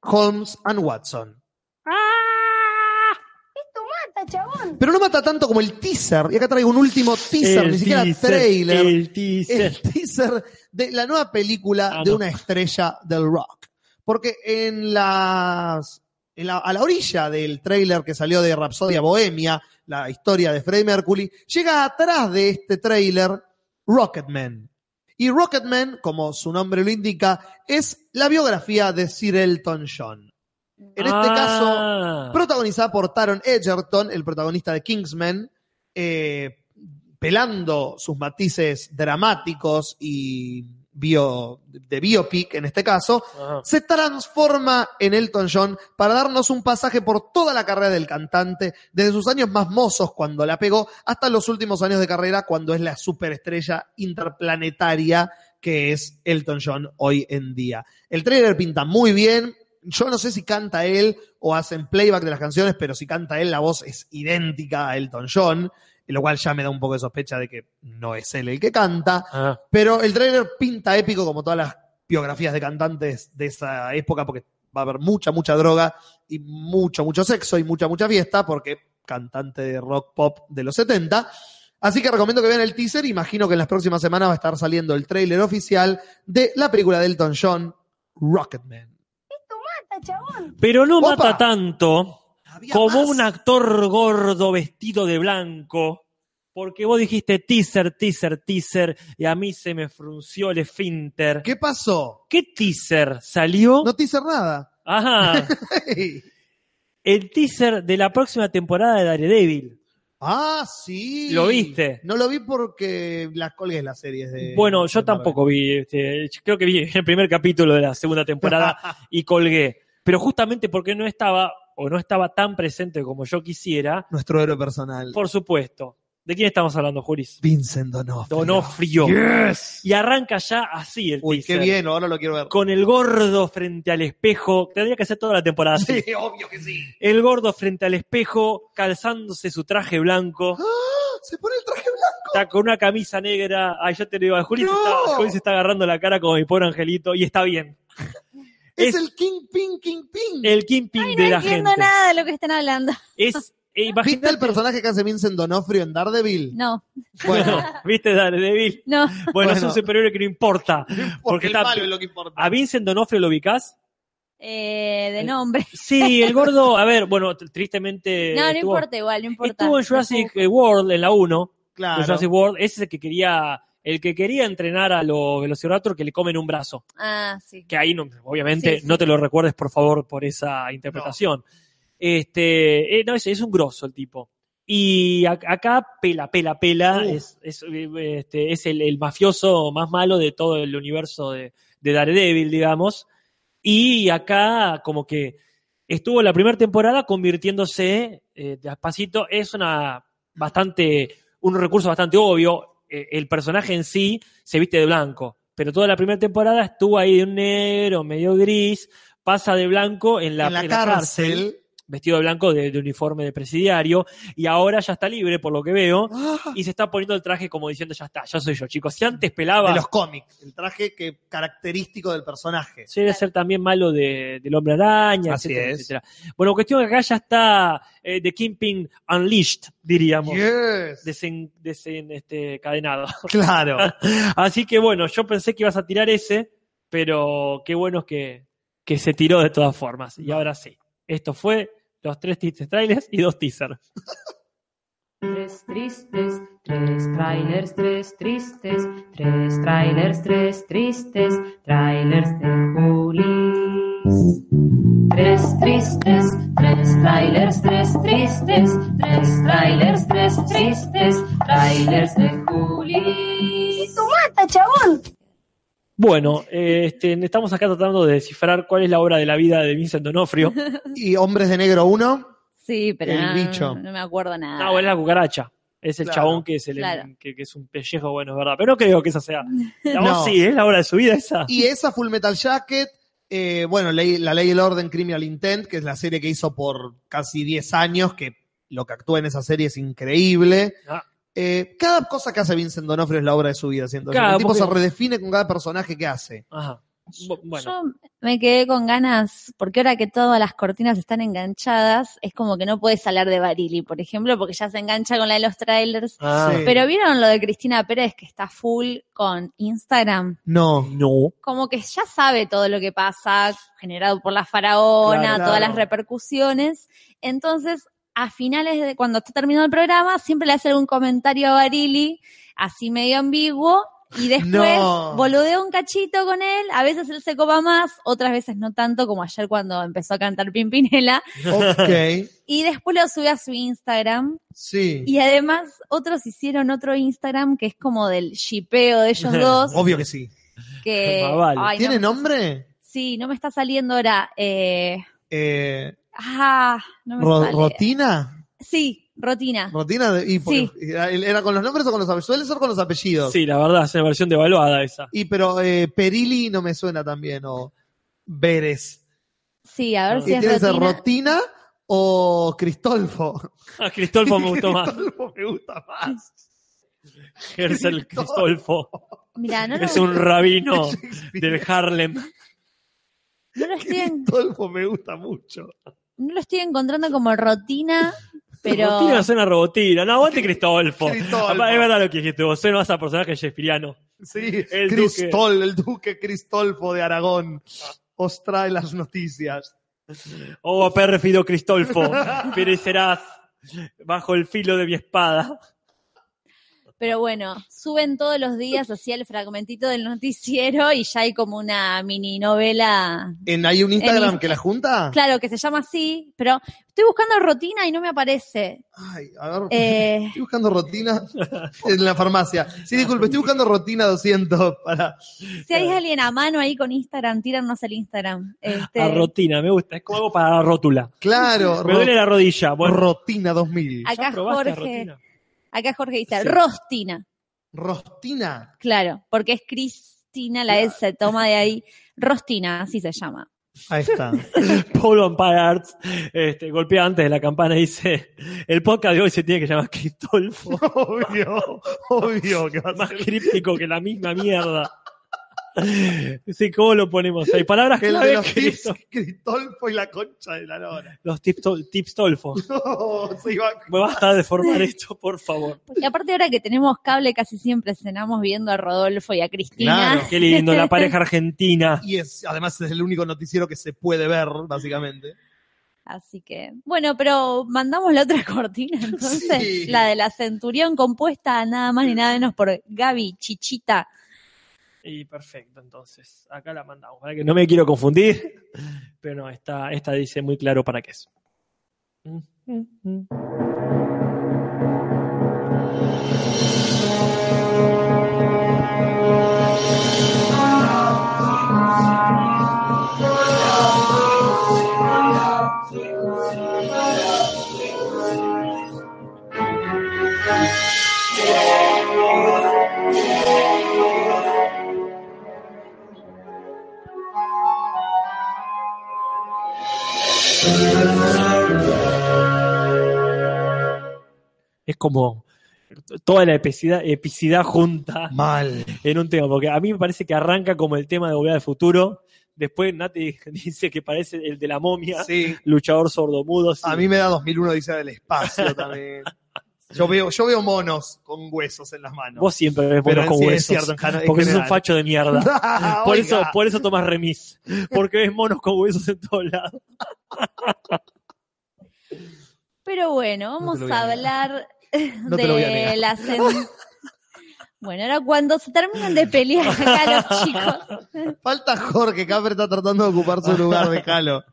Speaker 2: Holmes and Watson.
Speaker 7: Esto mata, chabón.
Speaker 2: Pero no mata tanto como el teaser. Y acá traigo un último teaser,
Speaker 3: El
Speaker 2: ni siquiera
Speaker 3: teaser,
Speaker 2: trailer.
Speaker 3: El teaser.
Speaker 2: el teaser de la nueva película
Speaker 3: Ah,
Speaker 2: de
Speaker 3: no.
Speaker 2: una estrella del rock. Porque en las la- a la orilla del tráiler que salió de Rapsodia Bohemia, la historia de Freddie Mercury, llega atrás de este tráiler Rocketman. Y Rocketman, como su nombre lo indica, es la biografía de Sir Elton John. En este caso,
Speaker 3: Ah.
Speaker 2: protagonizada por Taron Egerton, el protagonista de Kingsman, eh, pelando sus matices dramáticos y bio, de biopic en este caso,
Speaker 3: Ajá.
Speaker 2: se transforma en Elton John para darnos un pasaje por toda la carrera del cantante, desde sus años más mozos cuando la pegó, hasta los últimos años de carrera cuando es la superestrella interplanetaria que es Elton John hoy en día. El trailer pinta muy bien. Yo no sé si canta él o hacen playback de las canciones, pero si canta él, la voz es idéntica a Elton John, lo cual ya me da un poco de sospecha de que no es él el que canta.
Speaker 3: Ah.
Speaker 2: Pero el trailer pinta épico como todas las biografías de cantantes de esa época, porque va a haber mucha, mucha droga y mucho, mucho sexo y mucha, mucha fiesta, porque cantante de rock pop de los 70. Así que recomiendo que vean el teaser. Imagino que en las próximas semanas va a estar saliendo el tráiler oficial de la película de Elton John, Rocketman.
Speaker 7: Esto mata, chabón.
Speaker 3: Pero no
Speaker 2: Opa.
Speaker 3: mata tanto
Speaker 2: Había
Speaker 3: como
Speaker 2: más.
Speaker 3: un actor gordo vestido de blanco. Porque vos dijiste teaser, teaser, teaser, y a mí se me frunció el esfínter. ¿Qué,
Speaker 2: ¿Qué pasó?
Speaker 3: teaser salió?
Speaker 2: No teaser nada.
Speaker 3: Ajá, el teaser de la próxima temporada de Daredevil.
Speaker 2: Ah, sí.
Speaker 3: ¿Lo viste?
Speaker 2: No lo vi porque las colgué las series de.
Speaker 3: Bueno, yo
Speaker 2: de
Speaker 3: tampoco vi, este, creo que vi el primer capítulo de la segunda temporada y colgué. Pero justamente porque no estaba, o no estaba tan presente como yo quisiera,
Speaker 2: Nuestro héroe personal.
Speaker 3: por supuesto. ¿De quién estamos hablando, Juris?
Speaker 2: Vincent Donofrio.
Speaker 3: Donofrio.
Speaker 2: Yes.
Speaker 3: Y arranca ya así el
Speaker 2: Uy, qué
Speaker 3: teaser.
Speaker 2: bien, ahora lo quiero ver.
Speaker 3: Con el gordo frente al espejo. Tendría que ser toda la temporada así.
Speaker 2: Sí, obvio que sí.
Speaker 3: El gordo frente al espejo, calzándose su traje blanco.
Speaker 2: ¡Ah! Se pone el traje blanco.
Speaker 3: está con una camisa negra. Ay, yo te lo digo, Juli, se
Speaker 2: No.
Speaker 3: está, Juli se está agarrando la cara como mi pobre angelito y está bien.
Speaker 2: Es,
Speaker 3: Es-
Speaker 2: el Kingpin, Kingpin.
Speaker 3: El Kingpin
Speaker 4: Ay,
Speaker 3: de
Speaker 4: no
Speaker 3: la
Speaker 4: entiendo
Speaker 3: gente.
Speaker 4: nada de lo que están hablando.
Speaker 3: Es, eh,
Speaker 2: ¿Viste el personaje que hace Vincent Donofrio en Daredevil?
Speaker 4: No,
Speaker 2: Bueno,
Speaker 3: ¿Viste Daredevil?
Speaker 4: no.
Speaker 3: Bueno, es un superhéroe que no importa.
Speaker 2: porque
Speaker 3: Porque
Speaker 2: el
Speaker 3: está-
Speaker 2: malo es lo que importa.
Speaker 3: ¿A Vincent Donofrio lo ubicás?
Speaker 4: Eh, de nombre.
Speaker 3: Sí, el gordo, a ver, bueno, tristemente.
Speaker 4: No, no
Speaker 3: estuvo-
Speaker 4: importa igual, no importa.
Speaker 3: Estuvo en Jurassic World, en la 1.
Speaker 2: Claro.
Speaker 3: Jurassic World, ese es el que quería, el que quería entrenar a los velociraptor que le comen un brazo.
Speaker 4: Ah, sí.
Speaker 3: Que ahí, no, obviamente,
Speaker 4: Sí, sí.
Speaker 3: no te lo recuerdes, por favor, por esa interpretación. Este, eh, no, es, es un grosso el tipo. Y a- acá pela, pela, pela.
Speaker 2: Uh.
Speaker 3: Es, es, este, es el, el mafioso más malo de todo el universo de, de Daredevil, digamos. Y acá, como que estuvo la primera temporada convirtiéndose eh, de a pasito. Es una bastante, un recurso bastante obvio. Eh, el personaje en sí se viste de blanco, pero toda la primera temporada estuvo ahí de un negro, medio gris, pasa de blanco en la,
Speaker 2: en la
Speaker 3: en
Speaker 2: cárcel.
Speaker 3: Vestido de blanco de, de uniforme de presidiario, y ahora ya está libre, por lo que veo,
Speaker 2: Ah,
Speaker 3: y se está poniendo el traje como diciendo, ya está, ya soy yo, chicos. Si antes pelaba,
Speaker 2: de los cómics. El traje que característico del personaje.
Speaker 3: suele ser también malo de, del hombre araña,
Speaker 2: Así
Speaker 3: etcétera,
Speaker 2: es.
Speaker 3: etcétera. Bueno, cuestión que acá ya está eh, The Kingpin Unleashed, diríamos.
Speaker 2: Yes.
Speaker 3: Desen, desen- este, cadenado.
Speaker 2: Claro.
Speaker 3: Así que bueno, yo pensé que ibas a tirar ese, pero qué bueno que, que se tiró de todas formas. Y ahora sí. Esto fue los tres tristes trailers y dos teasers.
Speaker 8: Tres tristes, tres trailers, tres tristes, tres trailers, tres tristes, trailers de Julis. Tres tristes, tres trailers, tres tristes, tres trailers, tres tristes, trailers de Julis.
Speaker 7: ¡Mata, chabón!
Speaker 3: Bueno, eh, este, estamos acá tratando de descifrar cuál es la obra de la vida de Vincent Donofrio.
Speaker 2: Y Hombres de Negro 1.
Speaker 4: Sí, pero
Speaker 2: El
Speaker 4: no,
Speaker 2: bicho.
Speaker 4: no me acuerdo nada.
Speaker 3: No, es la cucaracha. Es el
Speaker 2: Claro,
Speaker 3: chabón que, le-
Speaker 4: claro.
Speaker 3: que, que es un pellejo, bueno, es verdad. Pero no creo que esa sea. La
Speaker 2: No.
Speaker 3: voz sí, es la obra de su vida esa.
Speaker 2: Y esa Full Metal Jacket. eh, bueno, ley- La Ley y el Orden Criminal Intent, que es la serie que hizo por casi 10 años, que lo que actúa en esa serie es increíble.
Speaker 3: Ah.
Speaker 2: Eh, cada cosa que hace Vincent Donofrio es la obra de su vida, siento.
Speaker 3: Claro,
Speaker 2: el tipo
Speaker 3: porque-
Speaker 2: se redefine con cada personaje que hace.
Speaker 3: Ajá. Bueno,
Speaker 4: Yo me quedé con ganas, porque ahora que todas las cortinas están enganchadas, es como que no puedes hablar de Barili, por ejemplo, porque ya se engancha con la de los trailers.
Speaker 3: Ah,
Speaker 2: Sí.
Speaker 4: Pero vieron lo de Cristina Pérez que está full con Instagram.
Speaker 2: No.
Speaker 3: no.
Speaker 4: Como que ya sabe todo lo que pasa, generado por la faraona,
Speaker 3: Claro.
Speaker 4: todas
Speaker 2: Claro.
Speaker 4: las repercusiones. Entonces, a finales de cuando está terminando el programa, siempre le hace algún comentario a Barili, así medio ambiguo, y después
Speaker 2: No.
Speaker 4: boludea un cachito con él, a veces él se copa más, otras veces no tanto, como ayer cuando empezó a cantar Pimpinela,
Speaker 2: Ok.
Speaker 4: y después lo sube a su Instagram,
Speaker 2: Sí.
Speaker 4: y además otros hicieron otro Instagram que es como del shipeo de ellos dos,
Speaker 2: Obvio que sí.
Speaker 4: que...
Speaker 3: Más vale.
Speaker 4: ay,
Speaker 2: ¿Tiene
Speaker 4: no,
Speaker 2: nombre?
Speaker 4: Sí, no me está saliendo ahora. Eh,
Speaker 2: Eh,
Speaker 4: ah, no me
Speaker 2: Ro-
Speaker 4: sale.
Speaker 2: ¿Rotina?
Speaker 4: Sí, Rotina.
Speaker 2: ¿Rotina? de- y
Speaker 4: Sí.
Speaker 2: era, ¿Era con los nombres o con los apellidos? Suele ser con los apellidos.
Speaker 3: Sí, la verdad, es una versión devaluada esa.
Speaker 2: Y pero eh, Perili no me suena también, o Vélez.
Speaker 4: Sí, a ver
Speaker 3: Ah.
Speaker 4: si
Speaker 2: ¿Y
Speaker 4: es Rotina.
Speaker 2: Rotina o Cristolfo?
Speaker 3: A Cristolfo me gustó más.
Speaker 2: Cristolfo me gusta más.
Speaker 3: Gersel Cristolfo.
Speaker 4: Mira, no, lo-
Speaker 3: Es un rabino del Harlem.
Speaker 4: no lo
Speaker 2: Cristolfo me gusta mucho.
Speaker 4: No lo estoy encontrando como Rotina, pero...
Speaker 3: Robotina suena a robotina. No, aguante Cristolfo.
Speaker 2: Cristolfo.
Speaker 3: Apá, Es verdad lo que dijiste vos. Suena más a personaje shakespeariano.
Speaker 2: Sí,
Speaker 3: El
Speaker 2: Cristol, el duque Cristolfo de Aragón. Os trae las noticias.
Speaker 3: Oh, pérfido Cristolfo. Perecerás bajo el filo de mi espada.
Speaker 4: Pero bueno, suben todos los días así el fragmentito del noticiero y ya hay como una mini novela.
Speaker 2: ¿En, ¿Hay un Instagram
Speaker 4: En-
Speaker 2: que la junta?
Speaker 4: Claro, que se llama así, pero estoy buscando Rotina y no me aparece.
Speaker 2: Ay, a ver.
Speaker 4: Eh,
Speaker 2: Estoy buscando rotina en la farmacia. Sí, disculpe, estoy buscando rotina 200 para.
Speaker 4: si hay alguien a mano ahí con Instagram, tíranos el Instagram. Este,
Speaker 3: A rotina, me gusta. Es como algo para la rótula.
Speaker 2: Claro,
Speaker 3: Me duele la rodilla. Bueno,
Speaker 2: rotina 2000.
Speaker 3: ¿ya
Speaker 4: acá
Speaker 3: probaste
Speaker 4: Jorge,
Speaker 3: rotina?
Speaker 4: Acá Jorge dice
Speaker 3: Sí.
Speaker 4: Rostina,
Speaker 2: Rostina.
Speaker 4: claro, porque es Cristina, la S se toma de ahí. Rostina, así se llama.
Speaker 2: Ahí está.
Speaker 3: Paul Vampire Arts este, golpea antes de la campana y dice: El podcast de hoy se tiene que llamar Cristolfo.
Speaker 2: obvio, obvio que va a
Speaker 3: Más
Speaker 2: ser.
Speaker 3: críptico que la misma mierda. Sí, ¿cómo lo ponemos ahí? Palabras
Speaker 2: El de
Speaker 3: clave.
Speaker 2: los tips,
Speaker 3: Cristo-
Speaker 2: Cristolfo y la concha de la lora.
Speaker 3: Los tips, tips Tolfo.
Speaker 2: No,
Speaker 3: Me basta de formar esto, por favor.
Speaker 4: Y aparte ahora que tenemos cable, casi siempre cenamos viendo a Rodolfo y a Cristina.
Speaker 2: Claro.
Speaker 3: Qué lindo, la pareja argentina.
Speaker 2: Y es, además es el único noticiero que se puede ver, básicamente.
Speaker 4: Así que, bueno, pero mandamos la otra cortina entonces,
Speaker 2: Sí.
Speaker 4: la de la Centurión compuesta nada más ni nada menos por Gaby Chichita.
Speaker 3: Y perfecto, entonces, acá la mandamos. Para que no me quiero confundir, pero no, esta, esta dice muy claro para qué es. Es como toda la epicidad, epicidad junta
Speaker 2: Mal.
Speaker 3: en un tema, porque a mí me parece que arranca como el tema de Volver al Futuro. Después Nati dice que parece el de la momia,
Speaker 2: Sí.
Speaker 3: luchador sordomudo. sí.
Speaker 2: A mí me da 2001 dice del espacio también. Yo veo, yo veo monos con huesos en las manos.
Speaker 3: Vos siempre ves
Speaker 2: Pero
Speaker 3: monos con
Speaker 2: sí, es
Speaker 3: huesos.
Speaker 2: cierto, en
Speaker 3: porque sos un facho de mierda. Por eso, por eso tomas remis. Porque ves monos con huesos en todos lados.
Speaker 4: Pero bueno, vamos
Speaker 2: voy a
Speaker 4: hablar
Speaker 2: No te lo voy a
Speaker 4: de
Speaker 2: negar.
Speaker 4: la Bueno, ahora cuando se terminan de pelear acá los chicos,
Speaker 2: Falta Jorge, Capper está tratando de ocupar su lugar de Calo.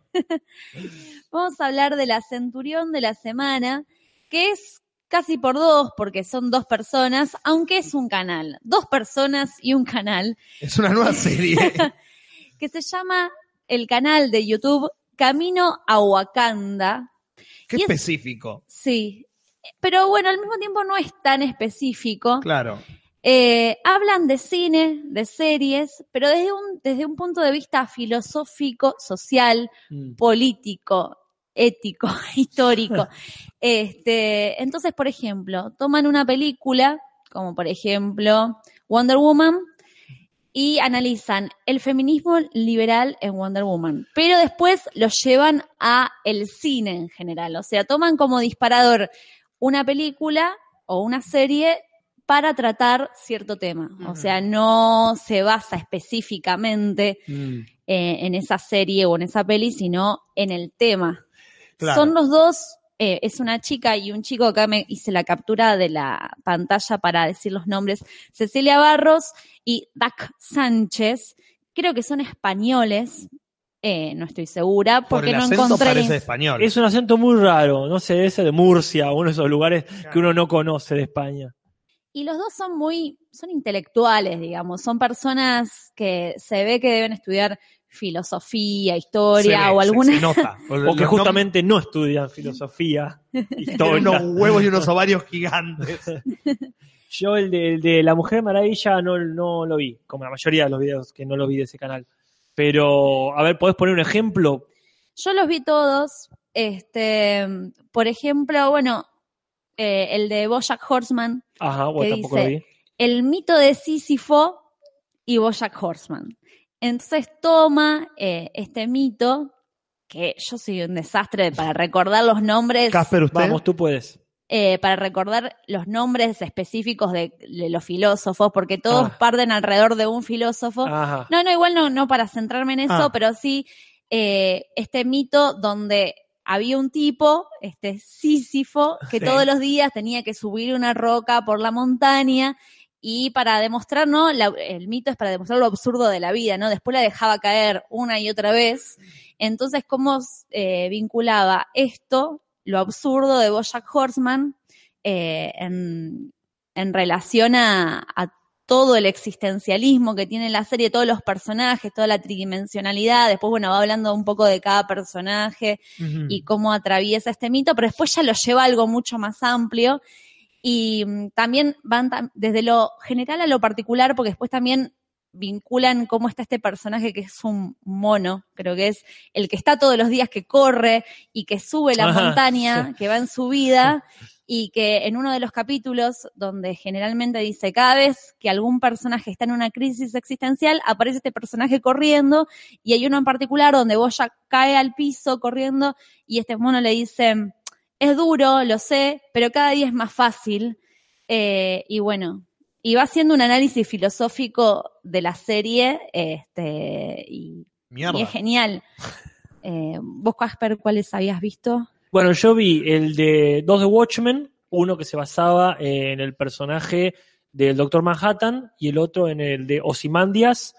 Speaker 4: vamos a hablar de la Centurión de la semana, que es casi por dos, porque son dos personas, aunque es un canal. Dos personas y un canal,
Speaker 2: Es una nueva serie.
Speaker 4: que se llama el canal de YouTube Camino a Wakanda.
Speaker 2: Qué
Speaker 4: Y es-
Speaker 2: específico.
Speaker 4: Sí. Pero bueno, al mismo tiempo no es tan específico.
Speaker 2: Claro.
Speaker 4: Eh, hablan de cine, de series, pero desde un, desde un punto de vista filosófico, social,
Speaker 3: Mm.
Speaker 4: político, ético, histórico. Este, entonces, por ejemplo, toman una película, como por ejemplo Wonder Woman, y analizan el feminismo liberal en Wonder Woman, pero después lo llevan a el cine en general, o sea, toman como disparador una película o una serie para tratar cierto tema, o sea, no se basa específicamente
Speaker 3: Mm.
Speaker 4: eh, en esa serie o en esa peli, sino en el tema.
Speaker 2: Claro.
Speaker 4: Son los dos, eh, es una chica y un chico, acá me hice la captura de la pantalla para decir los nombres, Cecilia Barros y Dak Sánchez, creo que son españoles, eh, no estoy segura,
Speaker 2: Por
Speaker 4: porque
Speaker 2: el
Speaker 4: no encontré...
Speaker 2: parece español.
Speaker 3: Es un acento muy raro, no sé, ese de Murcia, uno de esos lugares que uno no conoce de España.
Speaker 4: Y los dos son muy, son intelectuales, digamos, son personas que se ve que deben estudiar filosofía, historia
Speaker 2: Se ve,
Speaker 4: o alguna...
Speaker 2: se nota.
Speaker 3: O que justamente no estudian filosofía, historia.
Speaker 2: unos huevos y unos ovarios gigantes.
Speaker 3: Yo el de, el de La Mujer Maravilla no, no lo vi, como la mayoría de los videos que no lo vi de ese canal. Pero, a ver, ¿podés poner un ejemplo?
Speaker 4: Yo los vi todos. Este, por ejemplo, bueno, eh, el de Bojack Horseman,
Speaker 3: Ajá,
Speaker 4: ¿Qué
Speaker 3: bueno, tampoco lo
Speaker 4: dice?
Speaker 3: vi.
Speaker 4: el mito de Sísifo y Bojack Horseman. Entonces toma eh, este mito, que yo soy un desastre para recordar los nombres,
Speaker 2: Casper, usted.
Speaker 3: Vamos, tú puedes.
Speaker 4: Eh, para recordar los nombres específicos de, de los filósofos, porque todos
Speaker 3: Ah.
Speaker 4: parten alrededor de un filósofo.
Speaker 3: Ajá.
Speaker 4: No, no, igual no, no para centrarme en eso,
Speaker 2: Ah.
Speaker 4: pero sí eh, este mito donde había un tipo, este Sísifo, que
Speaker 2: Sí.
Speaker 4: todos los días tenía que subir una roca por la montaña y para demostrar, ¿no? La- el mito es para demostrar lo absurdo de la vida, ¿no? Después la dejaba caer una y otra vez. Entonces, ¿cómo eh, vinculaba esto, lo absurdo de Bojack Horseman, eh, en, en relación a, a todo el existencialismo que tiene la serie, todos los personajes, toda la tridimensionalidad. Después, bueno, va hablando un poco de cada personaje y cómo atraviesa este mito, pero después ya lo lleva a algo mucho más amplio. Y mm, también van desde lo general a lo particular, porque después también vinculan cómo está este personaje que es un mono, creo que es el que está todos los días, que corre y que sube la
Speaker 3: Ajá,
Speaker 4: montaña,
Speaker 3: sí.
Speaker 4: que va en su vida y que en uno de los capítulos donde generalmente dice cada vez que algún personaje está en una crisis existencial, aparece este personaje corriendo y hay uno en particular donde Boya cae al piso corriendo y este mono le dice, es duro, lo sé, pero cada día es más fácil. Eh, y bueno, y va haciendo un análisis filosófico de la serie este, y, es genial. Eh, ¿Vos, Casper, cuáles habías visto?
Speaker 3: Bueno, yo vi el de dos de Watchmen, uno que se basaba en el personaje del Doctor Manhattan y el otro en el de Ozymandias.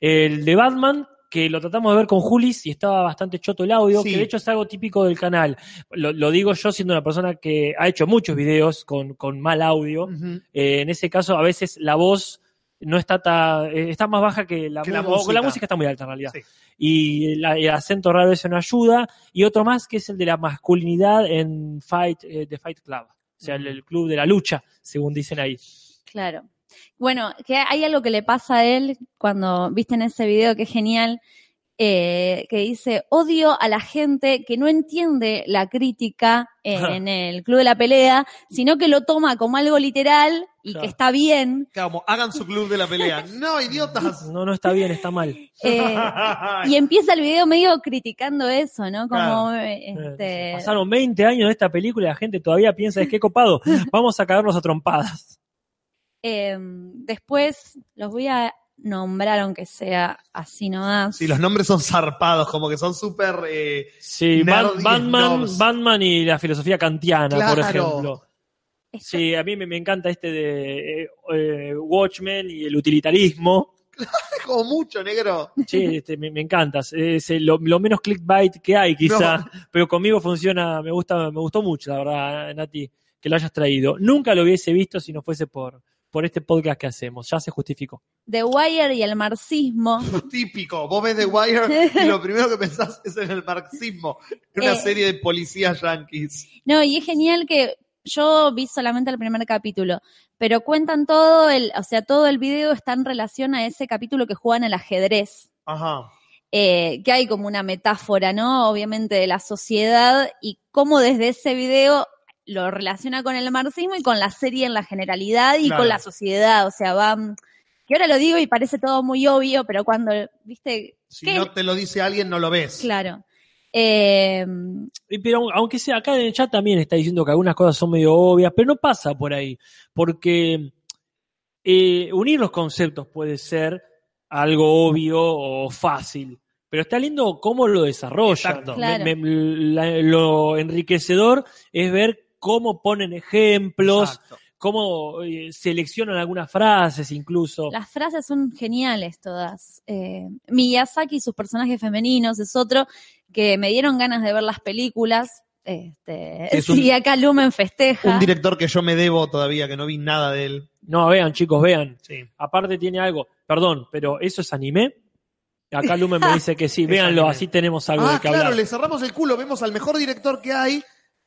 Speaker 3: El de Batman, que lo tratamos de ver con Julis y estaba bastante choto el audio,
Speaker 2: Sí.
Speaker 3: que de hecho es algo típico del canal. Lo, lo digo yo siendo una persona que ha hecho muchos videos con, con mal audio. Eh, en ese caso, a veces la voz no está ta- eh, está más baja que la,
Speaker 2: Que la música.
Speaker 3: la música está muy alta en realidad.
Speaker 2: Sí.
Speaker 3: Y la- el acento raro eso no ayuda. Y otro más que es el de la masculinidad en Fight, eh, The Fight Club. O sea, el, el club de la lucha, según dicen ahí.
Speaker 4: Claro. Bueno, que hay algo que le pasa a él cuando viste en ese video que es genial, eh, que dice, odio a la gente que no entiende la crítica en el club de la pelea, sino que lo toma como algo literal y
Speaker 3: Claro.
Speaker 4: que está bien.
Speaker 2: Claro, como, hagan su club de la pelea. No, idiotas.
Speaker 3: No, no está bien, está mal.
Speaker 4: Eh, y empieza el video medio criticando eso, ¿no? Como,
Speaker 2: Claro.
Speaker 4: este,
Speaker 3: Pasaron 20 años de esta película y la gente todavía piensa, es que copado, vamos a cagarnos a trompadas.
Speaker 4: Eh, después los voy a nombrar aunque sea así nomás.
Speaker 2: Sí, los nombres son zarpados, como que son súper. eh,
Speaker 3: Sí,
Speaker 2: Nerd
Speaker 3: Bat-
Speaker 2: y
Speaker 3: Batman. Batman y la filosofía kantiana, por ejemplo.
Speaker 4: Esto-
Speaker 3: Sí, a mí me, me encanta este de eh, eh, Watchmen y el utilitarismo.
Speaker 2: como mucho, negro.
Speaker 3: Sí, este, me, me encanta. Es lo, lo menos clickbait que hay, quizá. pero conmigo funciona, me gusta, me gustó mucho, la verdad, Nati, que lo hayas traído. Nunca lo hubiese visto si no fuese por, por este podcast que hacemos. Ya se justificó.
Speaker 4: The Wire y el marxismo.
Speaker 2: Típico. Vos ves The Wire y lo primero que pensás es en el marxismo. En una
Speaker 4: Eh.
Speaker 2: serie de policías yanquis.
Speaker 4: No, y es genial que yo vi solamente el primer capítulo, pero cuentan todo el, o sea, todo el video está en relación a ese capítulo que juegan el ajedrez.
Speaker 2: Ajá.
Speaker 4: eh, que hay como una metáfora, ¿no? Obviamente de la sociedad y cómo desde ese video lo relaciona con el marxismo y con la serie en la generalidad y
Speaker 2: Claro.
Speaker 4: con la sociedad, o sea, va que ahora lo digo y parece todo muy obvio, pero cuando, viste,
Speaker 2: Si
Speaker 4: ¿Qué?
Speaker 2: no te lo dice alguien, no lo ves.
Speaker 4: claro. Eh,
Speaker 3: Y, Pero aun- aunque sea acá en el chat también está diciendo que algunas cosas son medio obvias, pero no pasa por ahí, porque eh, unir los conceptos puede ser algo obvio o fácil, pero está lindo cómo lo desarrollan.
Speaker 2: Exacto.
Speaker 4: Claro.
Speaker 3: Me- me- la- lo enriquecedor es ver cómo ponen ejemplos,
Speaker 2: Exacto.
Speaker 3: cómo eh, seleccionan algunas frases incluso.
Speaker 4: Las frases son geniales todas. Eh, Miyazaki y sus personajes femeninos es otro que me dieron ganas de ver las películas. Este,
Speaker 2: es un-
Speaker 4: sí, acá Lumen festeja.
Speaker 2: Un director que yo me debo todavía, que no vi nada de él.
Speaker 3: No, vean chicos, vean.
Speaker 2: Sí.
Speaker 3: Aparte tiene algo, perdón, pero ¿eso es anime? Acá Lumen me dice que sí, véanlo,
Speaker 2: anime.
Speaker 3: así tenemos algo
Speaker 2: Ah,
Speaker 3: de que
Speaker 2: claro,
Speaker 3: hablar.
Speaker 2: le cerramos el culo, vemos al mejor director que hay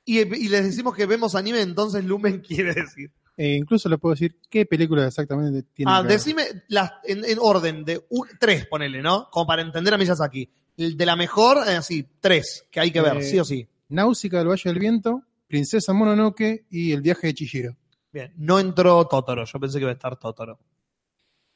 Speaker 2: y, y les decimos que vemos anime, entonces Lumen quiere decir.
Speaker 10: E incluso le puedo decir qué película exactamente tiene.
Speaker 2: Ah,
Speaker 10: que
Speaker 2: decime las, en, en orden de un- tres, ponele, ¿no? Como para entender a Miyazaki. El de la mejor, eh, así, tres, que hay que ver,
Speaker 10: Eh,
Speaker 2: sí o sí.
Speaker 10: Náusica del Valle del Viento, Princesa Mononoke y El viaje de Chihiro.
Speaker 2: Bien, no entró Totoro, yo pensé que iba a estar Totoro.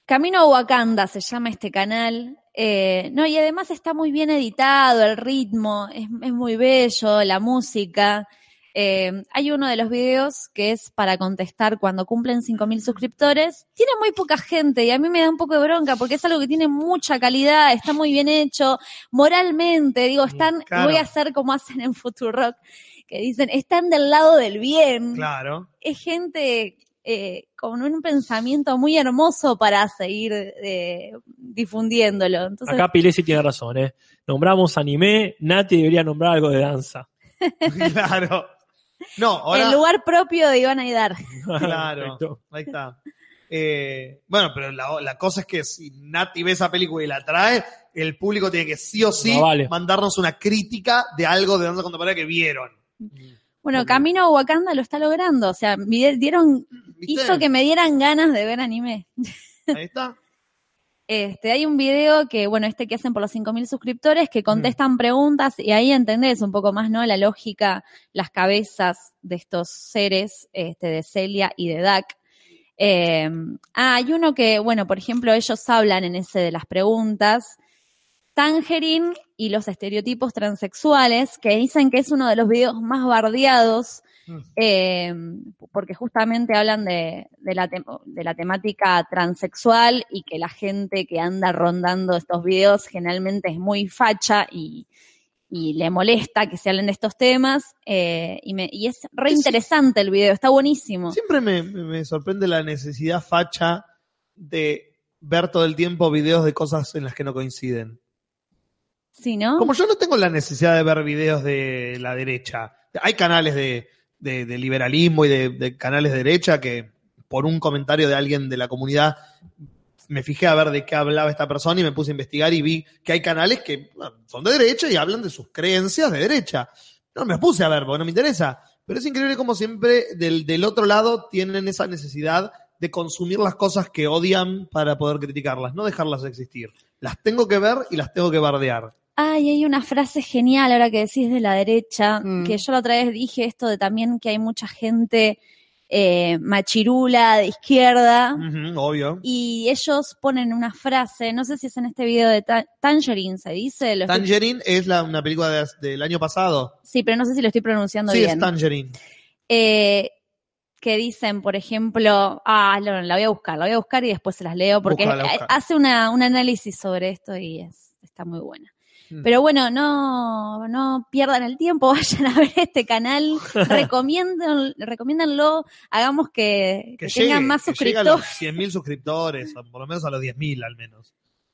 Speaker 4: Camino a Wakanda se llama este canal. Eh, no, y además está muy bien editado, el ritmo es, es muy bello, la música. Eh, hay uno de los videos que es para contestar cuando cumplen 5.000 suscriptores. Tiene muy poca gente y a mí me da un poco de bronca porque es algo que tiene mucha calidad, está muy bien hecho. Moralmente, digo, están,
Speaker 2: Claro.
Speaker 4: voy a hacer como hacen en Futurock, que dicen, están del lado del bien
Speaker 2: Claro.
Speaker 4: es gente eh, con un pensamiento muy hermoso para seguir eh, difundiéndolo. Entonces,
Speaker 3: Acá Pilesi tiene razón, ¿eh? Nombramos anime, Nati debería nombrar algo de danza.
Speaker 2: claro. No, ahora.
Speaker 4: el lugar propio de Iván Aidar.
Speaker 2: Claro, ahí está. Eh, bueno, pero la, la cosa es que si Nati ve esa película y la trae, el público tiene que sí o sí
Speaker 3: No vale.
Speaker 2: mandarnos una crítica de algo de danza contemporánea que vieron.
Speaker 4: Bueno, Camino a Wakanda lo está logrando. O sea, dieron,
Speaker 2: ¿Viste?
Speaker 4: hizo que me dieran ganas de ver anime.
Speaker 2: Ahí está.
Speaker 4: Este, hay un video que, bueno, este que hacen por los 5.000 suscriptores, que contestan preguntas y ahí entendés un poco más, ¿no? La lógica, las cabezas de estos seres, este, de Celia y de Dak. Eh, ah, hay uno que, bueno, por ejemplo, ellos hablan en ese de las preguntas, Tangerine y los estereotipos transexuales, que dicen que es uno de los videos más bardeados,
Speaker 2: Mm.
Speaker 4: eh, porque justamente hablan de, de la tem- de la temática transexual y que la gente que anda rondando estos videos generalmente es muy facha y, y le molesta que se hablen de estos temas. eh, y, me- y es re
Speaker 2: Sí.
Speaker 4: interesante el video, está buenísimo.
Speaker 2: Siempre me sorprende la necesidad facha de ver todo el tiempo videos de cosas en las que no coinciden.
Speaker 4: ¿No?
Speaker 2: Como yo no tengo la necesidad de ver videos de la derecha. Hay canales de, de- liberalismo y de, canales de derecha que por un comentario de alguien de la comunidad me fijé a ver de qué hablaba esta persona y me puse a investigar y vi que hay canales que son de derecha y hablan de sus creencias de derecha. No me puse a ver porque no me interesa. Pero es increíble como siempre del, del otro lado tienen esa necesidad de consumir las cosas que odian para poder criticarlas, no dejarlas existir. Las tengo que ver y las tengo que bardear.
Speaker 4: Ay, hay una frase genial ahora que decís de la derecha,
Speaker 2: Mm.
Speaker 4: que yo la otra vez dije esto de también que hay mucha gente eh, machirula de izquierda
Speaker 2: obvio.
Speaker 4: y ellos ponen una frase, no sé si es en este video de Ta- Tangerine, se dice, lo estoy-
Speaker 2: Tangerine es la, una película de- del año pasado.
Speaker 4: sí, pero no sé si lo estoy pronunciando
Speaker 2: Sí,
Speaker 4: bien.
Speaker 2: es Tangerine.
Speaker 4: Eh, que dicen, por ejemplo, ah, no, la voy a buscar, la voy a buscar y después se las leo porque hace una, un análisis sobre esto y es, está muy buena.
Speaker 2: Mm.
Speaker 4: Pero bueno, no, no pierdan el tiempo, vayan a ver este canal, recomiéndanlo, hagamos que, que
Speaker 2: llegue,
Speaker 4: tengan más
Speaker 2: que a los
Speaker 4: suscriptores.
Speaker 2: 100.000 suscriptores, o por lo menos a los 10.000 al menos.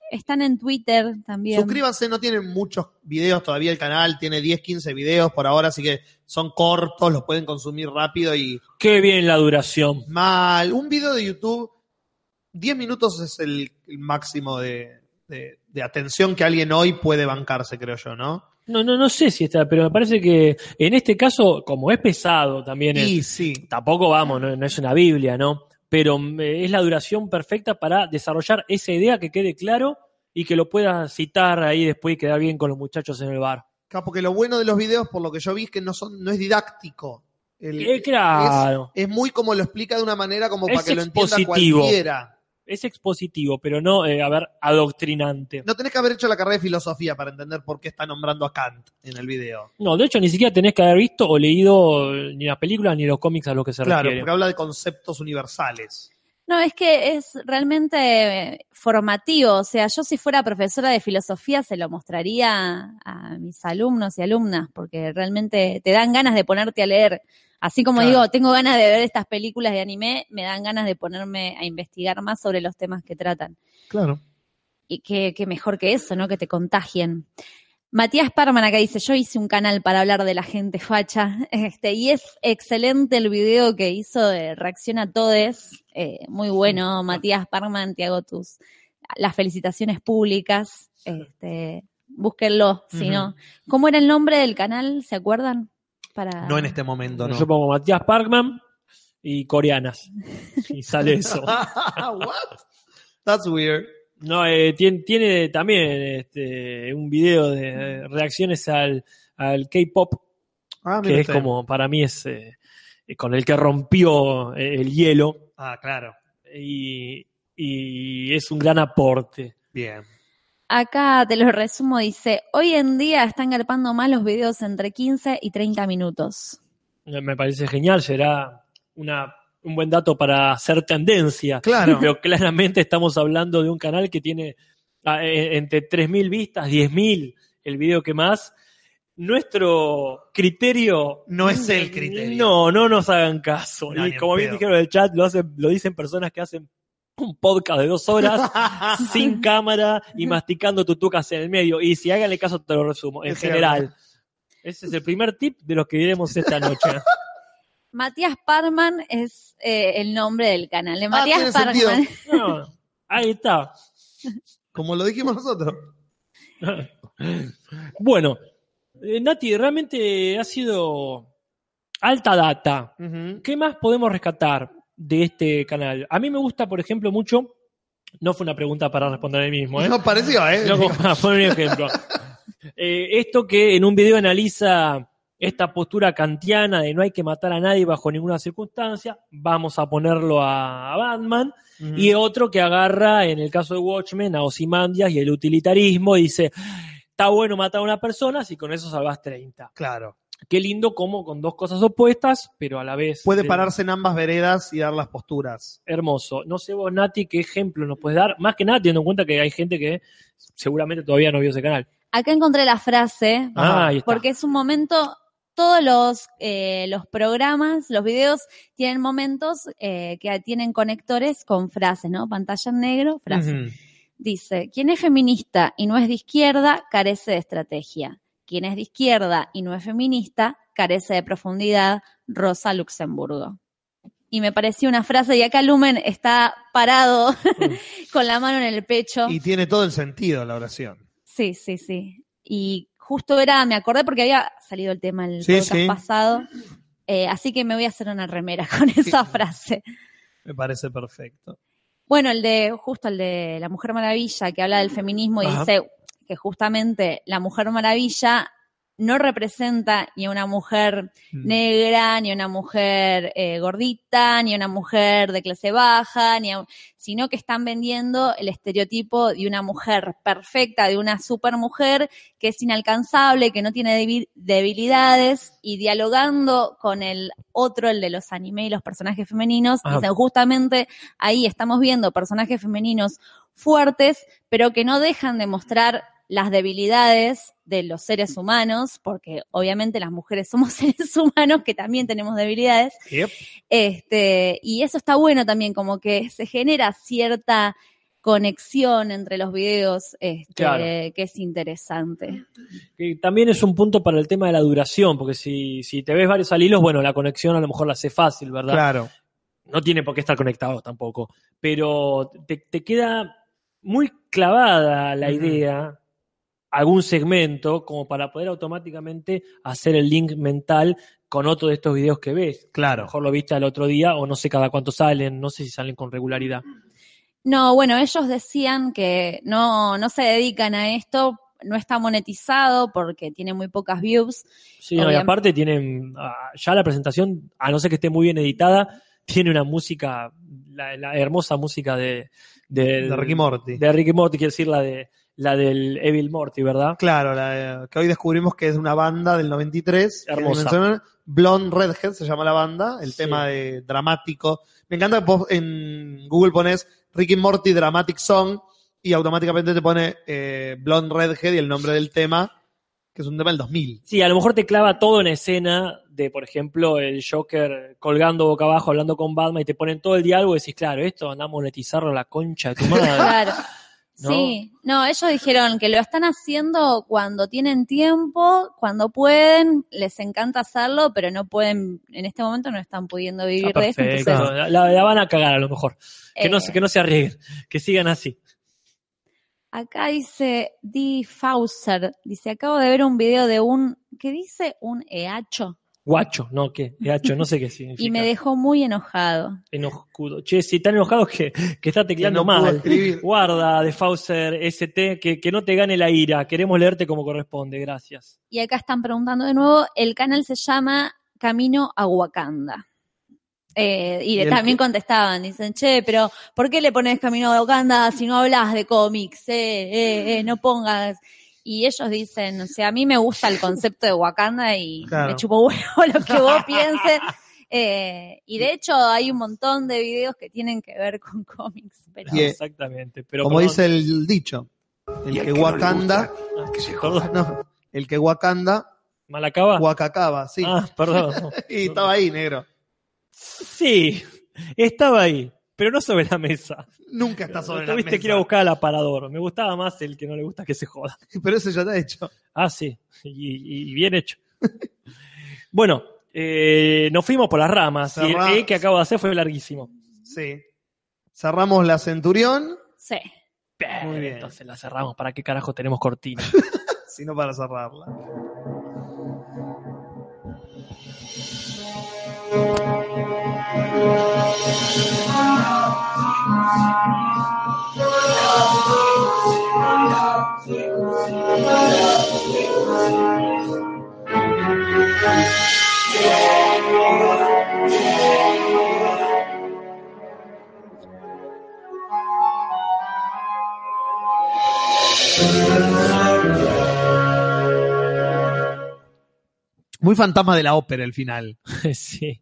Speaker 4: Están en Twitter también.
Speaker 2: Suscríbanse, no tienen muchos videos todavía el canal, tiene 10, 15 videos por ahora, así que son cortos, los pueden consumir rápido y
Speaker 3: Qué bien la duración.
Speaker 2: mal. Un video de YouTube, 10 minutos es el, el máximo de, de- de atención que alguien hoy puede bancarse, creo yo, ¿no?
Speaker 3: No, no, no sé si está, pero me parece que en este caso, como es pesado también, es-
Speaker 2: sí,
Speaker 3: tampoco vamos, no, no es una Biblia, ¿no? Pero mm, eh, es la duración perfecta para desarrollar esa idea que quede claro y que lo puedas citar ahí después y quedar bien con los muchachos en el bar.
Speaker 2: Claro, porque lo bueno de los videos, por lo que yo vi, es que no, son, no es didáctico. El-
Speaker 3: Eh, claro.
Speaker 2: es muy como lo explica de una manera como
Speaker 3: Es
Speaker 2: para que lo entienda cualquiera.
Speaker 3: Es expositivo, pero no, eh, a ver, adoctrinante.
Speaker 2: No tenés que haber hecho la carrera de filosofía para entender por qué está nombrando a Kant en el video.
Speaker 3: No, de hecho, ni siquiera tenés que haber visto o leído eh, ni la película ni los cómics a los que se
Speaker 2: claro,
Speaker 3: refiere.
Speaker 2: porque habla de conceptos universales.
Speaker 4: No, es que es realmente eh, formativo. O sea, yo si fuera profesora de filosofía se lo mostraría a mis alumnos y alumnas, porque realmente te dan ganas de ponerte a leer. Así como
Speaker 2: Claro.
Speaker 4: digo, tengo ganas de ver estas películas de anime, me dan ganas de ponerme a investigar más sobre los temas que tratan.
Speaker 2: Claro.
Speaker 4: Y qué, qué mejor que eso, ¿no? Que te contagien. Matías Parman acá dice, yo hice un canal para hablar de la gente facha, este, y es excelente el video que hizo de Reacción a Todes, eh, muy bueno, Matías Parman, te hago tus, las felicitaciones públicas, este, búsquenlo, si no. ¿Cómo era el nombre del canal? ¿Se acuerdan? Para...
Speaker 2: No en este momento, no.
Speaker 3: Yo pongo Matías Parkman y coreanas. Y sale eso.
Speaker 2: What? That's weird.
Speaker 3: No, eh, tiene, tiene también este, un video de eh, reacciones al, al K-pop,
Speaker 2: Ah,
Speaker 3: que es como, para mí es eh, con el que rompió eh, el hielo
Speaker 2: Ah, claro.
Speaker 3: y, y es un gran aporte.
Speaker 2: Bien.
Speaker 4: Acá te lo resumo, dice, hoy en día están garpando más los videos entre 15 y 30 minutos.
Speaker 3: Me parece genial, será una, un buen dato para hacer tendencia.
Speaker 2: Claro.
Speaker 3: Pero claramente estamos hablando de un canal que tiene ah, eh, entre 3.000 vistas, 10.000, el video que más. Nuestro criterio
Speaker 2: No es el criterio.
Speaker 3: No, no nos hagan caso.
Speaker 2: No,
Speaker 3: y como bien
Speaker 2: pedo.
Speaker 3: dijeron en el chat, lo, hacen, lo dicen personas que hacen un podcast de dos horas sin cámara y masticando tutucas en el medio. Y si háganle caso, te lo resumo. En
Speaker 2: Es cierto.
Speaker 3: general. Ese es el primer tip de los que diremos esta noche.
Speaker 4: Matías Parman es eh, el nombre del canal. De
Speaker 2: Ah,
Speaker 4: Matías. Parman.
Speaker 3: No, ahí está.
Speaker 2: Como lo dijimos nosotros.
Speaker 3: Bueno, eh, Nati, realmente ha sido alta data. ¿Qué más podemos rescatar de este canal? A mí me gusta, por ejemplo, mucho No fue una pregunta para responder a mí mismo, ¿eh?
Speaker 2: No pareció, ¿eh?
Speaker 3: No, para poner un ejemplo. Eh, esto que en un video analiza esta postura kantiana de no hay que matar a nadie bajo ninguna circunstancia, vamos a ponerlo a, Batman. Y otro que agarra, en el caso de Watchmen, a Ozymandias y el utilitarismo y dice, está bueno matar a una persona si con eso salvas 30.
Speaker 2: Claro.
Speaker 3: Qué lindo como con dos cosas opuestas, pero a la vez...
Speaker 2: Puede pararse en ambas veredas y dar las posturas.
Speaker 3: Hermoso. No sé vos, Nati, qué ejemplo nos puedes dar. Más que nada, teniendo en cuenta que hay gente que seguramente todavía no vio ese canal.
Speaker 4: Acá encontré la frase,
Speaker 3: Ah, ahí está.
Speaker 4: porque es un momento, todos los, eh, los programas, los videos tienen momentos eh, que tienen conectores con frases, ¿no? Pantalla en negro, frase. Dice, quien es feminista y no es de izquierda, carece de estrategia. Quien es de izquierda y no es feminista, carece de profundidad. Rosa Luxemburgo. Y me pareció una frase, y acá Lumen está parado con la mano en el pecho.
Speaker 2: Y tiene todo el sentido la oración.
Speaker 4: Sí, sí, sí. Y justo era, me acordé porque había salido el tema el
Speaker 2: Sí,
Speaker 4: podcast
Speaker 2: sí.
Speaker 4: pasado. Eh, así que me voy a hacer una remera con esa frase.
Speaker 2: Me parece perfecto.
Speaker 4: Bueno, el de, justo el de la Mujer Maravilla, que habla del feminismo y
Speaker 2: Ajá.
Speaker 4: dice que justamente la Mujer Maravilla no representa ni a una mujer
Speaker 2: Mm.
Speaker 4: negra, ni a una mujer eh, gordita, ni a una mujer de clase baja, ni a- sino que están vendiendo el estereotipo de una mujer perfecta, de una supermujer que es inalcanzable, que no tiene debi- debilidades, y dialogando con el otro, el de los anime y los personajes femeninos,
Speaker 3: Ah.
Speaker 4: dicen justamente ahí estamos viendo personajes femeninos fuertes, pero que no dejan de mostrar las debilidades de los seres humanos, porque obviamente las mujeres somos seres humanos que también tenemos debilidades, este, y eso está bueno también, como que se genera cierta conexión entre los videos, este,
Speaker 3: Claro.
Speaker 4: que es interesante.
Speaker 3: También es un punto para el tema de la duración, porque si, si te ves varios al hilo, bueno, la conexión a lo mejor la hace fácil, ¿verdad?
Speaker 2: Claro.
Speaker 3: No tiene por qué estar conectado tampoco, pero te, te queda muy clavada la idea, algún segmento, como para poder automáticamente hacer el link mental con otro de estos videos que ves. A lo
Speaker 2: Claro.
Speaker 3: mejor lo viste al otro día o no sé cada cuánto salen, no sé si salen con regularidad.
Speaker 4: No, bueno, ellos decían que no, no se dedican a esto, no está monetizado porque tiene muy pocas views.
Speaker 3: Sí, no, y aparte tienen, ah, ya la presentación, a no ser que esté muy bien editada, tiene una música, la, la hermosa música de, de,
Speaker 2: De Ricky Morty.
Speaker 3: de Ricky Morty, quiero decir la de la del Evil Morty, ¿verdad?
Speaker 2: Claro, la, que hoy descubrimos que es una banda del 93. que
Speaker 3: Hermosa.
Speaker 2: Blonde Redhead se llama la banda, el
Speaker 3: Sí.
Speaker 2: tema de dramático. Me encanta que vos en Google pones Ricky Morty Dramatic Song y automáticamente te pone eh, Blonde Redhead y el nombre del tema, que es un tema del 2000.
Speaker 3: Sí, a lo mejor te clava todo en escena de, por ejemplo, el Joker colgando boca abajo hablando con Batman y te ponen todo el diálogo y decís, claro, esto anda a monetizarlo a la concha de tu madre.
Speaker 4: Claro.
Speaker 3: ¿No?
Speaker 4: Sí, no, ellos dijeron que lo están haciendo cuando tienen tiempo, cuando pueden, les encanta hacerlo, pero no pueden, en este momento no están pudiendo vivir
Speaker 3: Está
Speaker 4: de. Entonces,
Speaker 3: la, la van a cagar a lo mejor. Que, no,
Speaker 4: eh,
Speaker 3: se- que no se arriesguen, que sigan así.
Speaker 4: acá dice Di Fauser, dice, acabo de ver un video de un, ¿qué dice? Un eacho.
Speaker 3: Guacho, no, ¿qué? Gacho, no sé qué significa.
Speaker 4: Y me dejó muy enojado.
Speaker 3: Enojudo. Che, si están enojados que, que está tecleando
Speaker 2: Que no
Speaker 3: mal. Guarda, de Fauser ST, que, que no te gane la ira. Queremos leerte como corresponde, gracias.
Speaker 4: Y acá están preguntando de nuevo, el canal se llama Camino a Wakanda. Eh, y
Speaker 2: ¿Y el
Speaker 4: también contestaban, dicen, che, pero ¿por qué le pones Camino a Wakanda si no hablas de cómics? Eh, eh, eh, no pongas. Y ellos dicen, o sea, a mí me gusta el concepto de Wakanda y
Speaker 2: Claro.
Speaker 4: me chupo huevo lo que vos pienses. Eh, y de hecho hay un montón de videos que tienen que ver con cómics. Pero...
Speaker 2: Y, eh,
Speaker 3: Exactamente. Pero,
Speaker 2: Como
Speaker 3: perdón.
Speaker 2: dice el dicho, el que Wakanda,
Speaker 3: Ah,
Speaker 2: no, el que Wakanda,
Speaker 3: ¿Malacaba?
Speaker 2: Wakakaba, sí.
Speaker 3: Ah, perdón.
Speaker 2: y estaba ahí, negro.
Speaker 3: Sí, estaba ahí, pero no sobre la mesa.
Speaker 2: Nunca está sobre la
Speaker 3: Tuviste
Speaker 2: mesa.
Speaker 3: que ir a buscar al aparador. Me gustaba más el que no le gusta que se joda.
Speaker 2: Pero ese ya está hecho.
Speaker 3: Ah, sí, y, y bien hecho. bueno, eh, nos fuimos por las ramas. Y el E que acabo de hacer fue larguísimo.
Speaker 2: Sí. Cerramos la Centurión,
Speaker 4: Sí.
Speaker 2: Muy bien.
Speaker 3: Entonces la cerramos. ¿Para qué carajo tenemos cortina?
Speaker 2: sino para cerrarla. Muy fantasma de la ópera el final.
Speaker 3: Sí.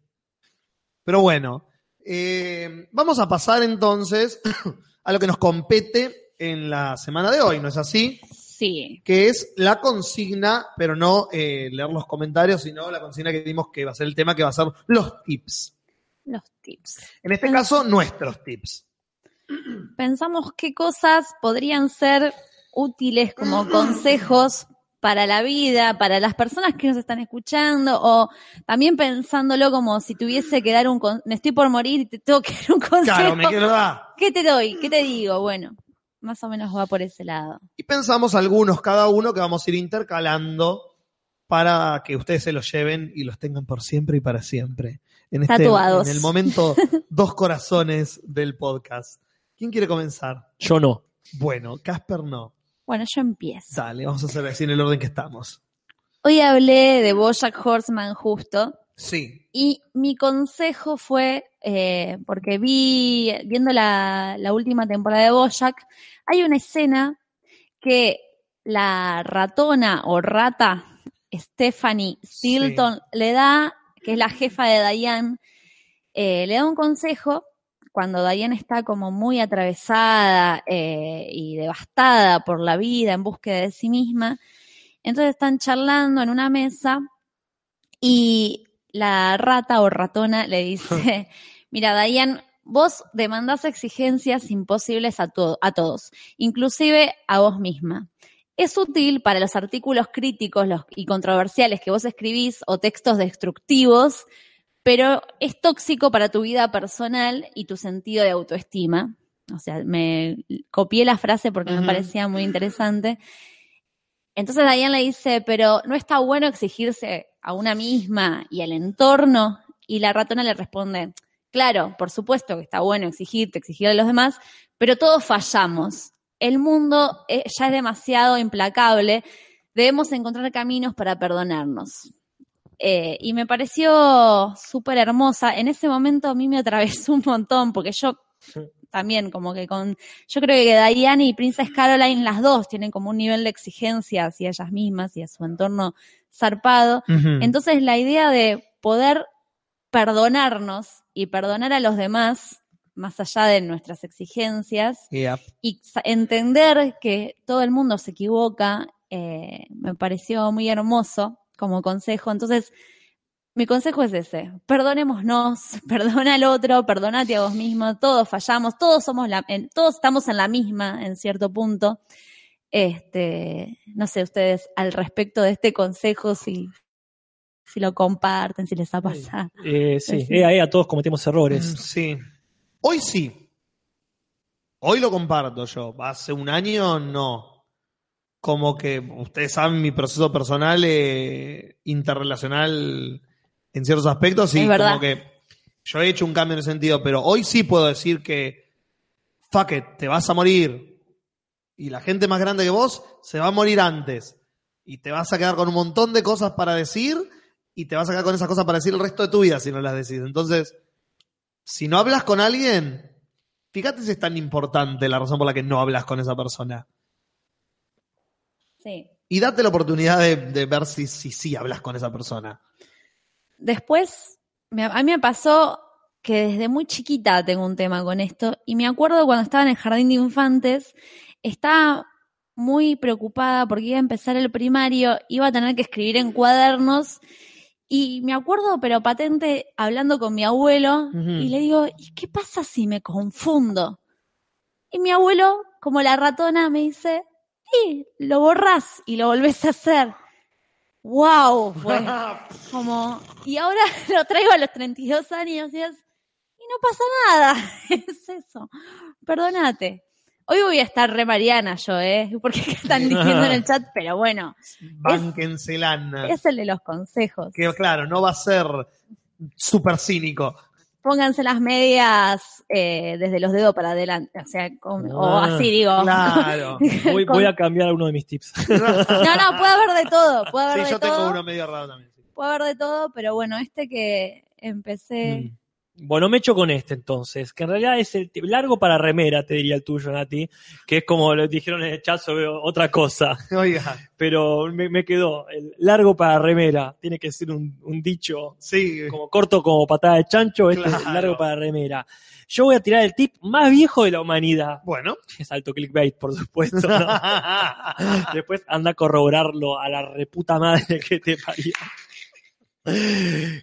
Speaker 2: Pero bueno, eh, vamos a pasar entonces a lo que nos compete en la semana de hoy, ¿no es así?
Speaker 4: Sí.
Speaker 2: Que es la consigna, pero no eh, leer los comentarios, sino la consigna que dimos que va a ser el tema, que va a ser los tips.
Speaker 4: Los tips.
Speaker 2: En este caso, nuestros tips.
Speaker 4: Pensamos qué cosas podrían ser útiles como consejos para la vida, para las personas que nos están escuchando, o también pensándolo como si tuviese que dar un... con- Me estoy por morir y te tengo que dar un consejo.
Speaker 2: Claro, me quiero dar.
Speaker 4: ¿Qué te doy? ¿Qué te digo? Bueno, más o menos va por ese lado.
Speaker 2: Y pensamos algunos cada uno que vamos a ir intercalando para que ustedes se los lleven y los tengan por siempre y para siempre. En este,
Speaker 4: Tatuados.
Speaker 2: En el momento dos corazones del podcast. ¿Quién quiere comenzar?
Speaker 3: Yo no.
Speaker 2: Bueno, Casper no.
Speaker 4: Bueno, yo empiezo.
Speaker 2: Dale, vamos a hacer así en el orden que estamos.
Speaker 4: Hoy hablé de Bojack Horseman justo,
Speaker 2: Sí.
Speaker 4: Y mi consejo fue, eh, porque vi, viendo la, la última temporada de Bojack, hay una escena que la ratona o rata Stephanie Stilton le da, que es la jefa de Diane, eh, le da un consejo cuando Diane está como muy atravesada eh, y devastada por la vida en búsqueda de sí misma. Entonces están charlando en una mesa y la rata o ratona le dice, mira, Diane, vos demandás exigencias imposibles a, to- a todos, inclusive a vos misma. Es útil para los artículos críticos los- y controversiales que vos escribís o textos destructivos, pero es tóxico para tu vida personal y tu sentido de autoestima. O sea, me copié la frase porque me parecía muy interesante. Entonces Diane le dice, pero no está bueno exigirse a una misma y al entorno. Y la ratona le responde, claro, por supuesto que está bueno exigirte, exigir a los demás, pero todos fallamos. El mundo eh, ya es demasiado implacable. Debemos encontrar caminos para perdonarnos. Eh, y me pareció súper hermosa. En ese momento a mí me atravesó un montón, porque yo también como que con, yo creo que Diane y Princess Caroline, las dos tienen como un nivel de exigencia hacia ellas mismas y a su entorno zarpado. Entonces la idea de poder perdonarnos y perdonar a los demás, más allá de nuestras exigencias, y entender que todo el mundo se equivoca, eh, me pareció muy hermoso como consejo. Entonces, mi consejo es ese, perdonémonos, perdona al otro, perdonate a vos mismo, todos fallamos, todos somos la, en- todos estamos en la misma en cierto punto. Este, no sé ustedes al respecto de este consejo si, si lo comparten, si les ha pasado.
Speaker 3: Eh, sí,
Speaker 4: Sí.
Speaker 3: eh, ahí a todos cometemos errores.
Speaker 2: Mm, Sí. Hoy sí. Hoy lo comparto yo. Hace un año no. Como que ustedes saben mi proceso personal eh, interrelacional en ciertos aspectos y como que yo he hecho un cambio en ese sentido, pero hoy sí puedo decir que fuck it, te vas a morir y la gente más grande que vos se va a morir antes y te vas a quedar con un montón de cosas para decir y te vas a quedar con esas cosas para decir el resto de tu vida si no las decís. Entonces, si no hablas con alguien, fíjate si es tan importante la razón por la que no hablas con esa persona.
Speaker 4: Sí.
Speaker 2: Y date la oportunidad de, de ver si sí si, hablas con esa persona.
Speaker 4: Después, me- a mí me pasó que desde muy chiquita tengo un tema con esto y me acuerdo cuando estaba en el jardín de infantes, estaba muy preocupada porque iba a empezar el primario, iba a tener que escribir en cuadernos y me acuerdo, pero patente, hablando con mi abuelo y le digo, ¿y qué pasa si me confundo? Y mi abuelo, como la ratona, me dice, sí, lo borrás y lo volvés a hacer. ¡Wow! Como, y ahora lo traigo a los 32 años y es, y no pasa nada. es eso. Perdónate. Hoy voy a estar re Mariana yo, ¿eh? Porque están diciendo en el chat, pero bueno,
Speaker 2: Bánquenselana.
Speaker 4: es el de los consejos.
Speaker 2: Que claro, no va a ser súper cínico.
Speaker 4: Pónganse las medias eh, desde los dedos para adelante, o sea, con- o
Speaker 3: Ah,
Speaker 4: así digo.
Speaker 2: Claro.
Speaker 3: Voy,
Speaker 4: Con-
Speaker 3: voy a cambiar uno de mis tips.
Speaker 4: No, no, puede haber de todo, puede haber
Speaker 2: Sí,
Speaker 4: de
Speaker 2: yo
Speaker 4: todo.
Speaker 2: tengo uno medio raro también.
Speaker 4: Puede haber de todo, pero bueno, este que empecé
Speaker 3: Bueno, me echo con este entonces, que en realidad es el largo para remera, te diría el tuyo, Nati, que es como lo dijeron en el chat sobre otra cosa,
Speaker 2: Oiga,
Speaker 3: pero me, me quedó, el largo para remera, tiene que ser un, un dicho
Speaker 2: sí.
Speaker 3: como corto como patada de chancho, este es largo para remera. Yo voy a tirar el tip más viejo de la humanidad.
Speaker 2: Bueno.
Speaker 3: Es alto clickbait, por supuesto. ¿no? Después anda a corroborarlo a la reputa madre que te parió.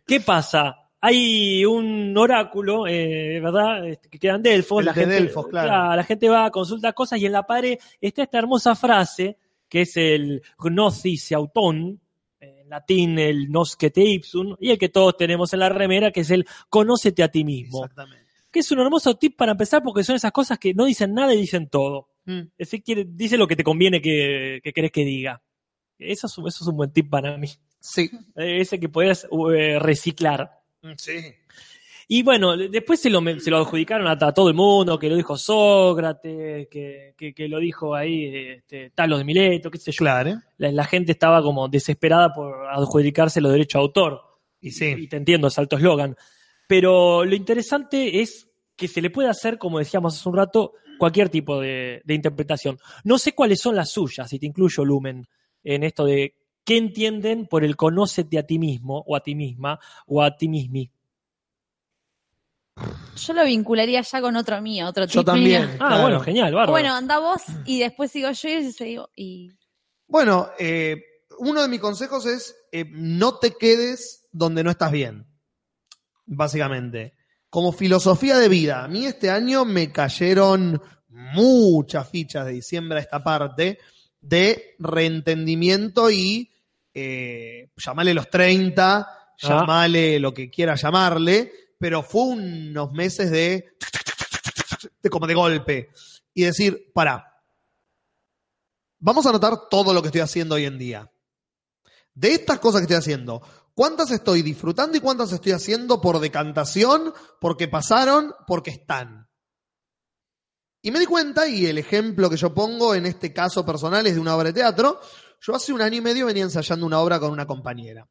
Speaker 3: ¿Qué pasa? Hay un oráculo, eh, ¿verdad? Este, Que quedan Delfos.
Speaker 2: El
Speaker 3: la gente,
Speaker 2: Delfos, claro.
Speaker 3: la gente va a consultar cosas y en la pared está esta hermosa frase que es el gnosis auton, en latín el noscete ipsum, y el que todos tenemos en la remera, que es el conócete a ti mismo.
Speaker 2: Exactamente.
Speaker 3: Que es un hermoso tip para empezar porque son esas cosas que no dicen nada y dicen todo.
Speaker 2: Mm.
Speaker 3: Es decir, dice lo que te conviene que, que querés que diga. Eso es, un- eso es un buen tip para mí.
Speaker 2: Sí.
Speaker 3: Eh, Ese que puedes eh, reciclar.
Speaker 2: Sí.
Speaker 3: Y bueno, de- después se lo, me- se lo adjudicaron a, a todo el mundo, que lo dijo Sócrates, que, que, que lo dijo ahí este, Talos de Mileto, qué sé yo.
Speaker 2: Claro.
Speaker 3: La, la gente estaba como desesperada por adjudicarse los derechos de autor.
Speaker 2: Y sí.
Speaker 3: Y te entiendo, es alto eslogan. Pero lo interesante es que se le puede hacer, como decíamos hace un rato, cualquier tipo de, de interpretación. No sé cuáles son las suyas, y te incluyo, Lumen, en esto de qué entienden por el conócete a ti mismo, o a ti misma, o a ti mismi.
Speaker 4: Yo lo vincularía ya con otro mío, otro
Speaker 2: Yo
Speaker 4: tip
Speaker 2: también.
Speaker 3: Ah,
Speaker 2: Claro.
Speaker 3: bueno, genial, bárbaro.
Speaker 4: Bueno, anda vos y después sigo yo y y
Speaker 2: Bueno, eh, uno de mis consejos es eh, no te quedes donde no estás bien. Básicamente. Como filosofía de vida, a mí este año me cayeron muchas fichas de diciembre a esta parte de reentendimiento y eh, llamale los 30, llamale lo que quiera llamarle, pero fue unos meses de, de como de golpe. Y decir, para, vamos a anotar todo lo que estoy haciendo hoy en día. De estas cosas que estoy haciendo, ¿cuántas estoy disfrutando y cuántas estoy haciendo por decantación, porque pasaron, porque están? Y me di cuenta, y el ejemplo que yo pongo en este caso personal es de una obra de teatro. Yo hace un año y medio venía ensayando una obra con una compañera,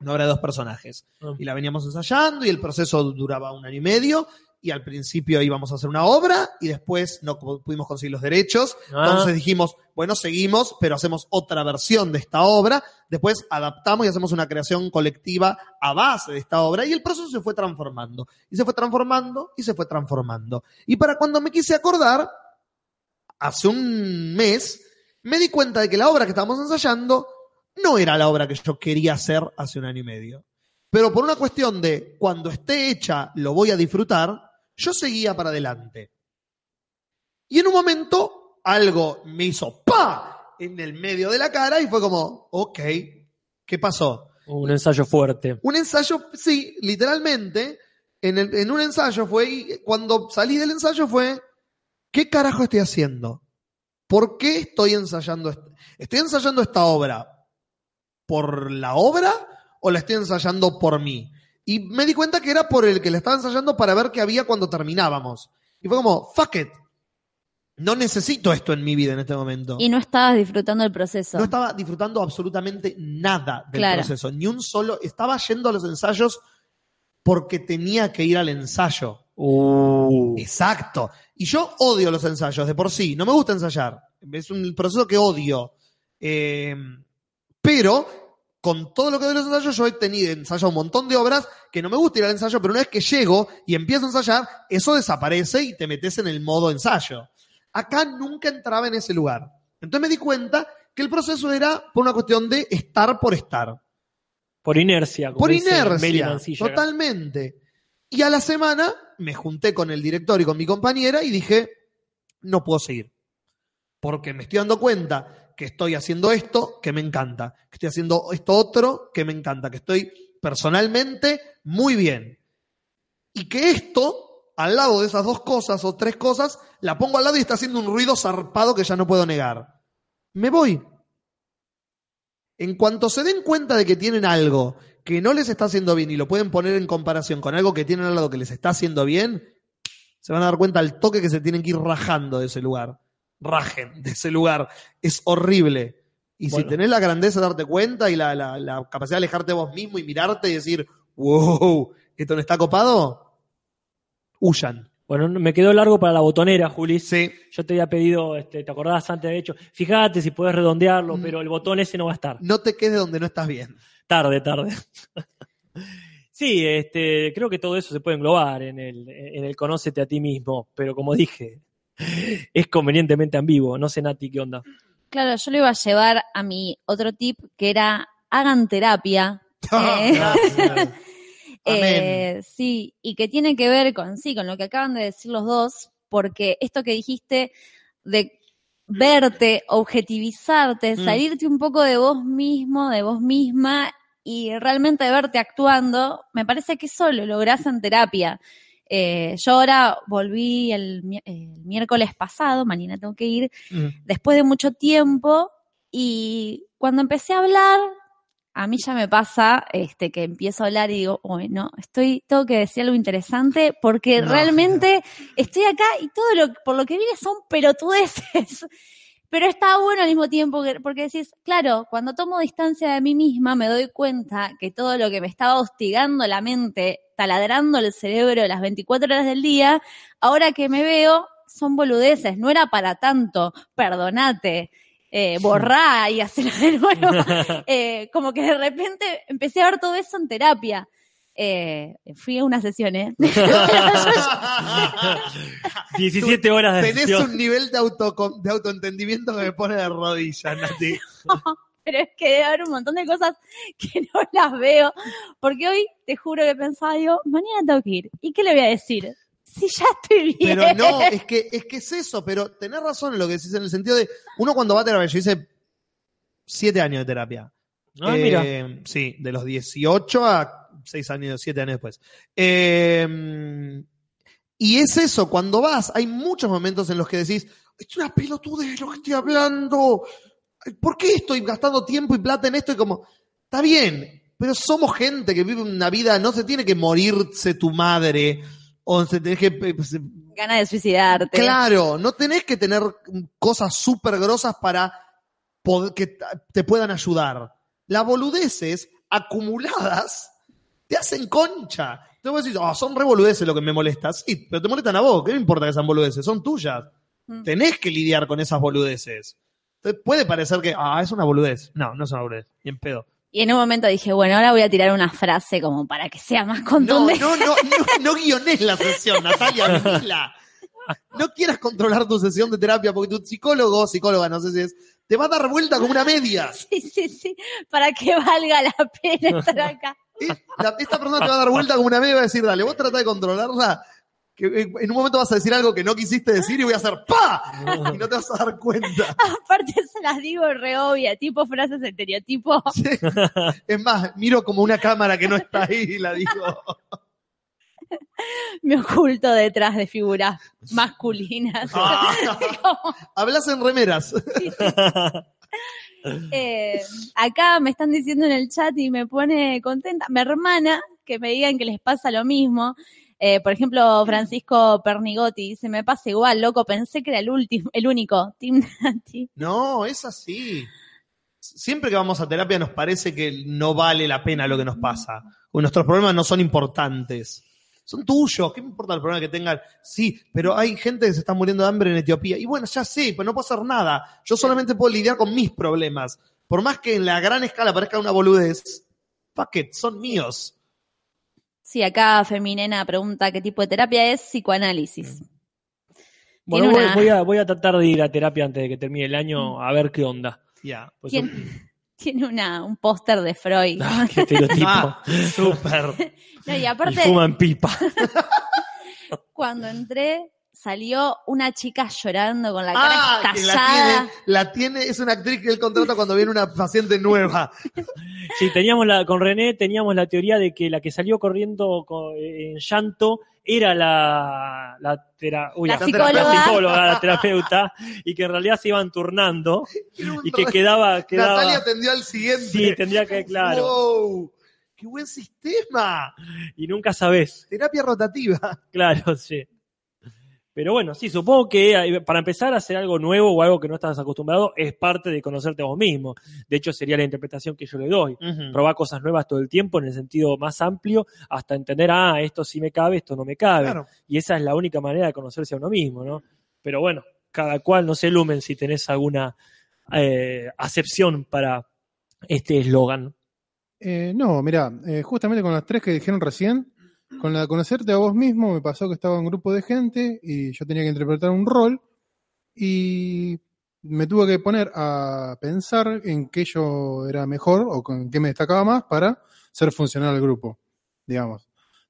Speaker 2: una obra de dos personajes.
Speaker 3: Ah.
Speaker 2: Y la veníamos ensayando y el proceso duraba un año y medio. Y al principio íbamos a hacer una obra y después no pudimos conseguir los derechos.
Speaker 3: Ah.
Speaker 2: Entonces dijimos, bueno, seguimos, pero hacemos otra versión de esta obra. Después adaptamos y hacemos una creación colectiva a base de esta obra. Y el proceso se fue transformando. Y se fue transformando y se fue transformando. Y para cuando me quise acordar, hace un mes, me di cuenta de que la obra que estábamos ensayando no era la obra que yo quería hacer hace un año y medio. Pero por una cuestión de cuando esté hecha lo voy a disfrutar, yo seguía para adelante. Y en un momento algo me hizo ¡pa! en el medio de la cara y fue como, ok, ¿qué pasó?
Speaker 3: Un ensayo fuerte.
Speaker 2: Un ensayo, sí, literalmente, en, el- en un ensayo fue, y cuando salí del ensayo fue, ¿qué carajo estoy haciendo? ¿Por qué estoy ensayando? est- ¿Estoy ensayando esta obra por la obra o la estoy ensayando por mí? Y me di cuenta que era por el que la estaba ensayando para ver qué había cuando terminábamos. Y fue como, fuck it. No necesito esto en mi vida en este momento.
Speaker 4: y no estabas disfrutando el proceso.
Speaker 2: No estaba disfrutando absolutamente nada del
Speaker 4: Claro.
Speaker 2: proceso, ni un solo. Estaba yendo a los ensayos porque tenía que ir al ensayo.
Speaker 3: Uh.
Speaker 2: Exacto. Y yo odio los ensayos de por sí. No me gusta ensayar. Es un proceso que odio. Eh, pero con todo lo que de los ensayos, yo he tenido ensayado un montón de obras que no me gusta ir al ensayo, pero una vez que llego y empiezo a ensayar, eso desaparece y te metes en el modo ensayo. Acá nunca entraba en ese lugar. Entonces me di cuenta que el proceso era por una cuestión de estar por estar.
Speaker 3: Por inercia. como
Speaker 2: Por
Speaker 3: dice
Speaker 2: inercia, totalmente. Y a la semana me junté con el director y con mi compañera y dije, no puedo seguir. Porque me estoy dando cuenta que estoy haciendo esto que me encanta, que estoy haciendo esto otro que me encanta, que estoy personalmente muy bien. Y que esto, al lado de esas dos cosas o tres cosas, la pongo al lado y está haciendo un ruido zarpado que ya no puedo negar. Me voy. En cuanto se den cuenta de que tienen algo que no les está haciendo bien y lo pueden poner en comparación con algo que tienen al lado que les está haciendo bien, se van a dar cuenta al toque que se tienen que ir rajando de ese lugar. Rajen de ese lugar. Es horrible. Y si tenés la grandeza de darte cuenta y la, la- la capacidad de alejarte de vos mismo y mirarte y decir, wow, esto no está copado, huyan.
Speaker 3: Bueno, me quedó largo para la botonera, Juli.
Speaker 2: Sí.
Speaker 3: Yo te había pedido, este, ¿te acordás antes de hecho? Fíjate si puedes redondearlo,
Speaker 2: Mm.
Speaker 3: pero el botón ese no va a estar.
Speaker 2: No te quedes donde no estás bien.
Speaker 3: Tarde, tarde. sí, este, creo que todo eso se puede englobar en el, en el conócete a ti mismo, pero como dije, es convenientemente ambiguo. No sé, Nati, qué onda.
Speaker 4: Claro, yo lo iba a llevar a mi otro tip, que era hagan terapia. Eh, eh, sí, y que tiene que ver con, sí, con lo que acaban de decir los dos, porque esto que dijiste de verte, objetivizarte,
Speaker 11: Mm.
Speaker 4: salirte un poco de vos mismo, de vos misma y realmente verte actuando, me parece que eso lo lográs en terapia. Eh, yo ahora volví el, mi- el miércoles pasado, mañana tengo que ir, después de mucho tiempo y cuando empecé a hablar, a mí ya me pasa este que empiezo a hablar y digo, "Uy, no, estoy, tengo que decir algo interesante porque
Speaker 11: No.
Speaker 4: realmente estoy acá y todo lo por lo que viene son pelotudeces. Pero está bueno al mismo tiempo que- porque decís, claro, cuando tomo distancia de mí misma me doy cuenta que todo lo que me estaba hostigando la mente, taladrando el cerebro las 24 horas del día, ahora que me veo son boludeces, no era para tanto, perdonate, eh, borrá y hacerlo de nuevo. Eh, como que de repente empecé a ver todo eso en terapia. Eh, fui a una sesión, ¿eh?
Speaker 3: 17 horas de
Speaker 2: Tenés
Speaker 3: sesión.
Speaker 2: un nivel de, auto, de autoentendimiento que me pone de rodillas, Nati.
Speaker 4: Pero es que debe haber un montón de cosas que no las veo. Porque hoy te juro que pensaba, digo, mañana tengo que ir. ¿Y qué le voy a decir? Si ya estoy bien.
Speaker 2: Pero no, es que, es que es eso, pero tenés razón en lo que decís, en el sentido de, uno cuando va a terapia, yo hice siete años de terapia.
Speaker 3: Ah,
Speaker 2: Eh,
Speaker 3: mira.
Speaker 2: Sí, de los 18 a 6 años, 7 años después. Eh, y es eso, cuando vas, hay muchos momentos en los que decís, es una pelotudez lo que estoy hablando. ¿Por qué estoy gastando tiempo y plata en esto? Y como, está bien, pero somos gente que vive una vida, no se tiene que morirse tu madre, o se tenés que eh, se-
Speaker 4: Ganas de suicidarte.
Speaker 2: Claro, no tenés que tener cosas súper grosas para que te puedan ayudar. Las boludeces acumuladas te hacen concha. Voy a decir, "Ah, son re boludeces lo que me molesta. Sí, pero te molestan a vos. ¿Qué me importa que sean boludeces? Son tuyas.
Speaker 4: Mm.
Speaker 2: Tenés que lidiar con esas boludeces. Entonces, puede parecer que, ah, es una boludez. No, no es una boludez. Ni en pedo.
Speaker 4: Y en un momento dije, bueno, ahora voy a tirar una frase como para que sea más
Speaker 2: No,
Speaker 4: contundente.
Speaker 2: no, no, no, no guiones la sesión, Natalia. No quieras controlar tu sesión de terapia porque tu psicólogo, psicóloga, no sé si es, te va a dar vuelta como una media.
Speaker 4: Sí, sí, sí, para que valga la pena estar acá.
Speaker 2: La- esta persona te va a dar vuelta como una media y va a decir, dale, vos trata de controlarla, que eh, en un momento vas a decir algo que no quisiste decir y voy a hacer ¡pa! Y no te vas a dar cuenta.
Speaker 4: Aparte se las digo re obvia, tipo frases estereotipo.
Speaker 2: Es más, miro como una cámara que no está ahí y la digo.
Speaker 4: Me oculto detrás de figuras masculinas.
Speaker 2: Ah. Hablas en remeras.
Speaker 4: Eh, acá me están diciendo en el chat y me pone contenta. Mi hermana, que me digan que les pasa lo mismo. Eh, por ejemplo, Francisco Pernigotti dice, me pasa igual, loco, pensé que era el último, el único. Team Nati.
Speaker 2: No, es así. Siempre que vamos a terapia nos parece que no vale la pena lo que nos pasa. Nuestros problemas no son importantes. Son tuyos. ¿Qué me importa el problema que tengan? Sí, pero hay gente que se está muriendo de hambre en Etiopía. Y bueno, ya sé, pues no puedo hacer nada. Yo solamente puedo lidiar con mis problemas. Por más que en la gran escala parezca una boludez, fuck it, son míos.
Speaker 4: Sí, acá Feminena pregunta qué tipo de terapia es psicoanálisis.
Speaker 3: Bueno,
Speaker 4: Tiene
Speaker 3: voy,
Speaker 4: una-
Speaker 3: voy a, voy a tratar de ir a terapia antes de que termine el año a ver qué onda.
Speaker 2: Ya.
Speaker 3: Pues
Speaker 4: Tien- Tiene una, un póster de Freud.
Speaker 3: Ah, qué estereotipo.
Speaker 2: Ah, súper.
Speaker 4: No, y
Speaker 3: Y
Speaker 4: aparte,
Speaker 3: fuman pipa.
Speaker 4: cuando entré, salió una chica llorando con la cara
Speaker 2: Ah, la tiene, la tiene, es una actriz que él contrata cuando viene una paciente nueva.
Speaker 3: Sí, teníamos la, con René teníamos la teoría de que la que salió corriendo co- en llanto era la, la, tera- uy,
Speaker 4: La
Speaker 3: la-
Speaker 4: psicóloga.
Speaker 3: la psicóloga, la terapeuta, y que en realidad se iban turnando y que quedaba, quedaba
Speaker 2: Natalia atendió al siguiente.
Speaker 3: sí, tendría que, claro,
Speaker 2: Wow, ¡Qué buen sistema!
Speaker 3: y nunca sabés,
Speaker 2: Terapia rotativa.
Speaker 3: claro, sí. Pero bueno, sí, supongo que eh, para empezar a hacer algo nuevo o algo que no estás acostumbrado es parte de conocerte a vos mismo. De hecho, sería la interpretación que yo le doy. Probar cosas nuevas todo el tiempo en el sentido más amplio hasta entender, ah, esto sí me cabe, esto no me cabe.
Speaker 2: Claro.
Speaker 3: Y esa es la única manera de conocerse a uno mismo, ¿no? Pero bueno, cada cual, no se lumen si tenés alguna eh, acepción para este eslogan.
Speaker 10: Eh, no, mira, justamente con las tres que dijeron recién, con la conocerte a vos mismo, me pasó que estaba en un grupo de gente y yo tenía que interpretar un rol y me tuve que poner a pensar en qué yo era mejor o con qué me destacaba más para ser funcional al grupo, digamos.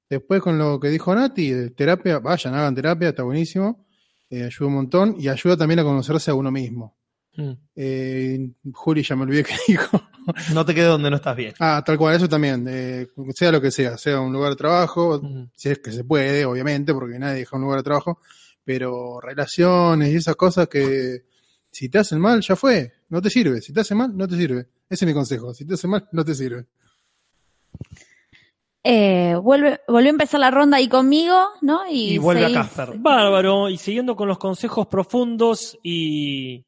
Speaker 10: Después con lo que dijo Nati, terapia, vayan, hagan terapia, está buenísimo, eh, ayuda un montón y ayuda también a conocerse a uno mismo.
Speaker 3: Mm.
Speaker 10: Eh, Juli, ya me olvidé que dijo.
Speaker 2: No te quedes donde no estás bien.
Speaker 10: Ah, tal cual, eso también. eh, sea lo que sea, sea un lugar de trabajo,
Speaker 3: Mm.
Speaker 10: si es que se puede, obviamente, porque nadie deja un lugar de trabajo, pero relaciones y esas cosas que si te hacen mal, ya fue, no te sirve. Si te hace mal, no te sirve. Ese es mi consejo. Si te hace mal, no te sirve.
Speaker 4: Eh, vuelve, volvió a empezar la ronda ahí conmigo, ¿no? Y,
Speaker 2: Y vuelve a Casper.
Speaker 3: Bárbaro, y siguiendo con los consejos profundos y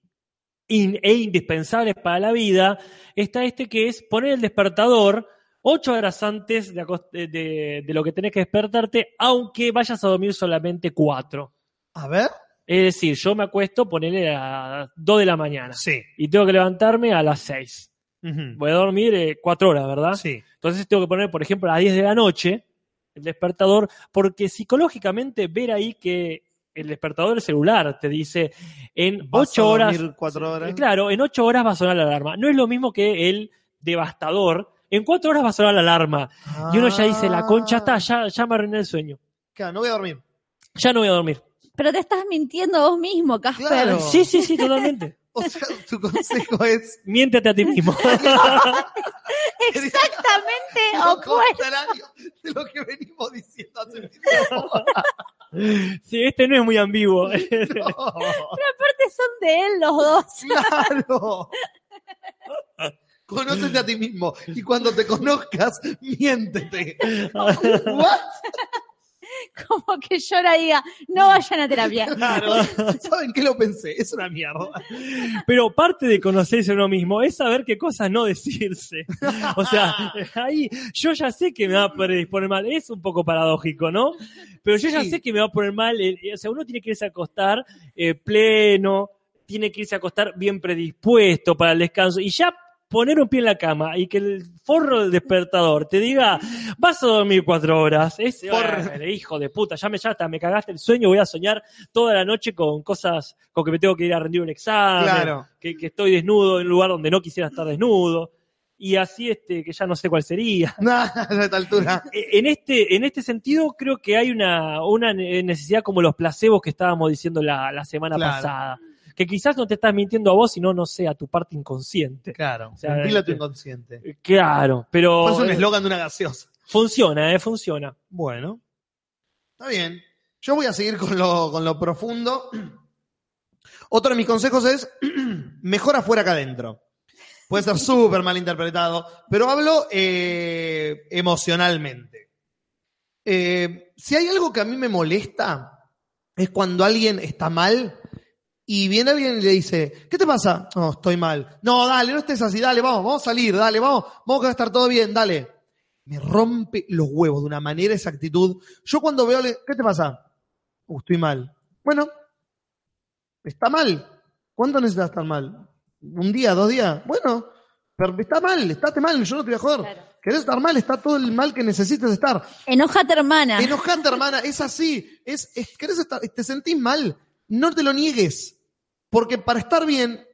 Speaker 3: in- e indispensables para la vida, está este que es poner el despertador ocho horas antes de, lo que tenés que despertarte, aunque vayas a dormir solamente cuatro.
Speaker 2: A ver.
Speaker 3: Es decir, yo me acuesto, ponerle a dos de la mañana
Speaker 2: Sí.
Speaker 3: y tengo que levantarme a las seis.
Speaker 2: Ujú.
Speaker 3: Voy a dormir eh, cuatro horas, ¿verdad?
Speaker 2: Sí.
Speaker 3: Entonces tengo que poner, por ejemplo, a las 10 de la noche el despertador, porque psicológicamente ver ahí que el despertador del celular te dice en
Speaker 2: Vas
Speaker 3: ocho
Speaker 2: a
Speaker 3: horas.
Speaker 2: cuatro horas.
Speaker 3: Claro, en ocho horas va a sonar la alarma. No es lo mismo que el devastador. En cuatro horas va a sonar la alarma. Y uno ya dice, la concha está, ya, ya me arruiné el sueño.
Speaker 2: Claro, no voy a dormir.
Speaker 3: Ya no voy a dormir.
Speaker 4: Pero te estás mintiendo vos mismo, Casper.
Speaker 2: Claro.
Speaker 3: Sí, sí, sí, totalmente.
Speaker 2: O sea, tu consejo es
Speaker 3: Miéntete a ti mismo.
Speaker 4: Exactamente
Speaker 2: lo
Speaker 4: opuesto.
Speaker 2: contrario de lo que venimos diciendo hace.
Speaker 3: Sí, este no es muy ambiguo.
Speaker 2: No,
Speaker 4: Aparte son de él los dos.
Speaker 2: claro. Conócete a ti mismo y cuando te conozcas, miéntete. What?
Speaker 4: Como que yo ahora diga, no vayan a terapia.
Speaker 2: Claro. ¿Saben qué lo pensé? Es una mierda.
Speaker 3: Pero parte de conocerse a uno mismo es saber qué cosas no decirse. O sea, ahí yo ya sé que me va a predisponer mal. Es un poco paradójico, ¿no? Pero yo ya sé que me va a poner mal. eh, O sea, uno tiene que irse a acostar eh, pleno, tiene que irse a acostar bien predispuesto para el descanso. Y ya poner un pie en la cama y que el forro del despertador te diga, vas a dormir cuatro horas. Es. "Bueno, hijo de puta, ya me ya hasta me cagaste el sueño, voy a soñar toda la noche con cosas, con que me tengo que ir a rendir un examen,
Speaker 2: Claro.
Speaker 3: que, que estoy desnudo en un lugar donde no quisiera estar desnudo. Y así este, que ya no sé cuál sería.
Speaker 2: Nah, a esta altura.
Speaker 3: E- En este, en este sentido, creo que hay una, una ne- necesidad como los placebos que estábamos diciendo la, la semana
Speaker 2: Claro.
Speaker 3: pasada. Que quizás no te estás mintiendo a vos, sino, no sé, a tu parte inconsciente.
Speaker 2: Claro.
Speaker 3: O sea,
Speaker 2: Ventila tu
Speaker 3: este-
Speaker 2: inconsciente.
Speaker 3: Claro, pero
Speaker 2: Es un
Speaker 3: eh,
Speaker 2: eslogan de una gaseosa.
Speaker 3: funciona, ¿eh? Funciona.
Speaker 2: Bueno. Está bien. Yo voy a seguir con lo, con lo profundo. Otro de mis consejos es mejor afuera que adentro. Puede ser súper mal interpretado, pero hablo eh, emocionalmente. Eh, si hay algo que a mí me molesta, es cuando alguien está mal y viene alguien y le dice, ¿qué te pasa? No, estoy mal. No, dale, no estés así, dale, vamos, vamos a salir, dale, vamos, vamos que va a estar todo bien, dale. Me rompe los huevos de una manera esa actitud. Yo cuando veo, le- ¿qué te pasa? Uh, estoy mal. Bueno, está mal. ¿Cuánto necesitas estar mal? ¿Un día, dos días? Bueno, pero está mal, estate mal, yo no te voy a joder.
Speaker 4: Claro.
Speaker 2: ¿Querés estar mal? Está todo el mal que necesites estar.
Speaker 4: Enojate, hermana.
Speaker 2: Enojante, hermana, es así. Es, es, ¿querés estar, te sentís mal? No te lo niegues. Porque para estar bien,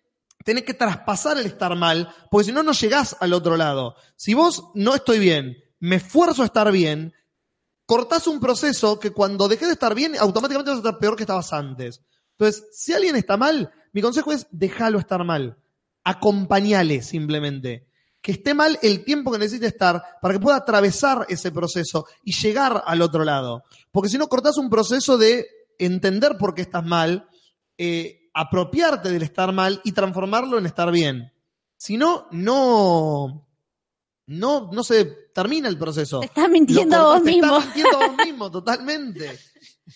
Speaker 2: tenés que traspasar el estar mal, porque si no, no llegás al otro lado. Si vos no estoy bien, me esfuerzo a estar bien, cortás un proceso que cuando dejes de estar bien, automáticamente vas a estar peor que estabas antes. Entonces, si alguien está mal, mi consejo es déjalo estar mal. Acompañale simplemente. Que esté mal el tiempo que necesite estar para que pueda atravesar ese proceso y llegar al otro lado. Porque si no, cortás un proceso de entender por qué estás mal, eh, apropiarte del estar mal y transformarlo en estar bien. Si no, no, no, no se termina el proceso.
Speaker 4: Te estás mintiendo
Speaker 2: Lo
Speaker 4: a vos mismo.
Speaker 2: Estás mintiendo a vos mismo, totalmente.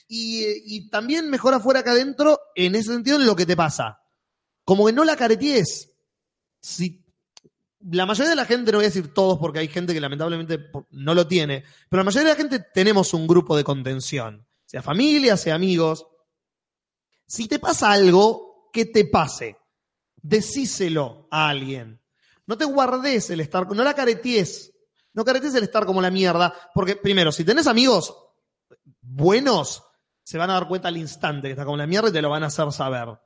Speaker 2: Y, y también mejor afuera que adentro, en ese sentido, en lo que te pasa. Como que no la caretees. Si la mayoría de la gente, no voy a decir todos porque hay gente que lamentablemente no lo tiene, pero la mayoría de la gente tenemos un grupo de contención, sea familia, sea amigos. Si te pasa algo, que te pase. Decíselo a alguien. No te guardes el estar, no la caretees. No caretees el estar como la mierda, porque primero, si tenés amigos buenos, se van a dar cuenta al instante que estás como la mierda y te lo van a hacer saber.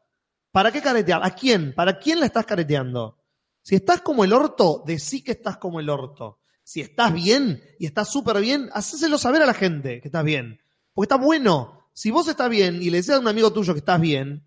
Speaker 2: ¿Para qué caretear? ¿A quién? ¿Para quién la estás careteando? Si estás como el orto, decí que estás como el orto. Si estás bien y estás súper bien, hacéselo saber a la gente que estás bien. Porque está bueno. Si vos estás bien y le decís a un amigo tuyo que estás bien,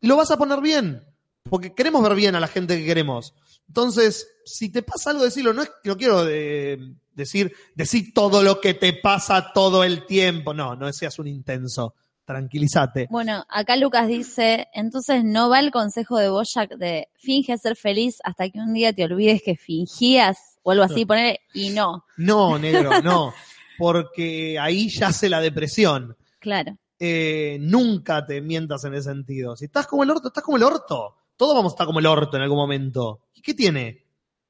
Speaker 2: lo vas a poner bien. Porque queremos ver bien a la gente que queremos. Entonces, si te pasa algo, decirlo. No es no quiero eh, decir, decir todo lo que te pasa todo el tiempo. No, no seas un intenso. Tranquilízate.
Speaker 4: Bueno, acá Lucas dice, entonces no va el consejo de Boyack de finge ser feliz hasta que un día te olvides que fingías o algo así, poner y no.
Speaker 2: No, negro, no. Porque ahí yace la depresión.
Speaker 4: Claro.
Speaker 2: Eh, nunca te mientas en ese sentido. Si estás como el orto, estás como el orto. Todos vamos a estar como el orto en algún momento. ¿Y qué tiene?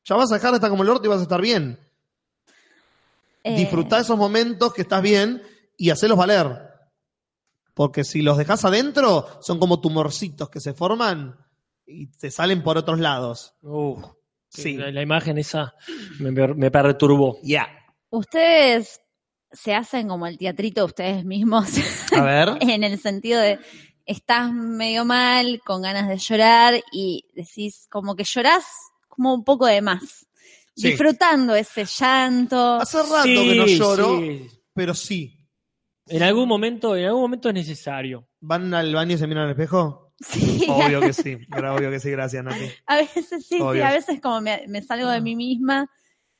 Speaker 2: Ya vas a dejar de estar como el orto y vas a estar bien.
Speaker 4: Eh,
Speaker 2: Disfrutá esos momentos que estás bien y hacelos valer. Porque si los dejas adentro, son como tumorcitos que se forman y te salen por otros lados. Sí.
Speaker 3: la, la imagen esa me, me perturbó.
Speaker 2: Ya.
Speaker 4: Ustedes se hacen como el teatrito ustedes mismos
Speaker 2: A ver.
Speaker 4: en el sentido de estás medio mal, con ganas de llorar y decís como que llorás como un poco de más.
Speaker 2: Sí.
Speaker 4: Disfrutando ese llanto.
Speaker 2: Hace rato
Speaker 3: Sí,
Speaker 2: que no lloro,
Speaker 3: sí.
Speaker 2: pero sí.
Speaker 3: En algún momento, en algún momento es necesario.
Speaker 2: ¿Van al baño y se miran al espejo?
Speaker 4: Sí,
Speaker 2: Obvio que sí. Obvio que sí, gracias, Nati.
Speaker 4: A veces sí, sí, a veces como me, me salgo de mí misma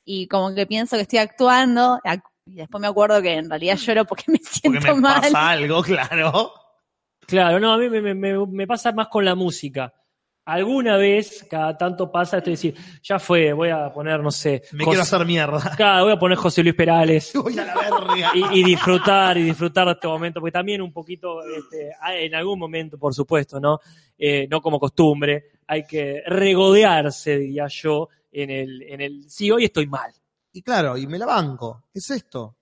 Speaker 4: y como que pienso que estoy actuando ac- y después me acuerdo que en realidad lloro porque me
Speaker 2: Porque
Speaker 4: siento
Speaker 2: me
Speaker 4: mal.
Speaker 2: pasa algo, claro.
Speaker 3: Claro, no, a mí me, me- me- me pasa más con la música. Alguna vez, cada tanto pasa esto de decir, ya fue, voy a poner, no sé,
Speaker 2: Me
Speaker 3: José-
Speaker 2: quiero hacer mierda.
Speaker 3: Claro, voy a poner José Luis Perales
Speaker 2: Voy a la verga.
Speaker 3: y, y disfrutar, y disfrutar de este momento, porque también un poquito, este, en algún momento, por supuesto, ¿no? Eh, no como costumbre, hay que regodearse, diría yo, en el, en el, sí, hoy estoy mal.
Speaker 2: Y claro, y me la banco. Es esto.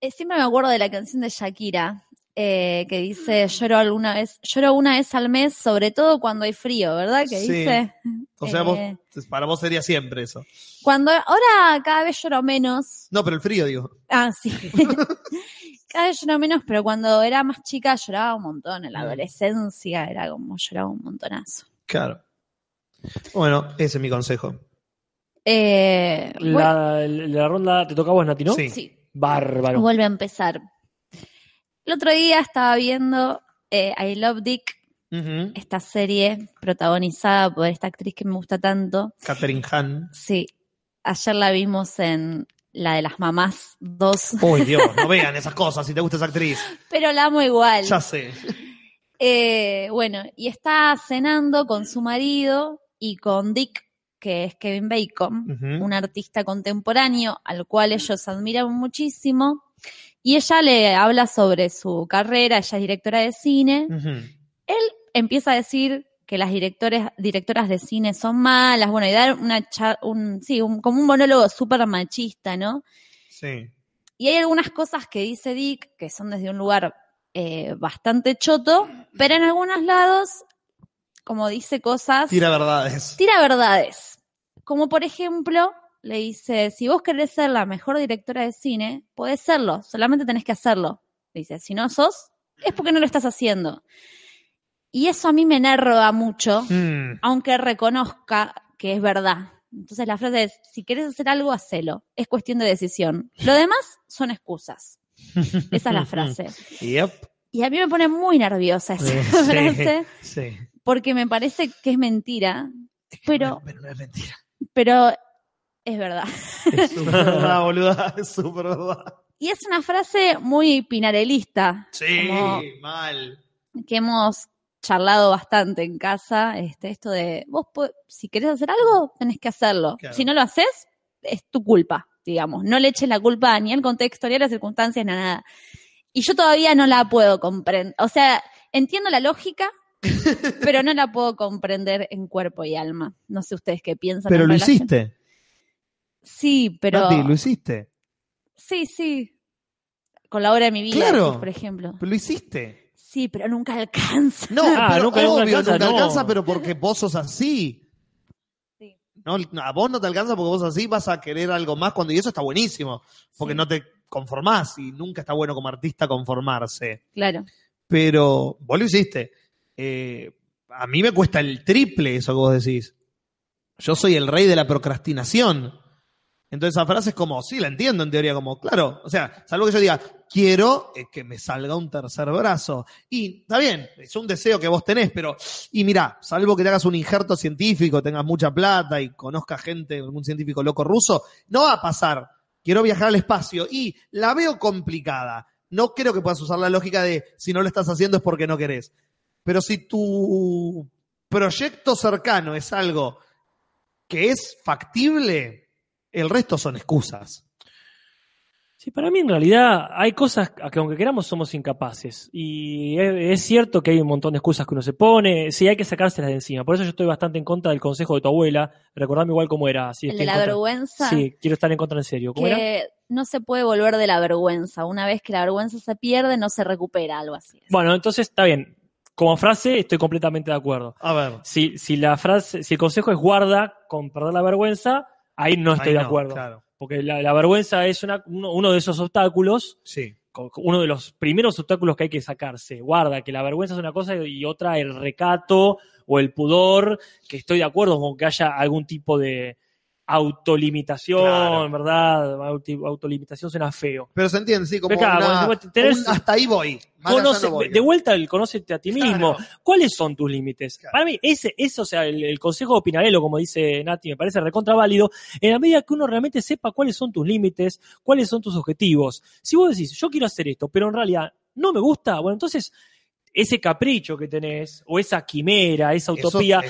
Speaker 4: Eh, Siempre me acuerdo de la canción de Shakira eh, que dice lloro alguna vez, lloro una vez al mes, sobre todo cuando hay frío, ¿verdad? Que
Speaker 2: Sí.
Speaker 4: dice.
Speaker 2: O sea,
Speaker 4: Eh.
Speaker 2: vos, para vos sería siempre eso.
Speaker 4: Cuando ahora cada vez lloro menos.
Speaker 2: No, pero el frío, digo.
Speaker 4: Ah, sí. cada vez lloro menos, pero cuando era más chica lloraba un montón. En la
Speaker 2: Mm.
Speaker 4: adolescencia era como lloraba un montonazo.
Speaker 2: Claro. Bueno, ese es mi consejo.
Speaker 4: Eh, bueno,
Speaker 3: La, la ronda te toca a vos, Nati, ¿no?
Speaker 2: Sí.
Speaker 4: sí,
Speaker 3: Bárbaro.
Speaker 4: vuelve a empezar. El otro día estaba viendo eh, I Love Dick, esta serie protagonizada por esta actriz que me gusta tanto.
Speaker 2: Catherine Hahn.
Speaker 4: Sí, ayer la vimos en la de las mamás 2,
Speaker 2: Uy, Dios, no vean esas cosas si te gusta esa actriz.
Speaker 4: pero la amo igual.
Speaker 2: Ya sé.
Speaker 4: Eh, bueno, y está cenando con su marido y con Dick, que es Kevin Bacon, un artista contemporáneo al cual ellos admiran muchísimo. Y ella le habla sobre su carrera, ella es directora de cine. Él empieza a decir que las directores, directoras de cine son malas, bueno, y dar una un, sí, un- como un monólogo súper machista, ¿no?
Speaker 2: Sí.
Speaker 4: Y hay algunas cosas que dice Dick que son desde un lugar eh, bastante choto, pero en algunos lados, como dice cosas,
Speaker 2: Tira verdades.
Speaker 4: tira verdades. Como por ejemplo, le dice, si vos querés ser la mejor directora de cine, podés serlo, solamente tenés que hacerlo. Dice, si no sos, es porque no lo estás haciendo. Y eso a mí me enerva mucho,
Speaker 2: Mm.
Speaker 4: aunque reconozca que es verdad. Entonces la frase es, si querés hacer algo, hacelo. Es cuestión de decisión. Lo demás son excusas. Esa es la frase.
Speaker 2: Yep.
Speaker 4: Y a mí me pone muy nerviosa esa
Speaker 2: Sí,
Speaker 4: frase,
Speaker 2: Sí.
Speaker 4: Porque me parece que es mentira, pero,
Speaker 2: Pero no es mentira.
Speaker 4: pero es verdad.
Speaker 2: Es súper verdad, boluda. Es súper verdad.
Speaker 4: Y es una frase muy pinarelista,
Speaker 2: Sí,
Speaker 4: Como-
Speaker 2: mal.
Speaker 4: que hemos charlado bastante en casa, este, esto de, vos si querés hacer algo, tenés que hacerlo.
Speaker 2: Claro.
Speaker 4: Si no lo haces, es tu culpa, digamos. No le eches la culpa ni al contexto, ni a las circunstancias, ni a nada. Y yo todavía no la puedo comprender. O sea, entiendo la lógica, pero no la puedo comprender en cuerpo y alma. No sé ustedes qué piensan.
Speaker 2: Pero
Speaker 4: en
Speaker 2: lo
Speaker 4: relación-
Speaker 2: hiciste.
Speaker 4: Sí, pero.
Speaker 2: Nati, lo hiciste.
Speaker 4: Sí, sí. Con la hora de mi vida,
Speaker 2: Claro.
Speaker 4: por ejemplo.
Speaker 2: Pero lo hiciste.
Speaker 4: Sí, pero nunca alcanza.
Speaker 2: No,
Speaker 3: Ah,
Speaker 2: pero
Speaker 3: nunca- nunca
Speaker 2: obvio,
Speaker 3: alcanza,
Speaker 2: nunca
Speaker 3: no.
Speaker 2: alcanza, pero porque vos sos así.
Speaker 4: Sí.
Speaker 2: No, a vos no te alcanza porque vos así vas a querer algo más cuando y eso está buenísimo, porque
Speaker 4: Sí.
Speaker 2: no te conformás y nunca está bueno como artista conformarse.
Speaker 4: Claro.
Speaker 2: Pero vos lo hiciste. Eh, a mí me cuesta el triple eso que vos decís. Yo soy el rey de la procrastinación. Entonces esa frase es como, sí, la entiendo en teoría, como, claro, o sea, salvo que yo diga, quiero eh, que me salga un tercer brazo. Y está bien, es un deseo que vos tenés, pero, y mirá, salvo que te hagas un injerto científico, tengas mucha plata y conozcas gente, algún científico loco ruso, no va a pasar. Quiero viajar al espacio y la veo complicada. No creo que puedas usar la lógica de si no lo estás haciendo es porque no querés. Pero si tu proyecto cercano es algo que es factible, el resto son excusas.
Speaker 3: Sí, para mí en realidad hay cosas a que aunque queramos somos incapaces. Y es, cierto que hay un montón de excusas que uno se pone. Sí, hay que sacárselas de encima. Por eso yo estoy bastante en contra del consejo de tu abuela. Recordame igual cómo era. Si
Speaker 4: El de la
Speaker 3: contra-
Speaker 4: vergüenza.
Speaker 3: Sí, quiero estar en contra en serio. ¿Cómo era?
Speaker 4: Que no se puede volver de la vergüenza. Una vez que la vergüenza se pierde, no se recupera, algo así.
Speaker 3: Bueno, entonces está bien. Como frase estoy completamente de acuerdo.
Speaker 2: A ver.
Speaker 3: Si, si la frase, si el consejo es guarda con perder la vergüenza, ahí no estoy
Speaker 2: Ahí
Speaker 3: de acuerdo.
Speaker 2: claro.
Speaker 3: Porque la, la vergüenza es una- uno, uno de esos obstáculos
Speaker 2: Sí.
Speaker 3: uno de los primeros obstáculos que hay que sacarse. Guarda, que la vergüenza es una cosa y otra el recato o el pudor, que estoy de acuerdo con que haya algún tipo de autolimitación,
Speaker 2: Claro.
Speaker 3: ¿verdad? Autolimitación suena feo.
Speaker 2: Pero se entiende, sí, como
Speaker 3: Pero claro,
Speaker 2: una-
Speaker 3: vos tenés-
Speaker 2: un hasta ahí voy. Más allá
Speaker 3: Conoce-
Speaker 2: no voy.
Speaker 3: de vuelta el conócete a ti mismo.
Speaker 2: Claro.
Speaker 3: ¿Cuáles son tus límites?
Speaker 2: Claro.
Speaker 3: Para mí, ese, ese, o sea, el, el consejo de Pinarello, como dice Nati, me parece recontra válido, en la medida que uno realmente sepa cuáles son tus límites, cuáles son tus objetivos. Si vos decís, yo quiero hacer esto, pero en realidad no me gusta, bueno, entonces ese capricho que tenés, o esa quimera, esa utopía,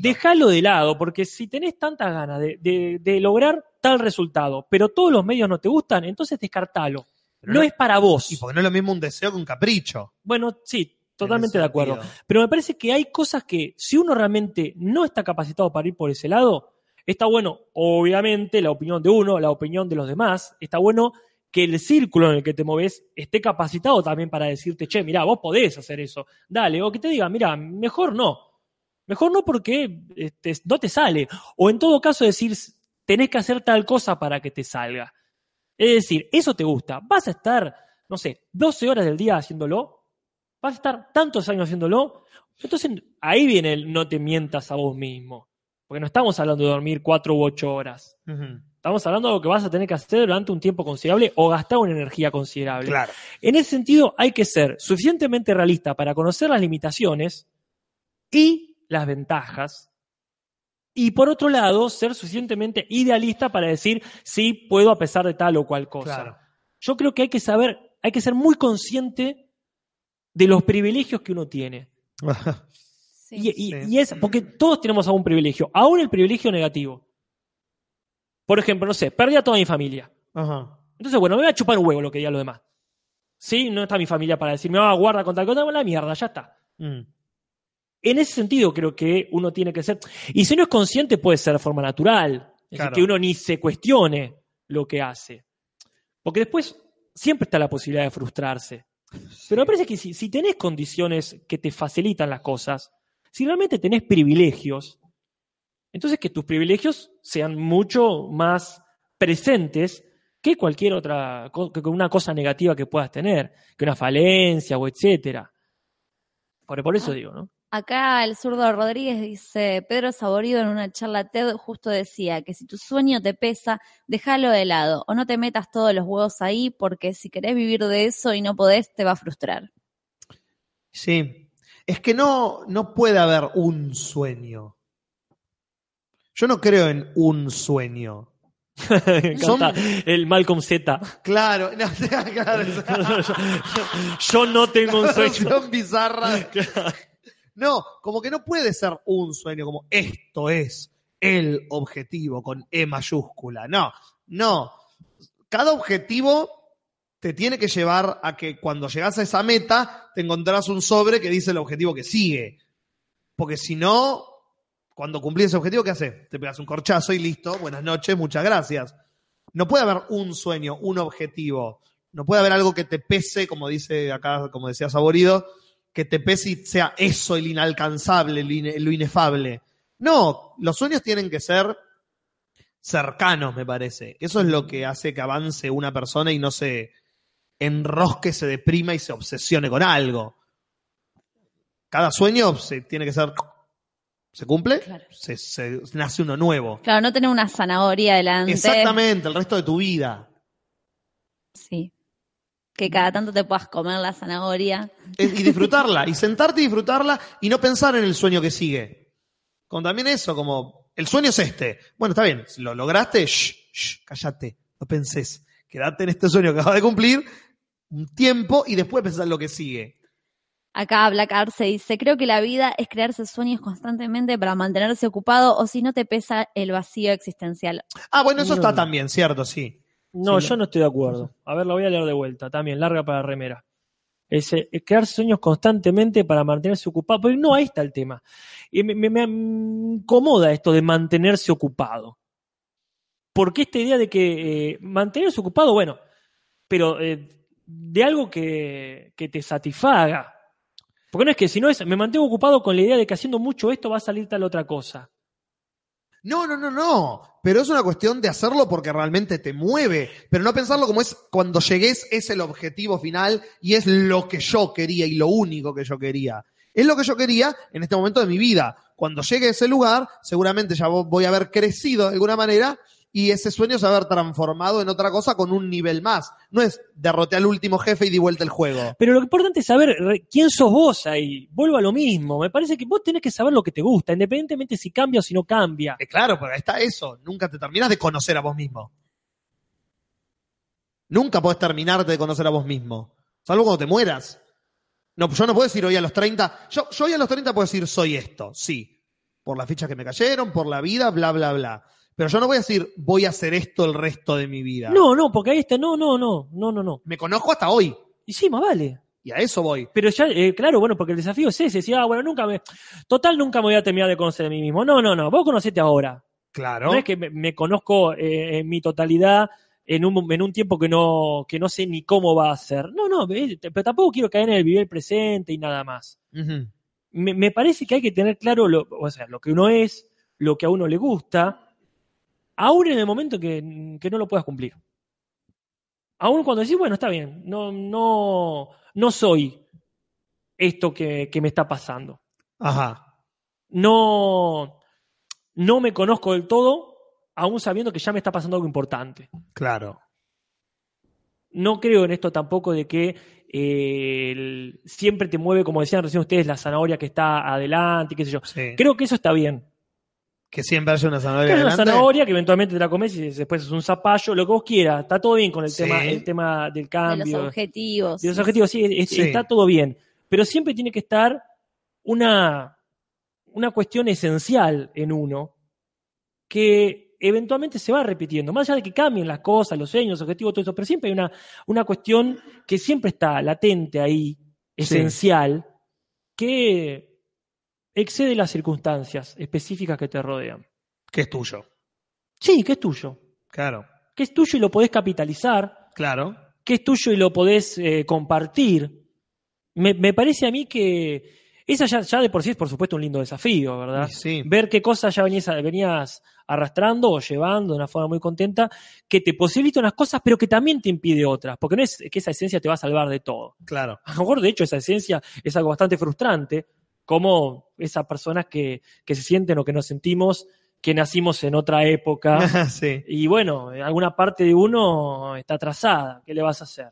Speaker 3: déjalo de lado, porque si tenés tantas ganas de, de- de lograr tal resultado, pero todos los medios no te gustan, entonces descartalo.
Speaker 2: Pero
Speaker 3: no
Speaker 2: no-
Speaker 3: es para vos.
Speaker 2: Y porque no es lo mismo un deseo que un capricho.
Speaker 3: Bueno, sí,
Speaker 2: en
Speaker 3: totalmente de acuerdo. Pero me parece que hay cosas que, si uno realmente no está capacitado para ir por ese lado, está bueno, obviamente, la opinión de uno, la opinión de los demás, está bueno que el círculo en el que te moves esté capacitado también para decirte, che, mirá, vos podés hacer eso, dale, o que te diga, mirá, mejor no. Mejor no porque este, no te sale. O en todo caso decir, tenés que hacer tal cosa para que te salga. Es decir, eso te gusta. Vas a estar, no sé, 12 horas del día haciéndolo. Vas a estar tantos años haciéndolo. Entonces ahí viene el no te mientas a vos mismo. Porque no estamos hablando de dormir 4 u 8 horas. Estamos hablando de lo que vas a tener que hacer durante un tiempo considerable o gastar una energía considerable.
Speaker 2: Claro.
Speaker 3: En ese sentido, hay que ser suficientemente realista para conocer las limitaciones y las ventajas. Y por otro lado, ser suficientemente idealista para decir, sí, puedo a pesar de tal o cual cosa.
Speaker 2: Claro.
Speaker 3: Yo creo que hay que saber, hay que ser muy consciente de los privilegios que uno tiene.
Speaker 4: Sí.
Speaker 3: Y, y-
Speaker 2: Sí.
Speaker 3: y es porque todos tenemos algún privilegio, aún el privilegio negativo. Por ejemplo, no sé, perdí a toda mi familia.
Speaker 2: Ajá.
Speaker 3: Entonces, bueno, me voy a chupar un huevo lo que digan los demás. Sí, no está mi familia para decirme, ah, guarda con tal cosa, la mierda, ya está.
Speaker 2: Mm.
Speaker 3: En ese sentido creo que uno tiene que ser, y si no es consciente puede ser de forma natural, es decir, que uno ni se cuestione lo que hace. Porque después siempre está la posibilidad de frustrarse. Pero me parece que si, si tenés condiciones que te facilitan las cosas, si realmente tenés privilegios, entonces que tus privilegios sean mucho más presentes que cualquier otra, que una cosa negativa que puedas tener, que una falencia o etcétera. Por, por eso digo, ¿no?
Speaker 4: Acá el zurdo Rodríguez dice, Pedro Saborido en una charla TED justo decía que si tu sueño te pesa, déjalo de lado o no te metas todos los huevos ahí porque si querés vivir de eso y no podés, te va a frustrar.
Speaker 2: Sí. Es que no, no puede haber un sueño. Yo no creo en un sueño.
Speaker 3: El Malcolm Z.
Speaker 2: Claro, no, claro,
Speaker 3: Yo no tengo un sueño.
Speaker 2: Bizarra. No, como que no puede ser un sueño, como esto es el objetivo con E mayúscula. No, no. Cada objetivo te tiene que llevar a que cuando llegas a esa meta, te encontrás un sobre que dice el objetivo que sigue. Porque si no, cuando cumplís ese objetivo, ¿qué haces? Te pegas un corchazo y listo, buenas noches, muchas gracias. No puede haber un sueño, un objetivo. No puede haber algo que te pese, como dice acá, como decía Saborido, que te pese y sea eso el inalcanzable, lo inefable. No, los sueños tienen que ser cercanos, me parece. Eso es lo que hace que avance una persona y no se enrosque, se deprima y se obsesione con algo. Cada sueño se tiene que ser. ¿Se cumple?
Speaker 4: Claro.
Speaker 2: Se, se- nace uno nuevo.
Speaker 4: Claro, no tener una zanahoria delante.
Speaker 2: Exactamente, el resto de tu vida.
Speaker 4: Sí. Que cada tanto te puedas comer la zanahoria.
Speaker 2: Es- Y disfrutarla, y sentarte y disfrutarla y no pensar en el sueño que sigue. Con también eso, como, el sueño es este. Bueno, está bien, si lo lograste, shh, shh, cállate, no pensés. Quédate en este sueño que acabas de cumplir un tiempo y después pensar en lo que sigue.
Speaker 4: Acá Black Arce dice, creo que la vida es crearse sueños constantemente para mantenerse ocupado o si no te pesa el vacío existencial.
Speaker 2: Ah, bueno, eso
Speaker 3: No.
Speaker 2: está también, cierto, sí.
Speaker 3: No,
Speaker 2: Sí,
Speaker 3: yo no estoy de acuerdo. A ver, la voy a leer de vuelta. También, larga para remera. Es eh, crear sueños constantemente para mantenerse ocupado. Pero no, ahí está el tema. Y me, me- me incomoda esto de mantenerse ocupado. Porque esta idea de que eh, mantenerse ocupado, bueno, pero eh, de algo que, que te satisfaga. Porque no es que si no es, me mantengo ocupado con la idea de que haciendo mucho esto va a salir tal otra cosa.
Speaker 2: No, no, no, no. Pero es una cuestión de hacerlo porque realmente te mueve. Pero no pensarlo como es cuando llegues, es el objetivo final y es lo que yo quería y lo único que yo quería. Es lo que yo quería en este momento de mi vida. Cuando llegue a ese lugar, seguramente ya vo- voy a haber crecido de alguna manera y ese sueño se va a haber transformado en otra cosa con un nivel más. No es derroté al último jefe y di vuelta el juego.
Speaker 3: Pero lo importante es saber quién sos vos ahí. Vuelvo a lo mismo. Me parece que vos tenés que saber lo que te gusta, independientemente si cambia o si no cambia.
Speaker 2: Eh, claro, ahí está eso. Nunca te terminas de conocer a vos mismo. Nunca podés terminarte de conocer a vos mismo. Salvo cuando te mueras. No, yo no puedo decir hoy a los 30. Yo, yo hoy a los 30 puedo decir soy esto, sí. Por las fichas que me cayeron, por la vida, bla, bla, bla. Pero yo no voy a decir voy a hacer esto el resto de mi vida.
Speaker 3: No, no, porque ahí está. No, no, no, no, no, no.
Speaker 2: Me conozco hasta hoy.
Speaker 3: Y sí, más vale.
Speaker 2: Y a eso voy.
Speaker 3: Pero ya, eh, claro, bueno, porque el desafío es ese. Decir, ah, bueno, nunca me. Total, nunca me voy a terminar de conocer a mí mismo. No, no, no. Vos conocete ahora.
Speaker 2: Claro.
Speaker 3: No es que me, me conozco eh, en mi totalidad en un, en un tiempo que no, que no sé ni cómo va a ser. No, no, pero tampoco quiero caer en el vivir el presente y nada más. Me, me parece que hay que tener claro lo, o sea, lo que uno es, lo que a uno le gusta, aún en el momento que, que no lo puedas cumplir. Aún cuando decís, bueno, está bien, no, no, no soy esto que, que me está pasando.
Speaker 2: Ajá.
Speaker 3: No, no me conozco del todo, aún sabiendo que ya me está pasando algo importante.
Speaker 2: Claro.
Speaker 3: No creo en esto tampoco de que eh, el- siempre te mueve, como decían recién ustedes, la zanahoria que está adelante, y qué sé yo.
Speaker 2: Sí.
Speaker 3: Creo que eso está bien.
Speaker 2: Que siempre haya una
Speaker 3: Que
Speaker 2: zanahoria.
Speaker 3: es una zanahoria que eventualmente te la comes y después es un zapallo, lo que vos quieras. Está todo bien con el,
Speaker 2: Sí.
Speaker 3: tema, el tema del
Speaker 4: De
Speaker 3: cambio.
Speaker 4: los objetivos.
Speaker 3: de los objetivos, sí, es-
Speaker 2: Sí.
Speaker 3: está todo bien. Pero siempre tiene que estar una, una cuestión esencial en uno que eventualmente se va repitiendo. Más allá de que cambien las cosas, los sueños, los objetivos, todo eso, pero siempre hay una, una cuestión que siempre está latente ahí, esencial, que excede las circunstancias específicas que te rodean.
Speaker 2: Que es tuyo.
Speaker 3: Sí, que es tuyo.
Speaker 2: Claro.
Speaker 3: Que es tuyo y lo podés capitalizar.
Speaker 2: Claro.
Speaker 3: Que es tuyo y lo podés eh, compartir. Me, me parece a mí que esa ya, ya de por sí es, por supuesto, un lindo desafío, ¿verdad?
Speaker 2: Sí.
Speaker 3: Ver qué cosas ya venías, venías arrastrando o llevando de una forma muy contenta, que te posibilita unas cosas, pero que también te impide otras. Porque no es que esa esencia te va a salvar de todo.
Speaker 2: Claro.
Speaker 3: A lo mejor, de hecho, esa esencia es algo bastante frustrante, como esas personas que, que se sienten o que nos sentimos que nacimos en otra época.
Speaker 2: sí.
Speaker 3: Y bueno, alguna parte de uno está atrasada. ¿Qué le vas a hacer?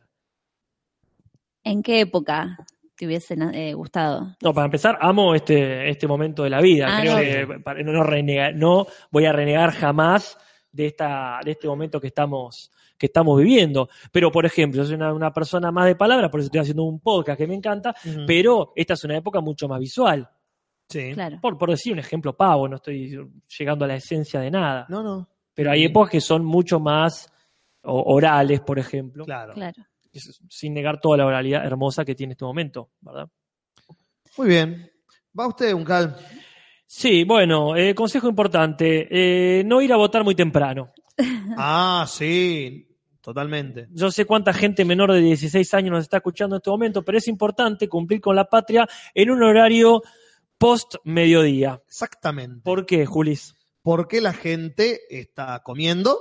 Speaker 4: ¿En qué época te hubiese eh, gustado?
Speaker 3: No, para empezar, amo este, este momento de la vida.
Speaker 4: Ah,
Speaker 3: Creo
Speaker 4: no.
Speaker 3: que para- no, no renega- no voy a renegar jamás de, esta, de este momento que estamos, que estamos viviendo. Pero, por ejemplo, yo soy una, una persona más de palabras, por eso estoy haciendo un podcast que me encanta, pero esta es una época mucho más visual.
Speaker 2: Sí.
Speaker 4: Claro.
Speaker 3: Por, por decir un ejemplo pavo, no estoy llegando a la esencia de nada.
Speaker 2: No, no.
Speaker 3: Pero hay épocas que son mucho más orales, por ejemplo.
Speaker 2: Claro.
Speaker 3: Sin negar toda la oralidad hermosa que tiene este momento, ¿verdad?
Speaker 2: Muy bien. Va usted, Uncal.
Speaker 3: Sí, bueno, eh, consejo importante, eh, no ir a votar muy temprano.
Speaker 2: Ah, sí, totalmente.
Speaker 3: Yo sé cuánta gente menor de 16 años nos está escuchando en este momento, pero es importante cumplir con la patria en un horario post mediodía.
Speaker 2: Exactamente.
Speaker 3: ¿Por qué, Julis?
Speaker 2: Porque la gente está comiendo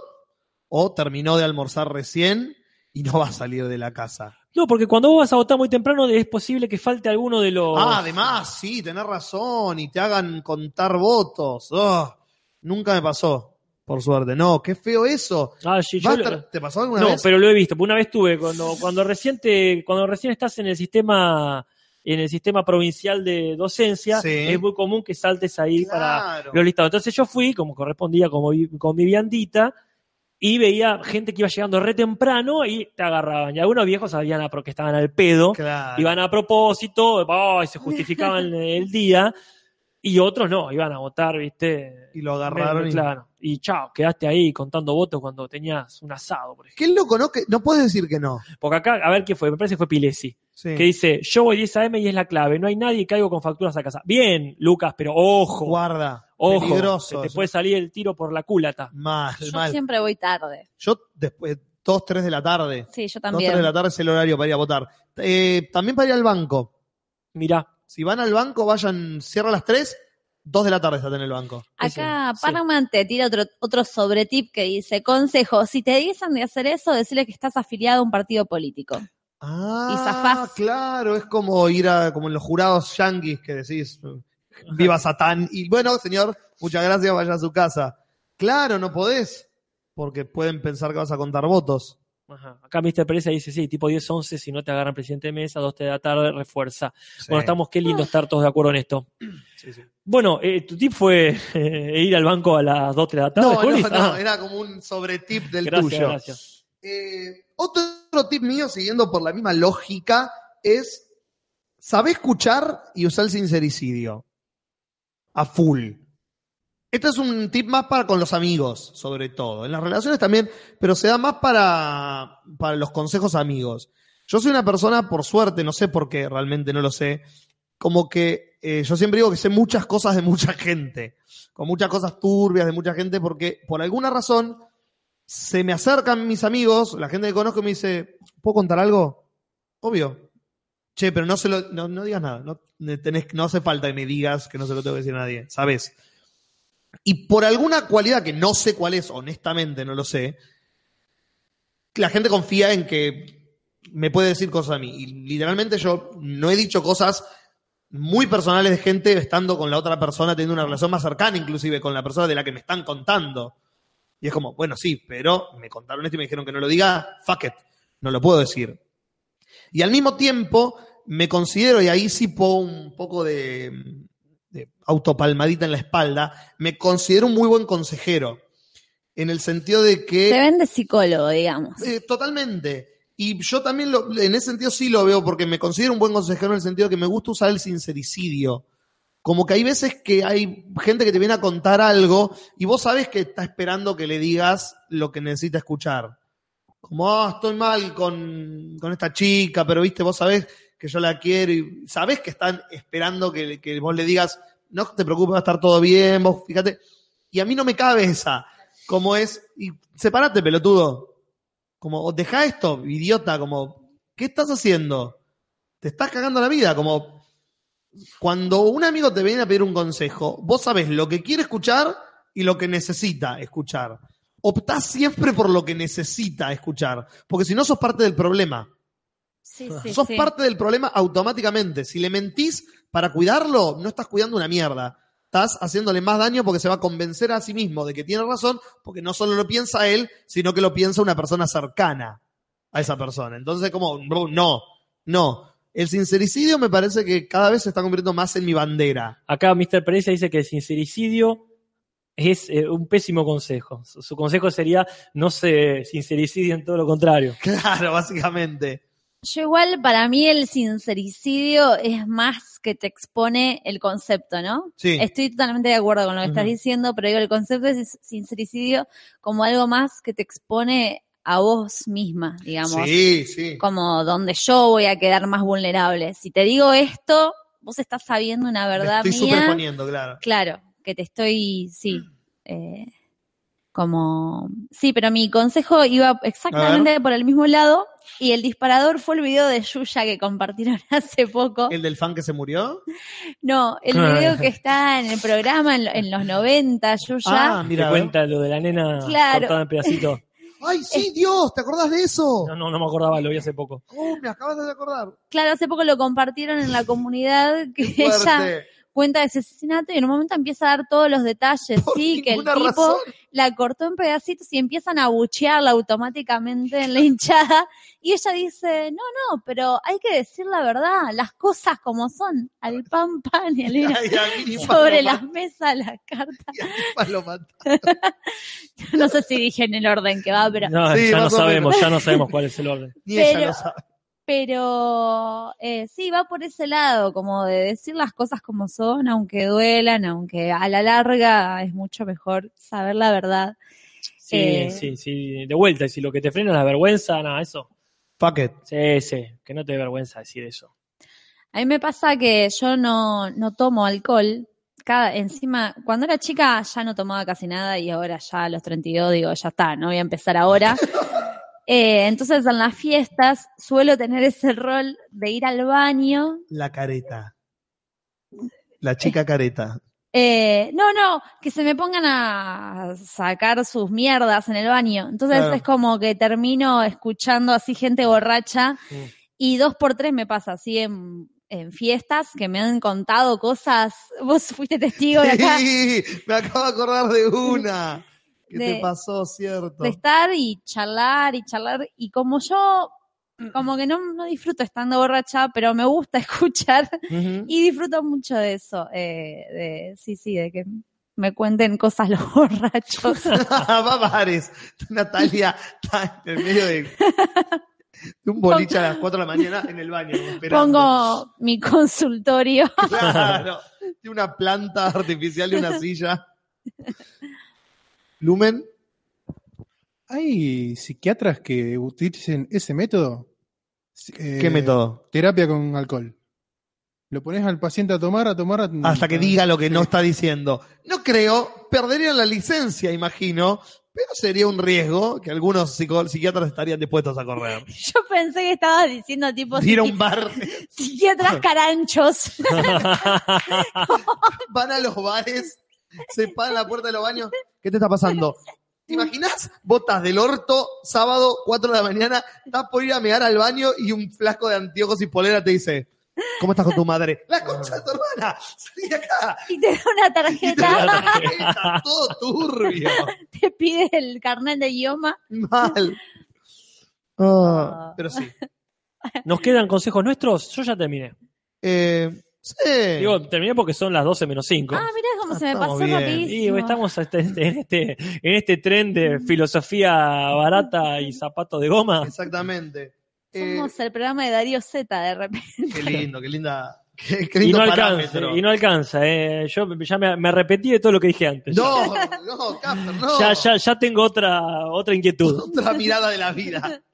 Speaker 2: o terminó de almorzar recién y no va a salir de la casa.
Speaker 3: No, porque cuando vos vas a votar muy temprano es posible que falte alguno de los...
Speaker 2: Ah, además, sí, tenés razón, y te hagan contar votos. Oh, nunca me pasó, por suerte. No, qué feo eso.
Speaker 3: Ah, sí, yo lo-
Speaker 2: ¿Te pasó alguna
Speaker 3: No,
Speaker 2: vez?
Speaker 3: pero lo he visto. Una vez tuve, cuando, cuando recién te- cuando recién estás en el sistema, en el sistema provincial de docencia,
Speaker 2: Sí.
Speaker 3: es muy común que saltes ahí para los listados. Entonces yo fui, como correspondía, como vi- con mi viandita, y veía gente que iba llegando re temprano y te agarraban. Y algunos viejos sabían a, que estaban al pedo,
Speaker 2: Claro.
Speaker 3: iban a propósito, oh, y se justificaban el día, y otros no, iban a votar, ¿viste?
Speaker 2: Y lo agarraron. y-
Speaker 3: Claro. Y chao, quedaste ahí contando votos cuando tenías un asado, por ejemplo.
Speaker 2: Qué loco, ¿no? Que no puedes decir que no.
Speaker 3: Porque acá, a ver qué fue, me parece que fue Pilesi,
Speaker 2: Sí.
Speaker 3: que dice, yo voy 10 AM y es la clave, no hay nadie y caigo con facturas a casa. Bien, Lucas, pero ojo,
Speaker 2: Guarda.
Speaker 3: ojo,
Speaker 2: peligroso.
Speaker 3: se te puede salir el tiro por la culata.
Speaker 2: Mal,
Speaker 4: Yo
Speaker 2: mal.
Speaker 4: siempre voy tarde.
Speaker 2: Yo después, 2, 3 de la tarde.
Speaker 4: Sí, yo
Speaker 2: 2,
Speaker 4: también.
Speaker 2: 3 de la tarde es el horario para ir a votar. Eh, también para ir al banco.
Speaker 3: Mirá,
Speaker 2: Si van al banco, vayan, cierra a las 3, 2 de la tarde están en el banco.
Speaker 4: Acá
Speaker 3: Sí.
Speaker 4: Parman te tira otro, otro sobretip que dice, consejo, si te dicen de hacer eso, decirle que estás afiliado a un partido político.
Speaker 2: Ah,
Speaker 4: Y zafás.
Speaker 2: claro, es como ir a, como en los jurados yanquis que decís, viva Satán. Y bueno, señor, muchas gracias, vaya a su casa. Claro, no podés, porque pueden pensar que vas a contar votos.
Speaker 3: Ajá. acá Mr. Pereza dice, sí, tipo 10, 11, si no te agarran presidente de mesa, 2 de la tarde, refuerza. Bueno, estamos, qué lindo estar todos de acuerdo en esto.
Speaker 2: Sí, sí.
Speaker 3: Bueno, eh, tu tip fue eh, ir al banco a las 2 de la tarde,
Speaker 2: No, no, no,
Speaker 3: Ah,
Speaker 2: era como un sobretip del
Speaker 3: gracias,
Speaker 2: tuyo.
Speaker 3: gracias.
Speaker 2: Eh, otro tip mío, siguiendo por la misma lógica, es saber escuchar y usar el sincericidio. A full. Este es un tip más para con los amigos, sobre todo. En las relaciones también, pero se da más para, para los consejos amigos. Yo soy una persona, por suerte, no sé por qué, realmente no lo sé, como que eh, yo siempre digo que sé muchas cosas de mucha gente, con muchas cosas turbias de mucha gente, porque por alguna razón se me acercan mis amigos, la gente que conozco me dice, ¿puedo contar algo? Obvio. Che, pero no se lo, no, no digas nada, no, tenés, no hace falta que me digas que no se lo tengo que decir a nadie, ¿sabes? Y por alguna cualidad que no sé cuál es, honestamente no lo sé, la gente confía en que me puede decir cosas a mí. Y literalmente yo no he dicho cosas muy personales de gente estando con la otra persona, teniendo una relación más cercana inclusive con la persona de la que me están contando. Y es como, bueno, sí, pero me contaron esto y me dijeron que no lo diga, fuck it, no lo puedo decir. Y al mismo tiempo me considero, y ahí sí pongo un poco de, de autopalmadita en la espalda, me considero un muy buen consejero. En el sentido de que...
Speaker 4: Te vende psicólogo, digamos.
Speaker 2: Eh, totalmente. Y yo también lo- en ese sentido sí lo veo porque me considero un buen consejero en el sentido que me gusta usar el sincericidio. Como que hay veces que hay gente que te viene a contar algo y vos sabes que está esperando que le digas lo que necesita escuchar. Como, ah, estoy mal con, con esta chica, pero viste, vos sabés que yo la quiero y sabés que están esperando que, que vos le digas, no te preocupes, va a estar todo bien, vos fíjate. Y a mí no me cabe esa. Como es, y separate, pelotudo. Como, deja esto, idiota, como, ¿qué estás haciendo? Te estás cagando la vida, como, cuando un amigo te viene a pedir un consejo, vos sabés lo que quiere escuchar y lo que necesita escuchar. Optás siempre por lo que necesita escuchar, porque si no sos parte del problema.
Speaker 4: Sí, sí,
Speaker 2: sos
Speaker 4: sí.
Speaker 2: parte del problema automáticamente. Si le mentís para cuidarlo, no estás cuidando una mierda. Estás haciéndole más daño porque se va a convencer a sí mismo de que tiene razón, porque no solo lo piensa él, sino que lo piensa una persona cercana a esa persona. Entonces, como, bro, no, no. El sincericidio me parece que cada vez se está convirtiendo más en mi bandera.
Speaker 3: Acá Mr. Pereza dice que el sincericidio es eh, un pésimo consejo. Su, su consejo sería no se sincericiden, todo lo contrario.
Speaker 2: Claro, básicamente.
Speaker 4: Yo igual, para mí el sincericidio es más que te expone el concepto, ¿no?
Speaker 2: Sí.
Speaker 4: Estoy totalmente de acuerdo con lo que estás diciendo, pero digo, el concepto de sincericidio como algo más que te expone a vos misma, digamos.
Speaker 2: Sí, sí.
Speaker 4: Como donde yo voy a quedar más vulnerable. Si te digo esto, vos estás sabiendo una verdad
Speaker 2: estoy
Speaker 4: mía.
Speaker 2: superponiendo, claro.
Speaker 4: Claro, que te estoy, sí, eh, como, sí, pero mi consejo iba exactamente por el mismo lado y el disparador fue el video de Yuya que compartieron hace poco.
Speaker 2: ¿El del fan que se murió?
Speaker 4: No, el video que está en el programa en, en los 90, Yuya.
Speaker 2: Ah, mira.
Speaker 3: cuenta lo de la nena
Speaker 4: Claro.
Speaker 3: cortada en pedacitos.
Speaker 2: Ay, sí, Dios, ¿te acordás de eso?
Speaker 3: No, no, no me acordaba, lo vi hace poco.
Speaker 2: Oh, me acabas de acordar.
Speaker 4: Claro, hace poco lo compartieron en la comunidad que
Speaker 2: Qué
Speaker 4: ella. Cuenta de ese asesinato y en un momento empieza a dar todos los detalles,
Speaker 2: Por
Speaker 4: sí, que el tipo
Speaker 2: razón.
Speaker 4: la cortó en pedacitos y empiezan a buchearla automáticamente en la hinchada. Y ella dice, no, no, pero hay que decir la verdad, las cosas como son, al pan pan y al vino. Sobre las mesas la carta.
Speaker 2: y aquí Paloma-
Speaker 4: No sé si dije en el orden que va, pero,
Speaker 3: No,
Speaker 2: Sí,
Speaker 3: ya no sabemos, ya no sabemos cuál es el orden.
Speaker 2: Ni ella lo sabe.
Speaker 4: Pero eh, sí, va por ese lado, como de decir las cosas como son, aunque duelan, aunque a la larga es mucho mejor saber la verdad.
Speaker 3: Sí,
Speaker 4: Eh.
Speaker 3: sí, sí. De vuelta, y si lo que te frena es la vergüenza, nada, eso.
Speaker 2: Fuck it.
Speaker 3: Sí, sí, que no te dé vergüenza decir eso.
Speaker 4: A mí me pasa que yo no, no tomo alcohol. Cada, encima, cuando era chica ya no tomaba casi nada y ahora ya a los 32 digo, ya está, no voy a empezar ahora. Eh, entonces en las fiestas suelo tener ese rol de ir al baño.
Speaker 2: La careta. La chica careta.
Speaker 4: Eh, no, no, que se me pongan a sacar sus mierdas en el baño. Entonces
Speaker 2: Claro.
Speaker 4: es como que termino escuchando así gente borracha y dos por tres me pasa así en, en fiestas que me han contado cosas. Vos fuiste testigo de acá.
Speaker 2: Sí, me acabo de acordar de una. ¿Qué
Speaker 4: De-
Speaker 2: te pasó, cierto?
Speaker 4: de estar y charlar y charlar. Y como yo, como que no, no disfruto estando borracha, pero me gusta escuchar y disfruto mucho de eso. eh, de, sí, sí, de que me cuenten cosas los borrachos.
Speaker 2: Va bares. Natalia está en el medio de, de un boliche a las 4 de la mañana en el baño. esperando.
Speaker 4: Pongo mi consultorio.
Speaker 2: Claro. Tiene una planta artificial y una silla. Lumen.
Speaker 10: ¿Hay psiquiatras que utilicen ese método? Eh,
Speaker 2: ¿Qué método?
Speaker 10: Terapia con alcohol. Lo pones al paciente a tomar, a tomar. a-
Speaker 2: Hasta que diga lo que no está diciendo. No creo, perderían la licencia, imagino, pero sería un riesgo que algunos psiquiatras estarían dispuestos a correr.
Speaker 4: Yo pensé que estabas diciendo tipo
Speaker 2: Ir a un bar,
Speaker 4: psiquiatras caranchos.
Speaker 2: van a los bares, se paran la puerta de los baños. ¿Qué te está pasando? ¿Te imaginas? Botas del orto, sábado, 4 de la mañana, estás por ir a mear al baño y un flasco de anteojos y polera te dice, ¿cómo estás con tu madre? La concha de tu hermana, salí de acá.
Speaker 4: y te da una
Speaker 2: Y te
Speaker 4: tarjeta,
Speaker 2: da tarjeta, todo turbio.
Speaker 4: te pide el carnet de idioma.
Speaker 2: Mal. Ah, pero sí.
Speaker 3: ¿Nos quedan consejos nuestros? Yo ya terminé.
Speaker 2: Eh, sí.
Speaker 3: Digo, terminé porque son las 12 menos 5.
Speaker 4: Ah, mirá cómo
Speaker 2: Ah,
Speaker 4: se me pasó
Speaker 2: bien.
Speaker 3: Y
Speaker 4: rapidísimo.
Speaker 3: estamos este- en este, en este tren de filosofía barata y zapatos de goma.
Speaker 2: Exactamente. Eh,
Speaker 4: Somos el programa de Darío Z de repente.
Speaker 2: qué lindo, qué linda. Qué, qué
Speaker 3: Y no alcanza, y no alcanza. eh. Yo ya me, me arrepentí de todo lo que dije antes.
Speaker 2: No, no, Casper, no.
Speaker 3: Ya, ya, ya tengo otra, otra inquietud.
Speaker 2: Otra mirada de la vida.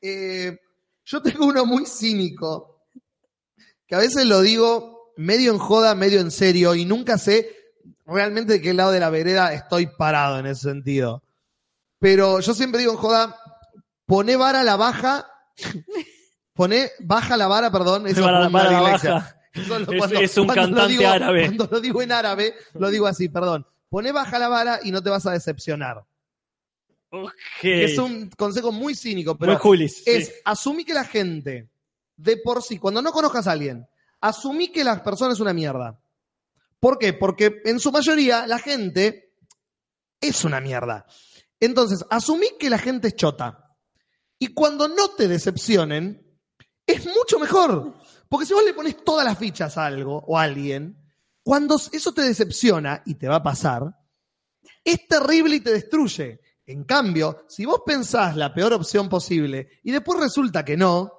Speaker 2: Eh, yo tengo uno muy cínico, que a veces lo digo medio en joda, medio en serio, y nunca sé realmente de qué lado de la vereda estoy parado en ese sentido. Pero yo siempre digo en joda, poné vara a la baja, poné baja la vara, perdón, eso una
Speaker 3: para la baja.
Speaker 2: Eso
Speaker 3: Es- es un
Speaker 2: lo
Speaker 3: cantante
Speaker 2: digo-
Speaker 3: árabe.
Speaker 2: Cuando lo digo en árabe, lo digo así, perdón. Poné baja la vara y no te vas a decepcionar. Es un consejo muy cínico,
Speaker 3: Muy
Speaker 2: pero
Speaker 3: sí.
Speaker 2: es asumí que la gente, de por sí, cuando no conozcas a alguien, asumí que la persona es una mierda. ¿Por qué? Porque en su mayoría la gente es una mierda. Entonces, asumí que la gente es chota. Y cuando no te decepcionen, es mucho mejor. Porque si vos le pones todas las fichas a algo o a alguien, cuando eso te decepciona y te va a pasar, es terrible y te destruye. En cambio, si vos pensás la peor opción posible y después resulta que no,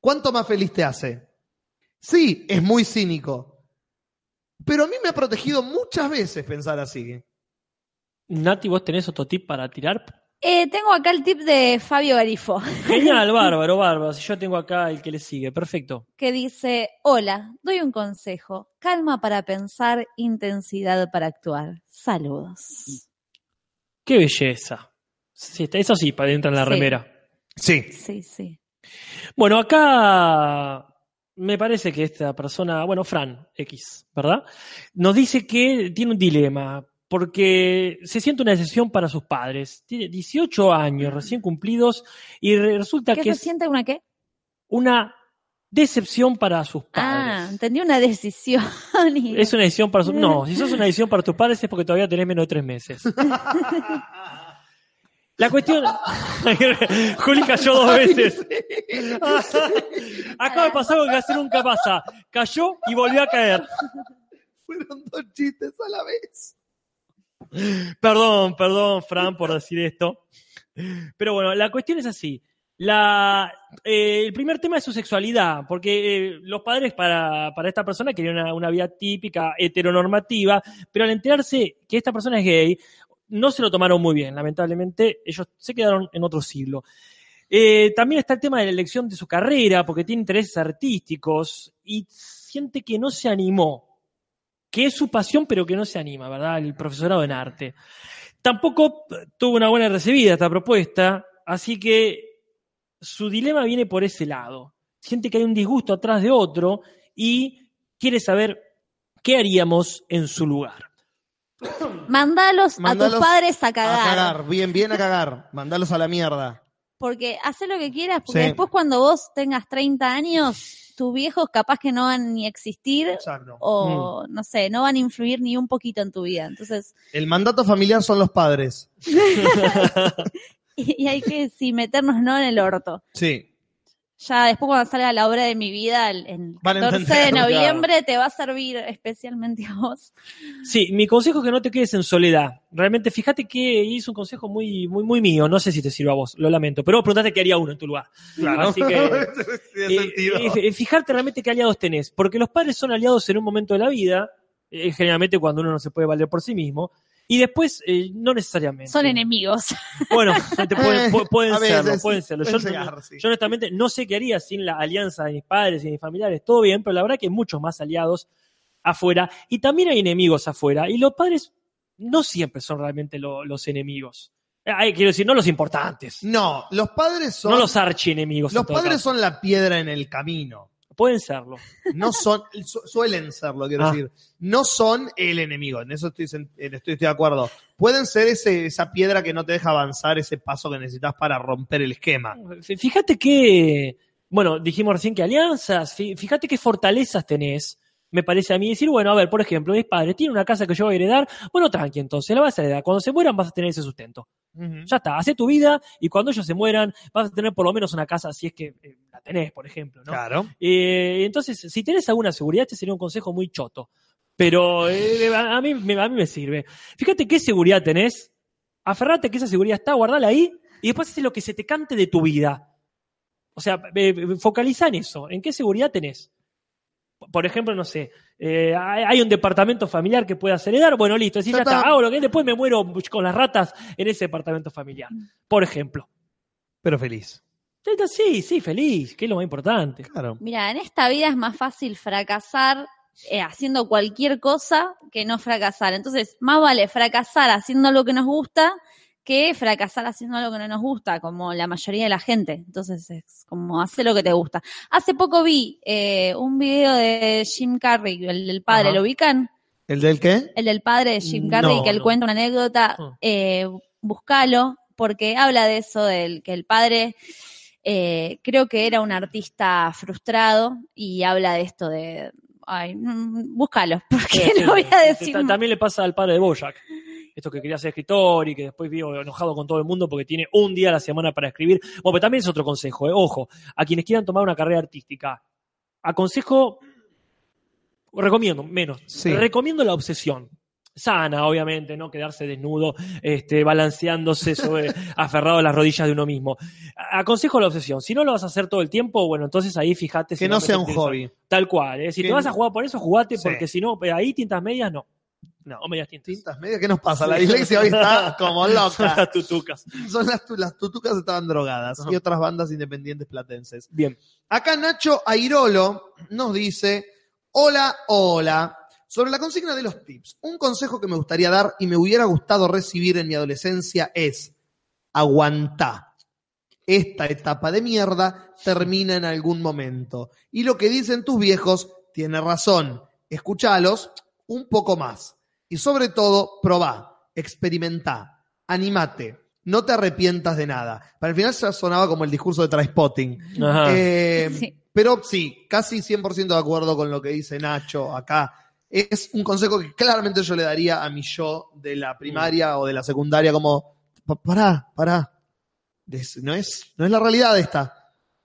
Speaker 2: ¿cuánto más feliz te hace? Sí, es muy cínico. Pero a mí me ha protegido muchas veces pensar así.
Speaker 3: Nati, ¿vos tenés otro tip para tirar?
Speaker 4: Eh, tengo acá el tip de Fabio Garifo,
Speaker 3: Genial, bárbaro, bárbaro. Si yo tengo acá el que le sigue, perfecto.
Speaker 4: que dice, hola, doy un consejo. Calma para pensar, intensidad para actuar. Saludos.
Speaker 3: Qué belleza. Sí, eso sí, para entra en la
Speaker 4: Sí.
Speaker 3: remera.
Speaker 2: Sí.
Speaker 4: Sí, sí.
Speaker 3: Bueno, acá me parece que esta persona, bueno, Fran X, ¿verdad? Nos dice que tiene un dilema, porque se siente una decisión para sus padres. Tiene 18 años recién cumplidos y re- resulta
Speaker 4: ¿Qué
Speaker 3: que
Speaker 4: se
Speaker 3: es
Speaker 4: siente una qué?
Speaker 3: una decepción para sus
Speaker 4: Ah,
Speaker 3: padres.
Speaker 4: entendí una decisión. y-
Speaker 3: Es una decisión para sus... No, si sos una decisión para tus padres es porque todavía tenés menos de tres meses. La cuestión... Juli cayó dos veces. Acaba de pasar algo que casi nunca pasa. Cayó y volvió a caer.
Speaker 2: Fueron dos chistes a la vez.
Speaker 3: Perdón, perdón, Fran, por decir esto. Pero bueno, la cuestión es así. La, eh, el primer tema es su sexualidad, porque eh, los padres para, para esta persona querían una, una vida típica, heteronormativa, pero al enterarse que esta persona es gay, no se lo tomaron muy bien, lamentablemente, ellos se quedaron en otro siglo. Eh, también está el tema de la elección de su carrera, porque tiene intereses artísticos y siente que no se animó que es su pasión, pero que no se anima, ¿verdad? El profesorado en arte. Tampoco tuvo una buena recibida esta propuesta, así que su dilema viene por ese lado. Siente que hay un disgusto atrás de otro y quiere saber qué haríamos en su lugar.
Speaker 4: Mandalos, a tus padres a
Speaker 2: A
Speaker 4: cagar.
Speaker 2: cagar, bien, bien a cagar. Mandalos a la mierda.
Speaker 4: Porque hace lo que quieras, porque
Speaker 2: Sí.
Speaker 4: después cuando vos tengas 30 años, tus viejos capaz que no van ni a existir
Speaker 2: Exacto.
Speaker 4: o, no sé, no van a influir ni un poquito en tu vida. Entonces,
Speaker 2: El mandato familiar son los padres.
Speaker 4: y hay que sí, meternos no en el orto.
Speaker 2: Sí.
Speaker 4: Ya después cuando salga la obra de mi vida, el, el
Speaker 2: Van a
Speaker 4: 14 de noviembre, te va a servir especialmente a vos.
Speaker 3: Sí, mi consejo es que no te quedes en soledad. Realmente, fíjate que es un consejo muy, muy, muy mío. No sé si te sirve a vos, lo lamento. Pero vos preguntaste qué haría uno en tu lugar.
Speaker 2: Claro.
Speaker 3: Así que
Speaker 2: Tiene
Speaker 3: Eh, eh, eh, fijarte realmente qué aliados tenés, porque los padres son aliados en un momento de la vida, eh, generalmente cuando uno no se puede valer por sí mismo, y después eh, no necesariamente.
Speaker 4: Son enemigos.
Speaker 3: Bueno, te pueden, pu- pueden serlo,
Speaker 2: veces,
Speaker 3: pueden serlo. Yo,
Speaker 2: sí.
Speaker 3: honestamente no sé qué haría sin la alianza de mis padres y de mis familiares, todo bien, pero la verdad que hay muchos más aliados afuera, y también hay enemigos afuera, y los padres no siempre son realmente lo- los enemigos. Eh, ay, quiero decir, no los importantes,
Speaker 2: No, los padres son.
Speaker 3: no los archienemigos. en
Speaker 2: los padres
Speaker 3: caso.
Speaker 2: son la piedra en el camino.
Speaker 3: Pueden serlo.
Speaker 2: No son, su- suelen serlo, quiero
Speaker 3: Ah.
Speaker 2: decir. No son el enemigo, en eso estoy, estoy, estoy de acuerdo. Pueden ser ese, esa piedra que no te deja avanzar, ese paso que necesitas para romper el esquema.
Speaker 3: Fí- Fíjate que, bueno, dijimos recién que alianzas, fí- fíjate qué fortalezas tenés, me parece a mí decir, bueno, a ver, por ejemplo, mis padres tienen una casa que yo voy a heredar, bueno, tranqui, entonces la vas a heredar, cuando se mueran vas a tener ese sustento. Ya está, hace tu vida y cuando ellos se mueran vas a tener por lo menos una casa si es que eh, la tenés, por ejemplo, ¿no?
Speaker 2: Claro.
Speaker 3: Eh, entonces, si tenés alguna seguridad, este sería un consejo muy choto. Pero eh, a, mí, me- a mí me sirve. Fíjate qué seguridad tenés. Aferrate que esa seguridad está, guardala ahí y después haces lo que se te cante de tu vida. O sea, focaliza en eso. ¿En qué seguridad tenés? Por ejemplo, no sé, eh, hay hay un departamento familiar que puedas heredar, bueno, listo, decís,
Speaker 2: Ya
Speaker 3: ya está, hago lo que después me muero con las ratas en ese departamento familiar. Por ejemplo.
Speaker 2: Pero feliz.
Speaker 3: Sí, sí, feliz, que es lo más importante.
Speaker 2: Claro.
Speaker 4: Mira, en esta vida es más fácil fracasar eh, haciendo cualquier cosa que no fracasar. Entonces, más vale fracasar haciendo algo que nos gusta que fracasar haciendo algo que no nos gusta, como la mayoría de la gente. Entonces, es como hacer lo que te gusta. Hace poco vi eh, un video de Jim Carrey, el del padre,
Speaker 2: Ajá.
Speaker 4: ¿lo ubican?
Speaker 2: ¿El del qué?
Speaker 4: El del padre de Jim Carrey,
Speaker 2: No,
Speaker 4: que él
Speaker 2: no.
Speaker 4: cuenta una anécdota,
Speaker 3: Ah.
Speaker 4: eh, buscalo, porque habla de eso, del que el padre eh, creo que era un artista frustrado y habla de esto de... Ay, mm, búscalo, porque
Speaker 3: Sí,
Speaker 4: no voy a decir.
Speaker 3: También le pasa al padre de Bojack. Esto que quería ser escritor y que después vivo enojado con todo el mundo porque tiene un día a la semana para escribir. Bueno, pero también es otro consejo, ¿eh? ojo, a quienes quieran tomar una carrera artística. Aconsejo, recomiendo, menos,
Speaker 2: Sí.
Speaker 3: recomiendo la obsesión. Sana, obviamente, no quedarse desnudo, este, balanceándose sobre, aferrado a las rodillas de uno mismo. Aconsejo la obsesión. Si no lo vas a hacer todo el tiempo, bueno, entonces ahí fíjate. si
Speaker 2: Que no sea un hobby.
Speaker 3: Tal cual. ¿eh? Si
Speaker 2: Que-
Speaker 3: te vas a jugar por eso, jugate,
Speaker 2: Sí.
Speaker 3: porque si no, ahí tintas medias no. No, o medias tintas.
Speaker 2: Tintas medias, ¿qué nos pasa? La dislexia hoy está como
Speaker 3: Son
Speaker 2: loca.
Speaker 3: las tutucas.
Speaker 2: Son las, las tutucas estaban drogadas
Speaker 3: Ajá.
Speaker 2: y otras bandas independientes platenses.
Speaker 3: Bien.
Speaker 2: Acá Nacho Airolo nos dice, hola, hola. Sobre la consigna de los tips, un consejo que me gustaría dar y me hubiera gustado recibir en mi adolescencia es, aguantá. Esta etapa de mierda termina en algún momento. Y lo que dicen tus viejos tiene razón. Escuchalos un poco más. Y sobre todo, probá, experimentá, animate. No te arrepientas de nada. Para el final ya sonaba como el discurso de Trainspotting.
Speaker 3: Ajá.
Speaker 2: Eh,
Speaker 4: Sí.
Speaker 2: Pero sí, casi 100% de acuerdo con lo que dice Nacho acá. Es un consejo que claramente yo le daría a mi yo de la primaria o de la secundaria, como, "Pa- pará, pará. No es, no es la realidad esta.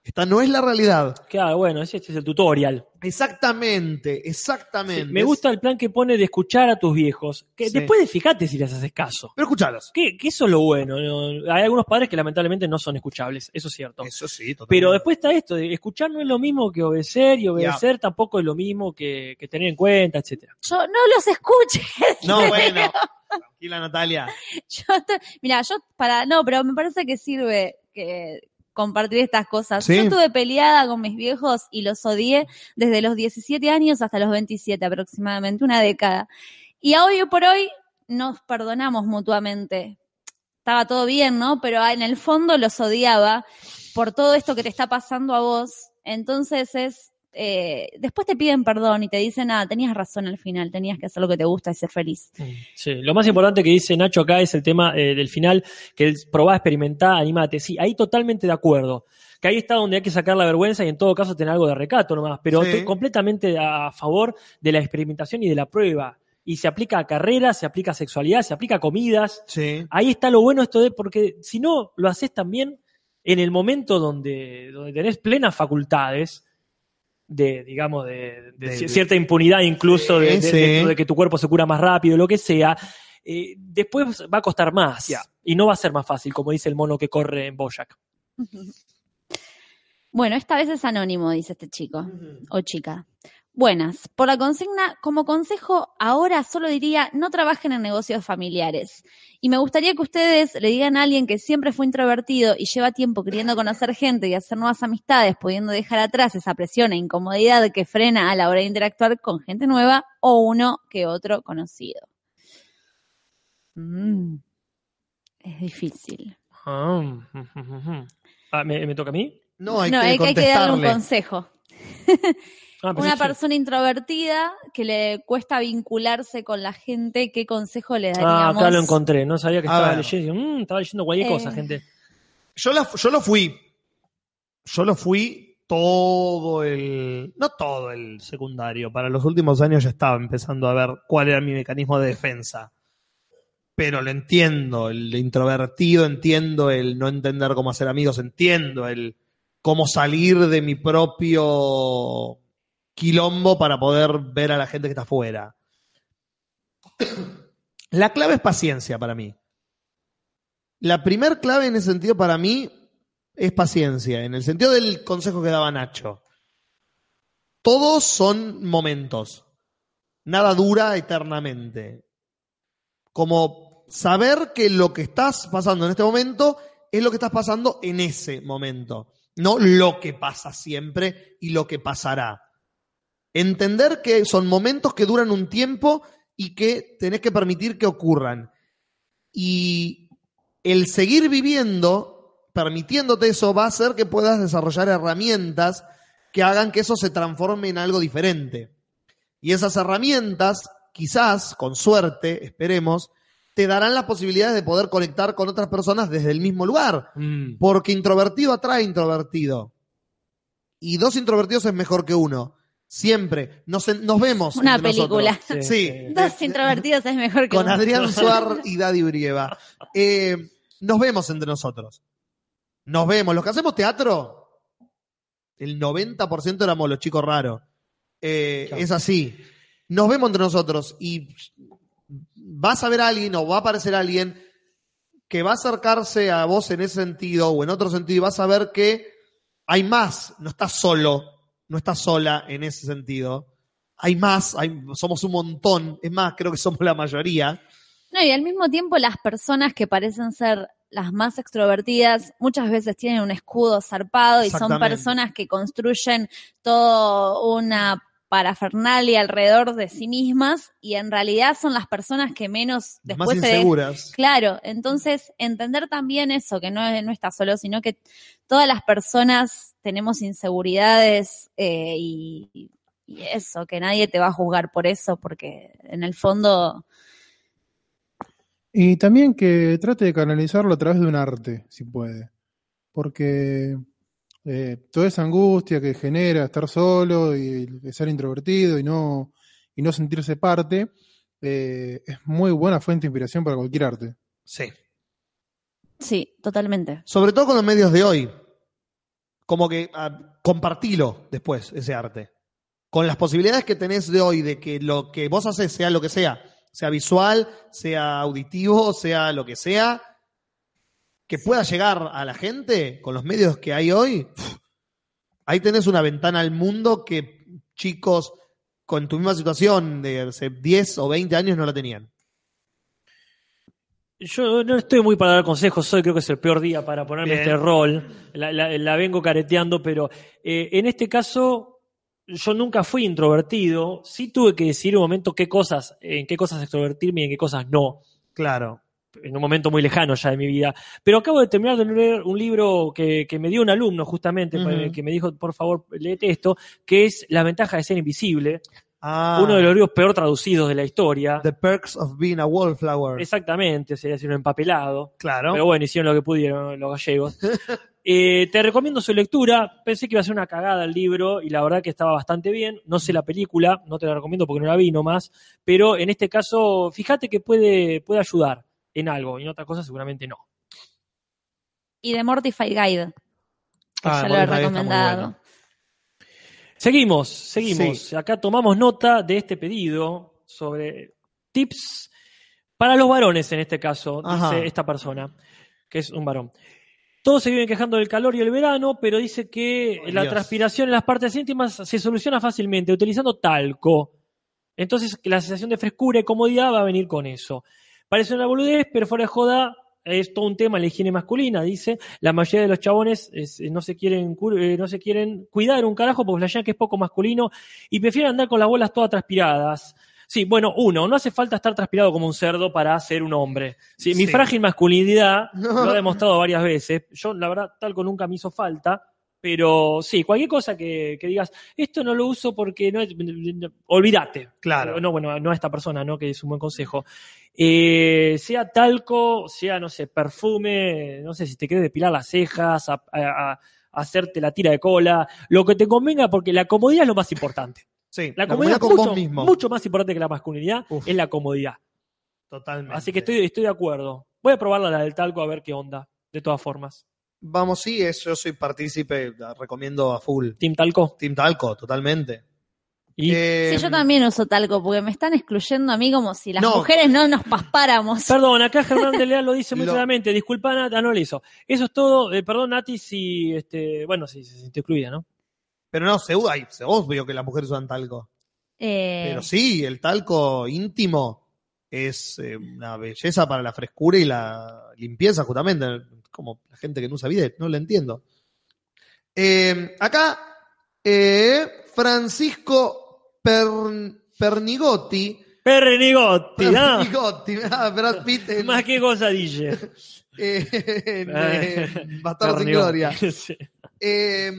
Speaker 2: Esta no es la realidad.
Speaker 3: Claro, bueno, ese este es el tutorial.
Speaker 2: Exactamente,
Speaker 3: Sí,
Speaker 2: exactamente.
Speaker 3: me gusta el plan que pone de escuchar a tus viejos. Que
Speaker 2: Sí.
Speaker 3: después de fíjate si les haces caso.
Speaker 2: Pero escuchalos.
Speaker 3: Que, que eso es lo bueno. ¿no? Hay algunos padres que lamentablemente no son escuchables, eso es cierto.
Speaker 2: Eso sí, totalmente.
Speaker 3: Pero después está esto, de escuchar no es lo mismo que obedecer y obedecer tampoco es lo mismo que, que tener en cuenta, etcétera.
Speaker 4: Yo no los escuché.
Speaker 2: No, bueno. Tranquila, Natalia.
Speaker 4: Yo estoy- mira, yo para, no, pero me parece que sirve que compartir estas cosas.
Speaker 2: Sí.
Speaker 4: Yo estuve peleada con mis viejos y los odié desde los 17 años hasta los 27 aproximadamente, una década. Y hoy por hoy nos perdonamos mutuamente. Estaba todo bien, ¿no? Pero en el fondo los odiaba por todo esto que te está pasando a vos. Entonces es, eh, después te piden perdón y te dicen, ah, tenías razón al final, tenías que hacer lo que te gusta y ser feliz.
Speaker 3: Sí, lo más importante que dice Nacho acá es el tema eh, del final, que es probá, experimentá, animate. Sí, ahí totalmente de acuerdo. Que ahí está donde hay que sacar la vergüenza y en todo caso tener algo de recato nomás. Pero
Speaker 2: Sí.
Speaker 3: estoy completamente a favor de la experimentación y de la prueba. Y se aplica a carreras, se aplica a sexualidad, se aplica a comidas.
Speaker 2: Sí.
Speaker 3: Ahí está lo bueno esto de, porque si no lo haces también en el momento donde, donde tenés plenas facultades de, digamos, de, de
Speaker 2: De-
Speaker 3: ci- cierta impunidad incluso de,
Speaker 2: Sí,
Speaker 3: de- de-
Speaker 2: sí.
Speaker 3: de que tu cuerpo se cura más rápido, lo que sea, eh, después va a costar más. Y no va a ser más fácil, como dice el mono que corre en Boyac.
Speaker 4: Bueno, esta vez es anónimo, dice este chico o chica. Buenas. Por la consigna, como consejo, ahora solo diría no trabajen en negocios familiares. Y me gustaría que ustedes le digan a alguien que siempre fue introvertido y lleva tiempo queriendo conocer gente y hacer nuevas amistades, pudiendo dejar atrás esa presión e incomodidad que frena a la hora de interactuar con gente nueva o uno que otro conocido. Mm, es difícil.
Speaker 3: Ah. Ah, ¿me, me toca a mí?
Speaker 2: No, hay
Speaker 4: no,
Speaker 2: que
Speaker 4: hay, que- hay que darle un consejo.
Speaker 3: Ah,
Speaker 4: Una persona introvertida que le cuesta vincularse con la gente, ¿qué consejo le
Speaker 3: Ah,
Speaker 4: daríamos?
Speaker 3: acá lo encontré. No sabía que
Speaker 2: A
Speaker 3: estaba
Speaker 2: ver.
Speaker 3: leyendo. Mm, estaba leyendo cualquier
Speaker 4: Eh.
Speaker 3: cosa, gente.
Speaker 2: Yo, la- yo lo fui. Yo lo fui todo el. No todo el secundario. Para los últimos años ya estaba empezando a ver cuál era mi mecanismo de defensa. Pero lo entiendo, el introvertido, entiendo el no entender cómo hacer amigos, entiendo el cómo salir de mi propio quilombo para poder ver a la gente que está afuera. La clave es paciencia para mí. La primer clave en ese sentido para mí es paciencia, en el sentido del consejo que daba Nacho. Todos son momentos. Nada dura eternamente. Como saber que lo que estás pasando en este momento es lo que estás pasando en ese momento. No lo que pasa siempre y lo que pasará. Entender que son momentos que duran un tiempo y que tenés que permitir que ocurran. Y el seguir viviendo, permitiéndote eso, va a hacer que puedas desarrollar herramientas que hagan que eso se transforme en algo diferente. Y esas herramientas, quizás, con suerte, esperemos, te darán las posibilidades de poder conectar con otras personas desde el mismo lugar.
Speaker 3: Mm.
Speaker 2: Porque introvertido atrae introvertido. Y dos introvertidos es mejor que uno. Siempre. Nos, nos vemos.
Speaker 4: Una película.
Speaker 2: Sí.
Speaker 4: Dos introvertidos es mejor que
Speaker 2: Con
Speaker 4: uno.
Speaker 2: Adrián Suar y Daddy Urieva. Eh, nos vemos entre nosotros. Nos vemos. Los que hacemos teatro, el 90% éramos los chicos raros. Eh. Es así. Nos vemos entre nosotros y vas a ver a alguien o va a aparecer alguien que va a acercarse a vos en ese sentido o en otro sentido y vas a ver que hay más. No estás solo, no estás sola en ese sentido. hay más, hay- somos un montón, es más, creo que somos la mayoría.
Speaker 4: No, y al mismo tiempo las personas que parecen ser las más extrovertidas muchas veces tienen un escudo zarpado y son personas que construyen toda una parafernalia alrededor de sí mismas y en realidad son las personas que menos después
Speaker 2: más
Speaker 4: se
Speaker 2: inseguras.
Speaker 4: Claro, entonces entender también eso, que no, no está solo, sino que todas las personas tenemos inseguridades eh, y, y eso, que nadie te va a juzgar por eso, porque en el fondo,
Speaker 10: Y también que trate de canalizarlo a través de un arte, si puede. Porque eh, toda esa angustia que genera estar solo y ser introvertido y no, y no sentirse parte, eh, es muy buena fuente de inspiración para cualquier arte.
Speaker 2: Sí.
Speaker 4: sí, totalmente.
Speaker 2: Sobre todo con los medios de hoy. Como que ah, compartilo después, ese arte. Con las posibilidades que tenés de hoy de que lo que vos haces sea lo que sea, sea visual, sea auditivo, sea lo que sea, que pueda llegar a la gente con los medios que hay hoy, ahí tenés una ventana al mundo que chicos con tu misma situación de hace 10 o 20 años no la tenían.
Speaker 3: Yo no estoy muy para dar consejos, hoy creo que es el peor día para ponerme
Speaker 2: Bien.
Speaker 3: este rol. La, la- la vengo careteando, pero eh, en este caso yo nunca fui introvertido. Sí tuve que decidir un momento qué cosas, en qué cosas extrovertirme y en qué cosas no.
Speaker 2: Claro.
Speaker 3: En un momento muy lejano ya de mi vida. Pero acabo de terminar de leer un libro que, que me dio un alumno justamente,
Speaker 2: Ujú.
Speaker 3: que me dijo, por favor, léete esto, que es La ventaja de ser invisible.
Speaker 2: Ah,
Speaker 3: Uno de los libros peor traducidos de la historia.
Speaker 2: The Perks of Being a Wallflower.
Speaker 3: Exactamente, sería decir un empapelado.
Speaker 2: Claro.
Speaker 3: Pero bueno, hicieron lo que pudieron los gallegos. Eh, te recomiendo su lectura. Pensé que iba a ser una cagada el libro y la verdad que estaba bastante bien. No sé la película, no te la recomiendo porque no la vi nomás. Pero en este caso, fíjate que puede, puede ayudar en algo y en otra cosa seguramente no.
Speaker 4: Y The Mortified Guide, que
Speaker 2: Ah,
Speaker 4: ya lo he recomendado.
Speaker 2: bueno.
Speaker 3: Seguimos, seguimos.
Speaker 2: Sí.
Speaker 3: Acá tomamos nota de este pedido sobre tips para los varones en este caso,
Speaker 2: Ajá.
Speaker 3: dice esta persona, que es un varón. Todos se viven quejando del calor y el verano, pero dice que la
Speaker 2: Dios.
Speaker 3: transpiración en las partes íntimas se soluciona fácilmente utilizando talco. Entonces la sensación de frescura y comodidad va a venir con eso. Parece una boludez, pero fuera de joda es todo un tema la higiene masculina, dice. La mayoría de los chabones es, eh, no, se quieren, eh, no se quieren cuidar un carajo porque flashean que es poco masculino y prefieren andar con las bolas todas transpiradas. Sí, bueno, uno, no hace falta estar transpirado como un cerdo para ser un hombre. Sí, Mi
Speaker 2: Sí.
Speaker 3: frágil masculinidad lo he demostrado varias veces. Yo, la verdad, talco nunca me hizo falta. Pero sí, cualquier cosa que, que digas, esto no lo uso porque no es. Olvídate.
Speaker 2: Claro.
Speaker 3: No, bueno, no a esta persona, ¿no? Que es un buen consejo. Eh, sea talco, sea, no sé, perfume, no sé si te quieres depilar las cejas, a- a- a- hacerte la tira de cola, lo que te convenga, porque la comodidad es lo más importante.
Speaker 2: Sí,
Speaker 3: La,
Speaker 2: la
Speaker 3: comodidad
Speaker 2: comodidad con
Speaker 3: es mucho,
Speaker 2: vos mismo.
Speaker 3: mucho más importante que la masculinidad,
Speaker 2: Uf.
Speaker 3: es la comodidad.
Speaker 2: Totalmente.
Speaker 3: Así que estoy, estoy de acuerdo. Voy a probarla la del talco a ver qué onda, de todas formas.
Speaker 2: Vamos, sí, es- yo soy partícipe, la recomiendo a full.
Speaker 3: Team Talco.
Speaker 2: Team Talco, totalmente.
Speaker 3: Y
Speaker 2: Eh,
Speaker 4: Sí, yo también uso talco, porque me están excluyendo a mí como si las
Speaker 2: No.
Speaker 4: mujeres no nos paspáramos.
Speaker 3: Perdón, acá Germán de Leal lo dice muy
Speaker 2: Lo-
Speaker 3: claramente. Disculpa, Nat, ah, no le hizo. Eso es todo. Eh, perdón, Nati, si, este, bueno, si se sintió excluida, ¿no?
Speaker 2: Pero no, seguro, ay, se- obvio que las mujeres usan talco.
Speaker 4: Eh,
Speaker 2: Pero sí, el talco íntimo es eh, una belleza para la frescura y la limpieza, justamente. Como la gente que no usa bidet, no lo entiendo. Eh, acá, eh, Francisco Per- Pernigotti.
Speaker 3: Pernigotti, ¿ah?
Speaker 2: Pernigotti, ah, Brad Pitt en,
Speaker 3: Más que cosa dije.
Speaker 2: en, eh, Bastardos sin Gloria.
Speaker 3: Sí.
Speaker 2: Eh,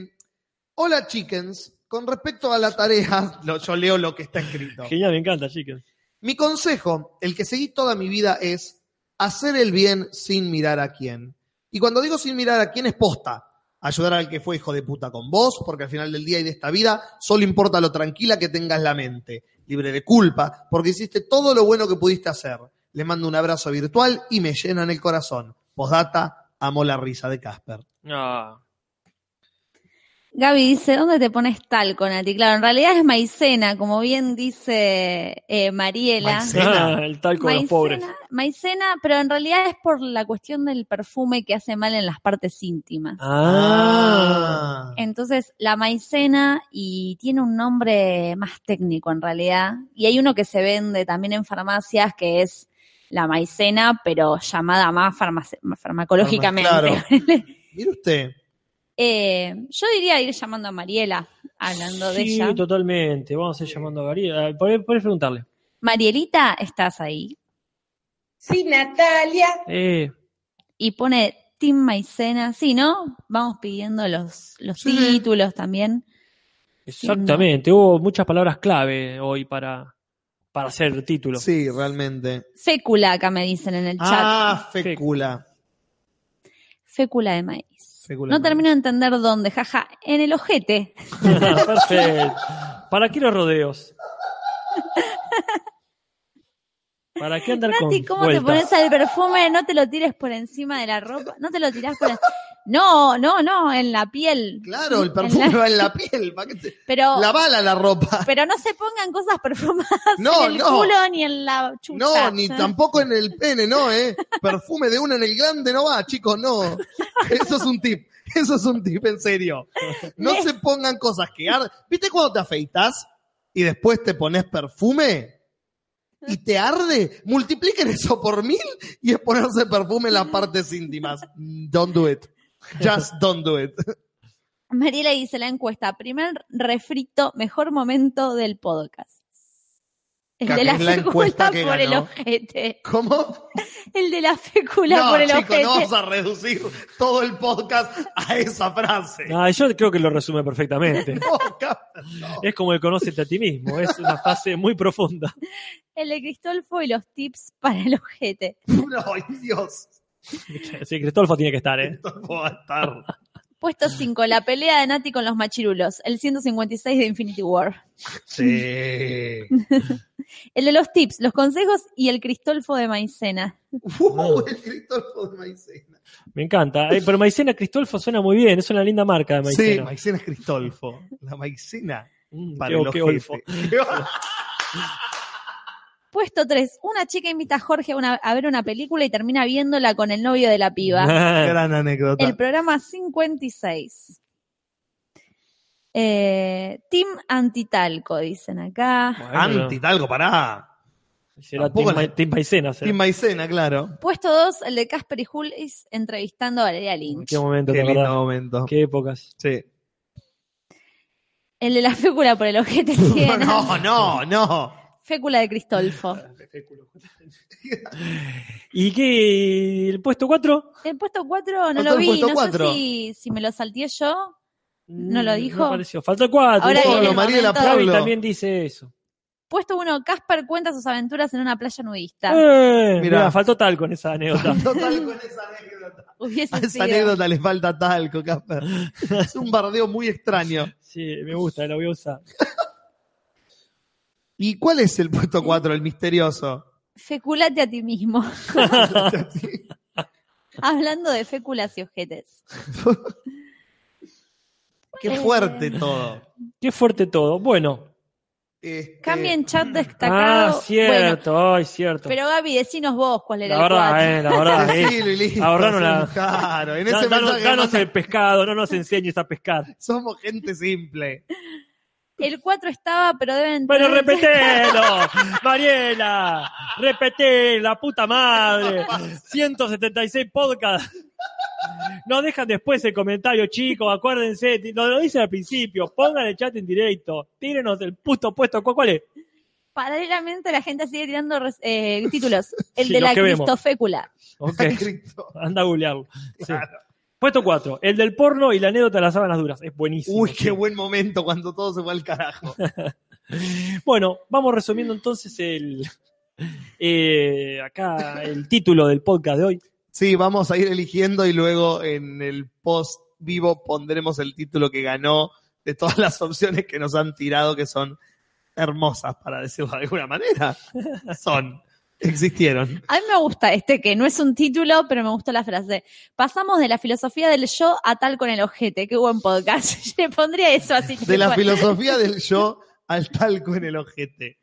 Speaker 2: hola, chickens. Con respecto a la tarea, lo- yo leo lo que está escrito.
Speaker 3: Genial, me encanta, chicos.
Speaker 2: Mi consejo, el que seguí toda mi vida, es hacer el bien sin mirar a quién. Y cuando digo sin mirar a quién es posta, ayudar al que fue hijo de puta con vos, porque al final del día y de esta vida solo importa lo tranquila que tengas la mente, libre de culpa, porque hiciste todo lo bueno que pudiste hacer. Le mando un abrazo virtual y me llenan el corazón. Postdata, amo la risa de Casper.
Speaker 3: Ah,
Speaker 4: Gaby dice, ¿dónde te pones talco, Nati? Claro, en realidad es maicena, como bien dice eh, Mariela.
Speaker 2: Maicena.
Speaker 3: Ah, el talco de los pobres.
Speaker 4: maicena, pero en realidad es por la cuestión del perfume que hace mal en las partes íntimas.
Speaker 3: Ah.
Speaker 4: Entonces, la maicena y tiene un nombre más técnico en realidad. Y hay uno que se vende también en farmacias que es la maicena, pero llamada más farmace- farmacológicamente.
Speaker 2: Claro. Mire usted.
Speaker 4: Eh, yo diría ir llamando a Mariela, hablando de
Speaker 3: Sí,
Speaker 4: ella.
Speaker 3: totalmente. Vamos a ir llamando a. Ah, Podés, podés preguntarle.
Speaker 4: Marielita, ¿estás ahí?
Speaker 11: Sí, Natalia.
Speaker 3: Eh,
Speaker 4: Y pone Team Maicena. Sí, ¿no? Vamos pidiendo los, los
Speaker 2: Sí.
Speaker 4: títulos también.
Speaker 3: exactamente. Hubo muchas palabras clave hoy para, para hacer el título.
Speaker 2: Sí, realmente.
Speaker 4: Fécula, acá me dicen en el chat.
Speaker 2: Ah, fécula.
Speaker 4: Fécula de maíz. No termino de entender dónde, jaja. En el ojete.
Speaker 3: Perfecto. ¿Para qué los rodeos? ¿Para qué andar con
Speaker 4: Nati, ¿cómo te pones el perfume? No te lo tires por encima de la ropa. No te lo tirás por... No, no, no, en la piel.
Speaker 2: Claro, el
Speaker 4: En
Speaker 2: perfume
Speaker 4: la-
Speaker 2: va en la piel. ¿para qué te-
Speaker 4: Pero,
Speaker 2: La bala la ropa.
Speaker 4: pero no se pongan cosas perfumadas
Speaker 2: No,
Speaker 4: en el
Speaker 2: no.
Speaker 4: culo ni en la chucha.
Speaker 2: No, ni tampoco en el pene, no, ¿eh? Perfume de una en el glande no va, chicos, no. Eso es un tip. Eso es un tip, en serio. No se pongan cosas que arden. ¿Viste cuando te afeitas y después te pones perfume? Y te arde, multipliquen eso por mil y es ponerse perfume en las partes íntimas. Don't do it. Just don't do it.
Speaker 4: Mariela dice la encuesta, primer refrito, mejor momento del podcast. El de la
Speaker 2: es la que
Speaker 4: por el ojete.
Speaker 2: ¿Cómo?
Speaker 4: El de la fécula
Speaker 2: No,
Speaker 4: por el
Speaker 2: chicos,
Speaker 4: ojete.
Speaker 2: no vamos a reducir todo el podcast a esa frase.
Speaker 3: Ah, yo creo que lo resume perfectamente.
Speaker 2: No.
Speaker 3: Es como el conócete a ti mismo. Es una fase muy profunda.
Speaker 4: El de Cristolfo y los tips para el ojete.
Speaker 2: No, ay, Dios.
Speaker 3: Sí, Cristolfo tiene que estar, ¿eh?
Speaker 2: No va a estar.
Speaker 4: Puesto 5, la pelea de Nati con los machirulos. El 156 de Infinity War.
Speaker 2: Sí.
Speaker 4: El de los tips, los consejos y el Cristolfo de Maicena.
Speaker 2: Uh, el Cristolfo de Maicena.
Speaker 3: Me encanta. Eh, pero Maicena Cristolfo suena muy bien. Es una linda marca de
Speaker 2: Sí,
Speaker 3: Maicena.
Speaker 2: Maicena es Cristolfo. La Maicena
Speaker 3: Mm,
Speaker 2: para
Speaker 3: qué-
Speaker 2: el
Speaker 3: qué olfo.
Speaker 4: Puesto 3, una chica invita a Jorge a, una- a ver una película y termina viéndola con el novio de la piba.
Speaker 2: Gran anécdota.
Speaker 4: El programa 56. Eh, Team Antitalco, dicen acá.
Speaker 3: Bueno,
Speaker 2: Anti, talco, pará.
Speaker 3: Será Team, Ma- Team Maicena. será.
Speaker 2: Team Maicena, claro.
Speaker 4: Puesto 2, el de Casper y Julis entrevistando a Valeria Lynch.
Speaker 3: Qué momento,
Speaker 2: Qué lindo
Speaker 3: verdad.
Speaker 2: momento.
Speaker 3: Qué épocas.
Speaker 2: Sí.
Speaker 4: El de la fécula por el ojete.
Speaker 2: No, no, no.
Speaker 4: Fécula de Cristolfo.
Speaker 3: ¿Y qué? ¿El puesto 4?
Speaker 4: El puesto 4 no
Speaker 2: Faltó
Speaker 4: lo vi, no
Speaker 2: cuatro.
Speaker 4: sé si, si me lo salteé yo. ¿No lo dijo?
Speaker 3: Mm, No apareció. Faltó el 4.
Speaker 4: Ahora
Speaker 2: Pablo, Mariela, Pablo.
Speaker 3: también dice eso.
Speaker 4: Puesto 1, Casper cuenta sus aventuras en una playa nudista.
Speaker 3: Eh,
Speaker 2: mirá,
Speaker 3: faltó tal con esa anécdota.
Speaker 2: Total con esa anécdota.
Speaker 4: Hubiese
Speaker 2: A esa
Speaker 4: sido.
Speaker 2: anécdota le falta talco, Casper. Es un bardeo muy extraño.
Speaker 3: Sí, me gusta, la voy a usar.
Speaker 2: ¿Y cuál es el puesto 4, el misterioso?
Speaker 4: Feculate a ti mismo. Hablando de féculas y ojetes.
Speaker 2: Qué fuerte todo.
Speaker 3: Qué fuerte todo. Bueno.
Speaker 2: Este,
Speaker 4: Cambien chat destacado.
Speaker 3: Ah, cierto, ay, cierto.
Speaker 4: Bueno, pero Gaby, decinos vos cuál era
Speaker 3: la
Speaker 4: el
Speaker 3: verdad,
Speaker 4: cuatro.
Speaker 3: eh, la verdad. eh.
Speaker 2: Listo, sí,
Speaker 3: la-
Speaker 2: Claro, en ese
Speaker 3: danos, danos el pescado, no nos enseñes a pescar.
Speaker 2: somos gente simple.
Speaker 4: El 4 estaba, pero deben
Speaker 3: Bueno,
Speaker 4: tener-
Speaker 3: repetelo, Mariela, repeté, la puta madre. 176 podcasts. No dejan después el comentario, chicos, acuérdense, lo, lo dicen al principio, pongan el chat en directo, tírenos el puto puesto, ¿cuál, cuál es?
Speaker 4: Paralelamente la gente sigue tirando eh, títulos. El
Speaker 3: Sí,
Speaker 4: de la
Speaker 3: vemos.
Speaker 4: cristofécula.
Speaker 3: Ok,
Speaker 2: Cristo.
Speaker 3: anda a googlearlo. Sí. Puesto 4, el del porno y la anécdota de las sábanas duras, es buenísimo.
Speaker 2: Uy, qué buen momento cuando todo se fue al carajo.
Speaker 3: Bueno, vamos resumiendo entonces el eh, acá el título del podcast de hoy.
Speaker 2: Sí, vamos a ir eligiendo y luego en el post vivo pondremos el título que ganó de todas las opciones que nos han tirado, que son hermosas, para decirlo de alguna manera. Son. Existieron.
Speaker 4: A mí me gusta este que no es un título, pero me gustó la frase. Pasamos de la filosofía del yo a tal con el ojete. Qué buen podcast. Yo le pondría eso así.
Speaker 2: De la filosofía del yo al talco en el ojete.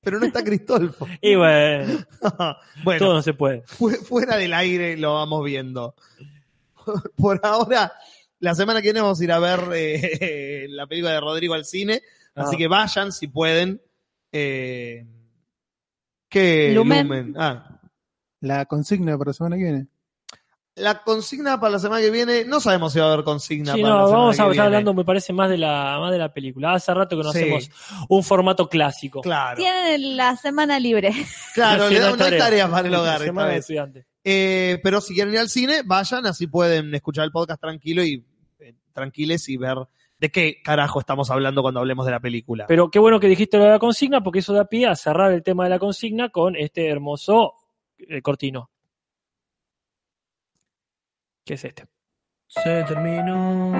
Speaker 2: Pero no está Cristolfo.
Speaker 3: Y bueno,
Speaker 2: bueno,
Speaker 3: todo no se puede.
Speaker 2: fu- fuera del aire lo vamos viendo. Por ahora, la semana que viene vamos a ir a ver eh, la película de Rodrigo al cine. Así
Speaker 3: Ah.
Speaker 2: que vayan si pueden. Eh, ¿Qué
Speaker 4: Lumen.
Speaker 2: Lumen? Ah,
Speaker 10: La consigna para la semana que viene.
Speaker 2: la consigna para la semana que viene, no sabemos si va a haber consigna
Speaker 3: Sí,
Speaker 2: para la
Speaker 3: no,
Speaker 2: semana
Speaker 3: vamos
Speaker 2: que
Speaker 3: a estar hablando, me parece, más de la, más de la película. Hace rato que no
Speaker 2: Sí.
Speaker 3: hacemos un formato clásico.
Speaker 2: Claro,
Speaker 4: Tienen la semana libre.
Speaker 2: claro,
Speaker 3: Sí,
Speaker 2: le
Speaker 3: no
Speaker 2: da-
Speaker 3: hay
Speaker 2: no hay
Speaker 3: tarea.
Speaker 2: tareas para el hogar esta
Speaker 3: Semana de estudiante.
Speaker 2: Eh, pero si quieren ir al cine, vayan, así pueden escuchar el podcast tranquilo y eh, tranquiles y ver de qué carajo estamos hablando cuando hablemos de la película.
Speaker 3: Pero qué bueno que dijiste lo de la consigna, porque eso da pie a cerrar el tema de la consigna con este hermoso eh, cortino. ¿Qué es este?
Speaker 5: Se terminó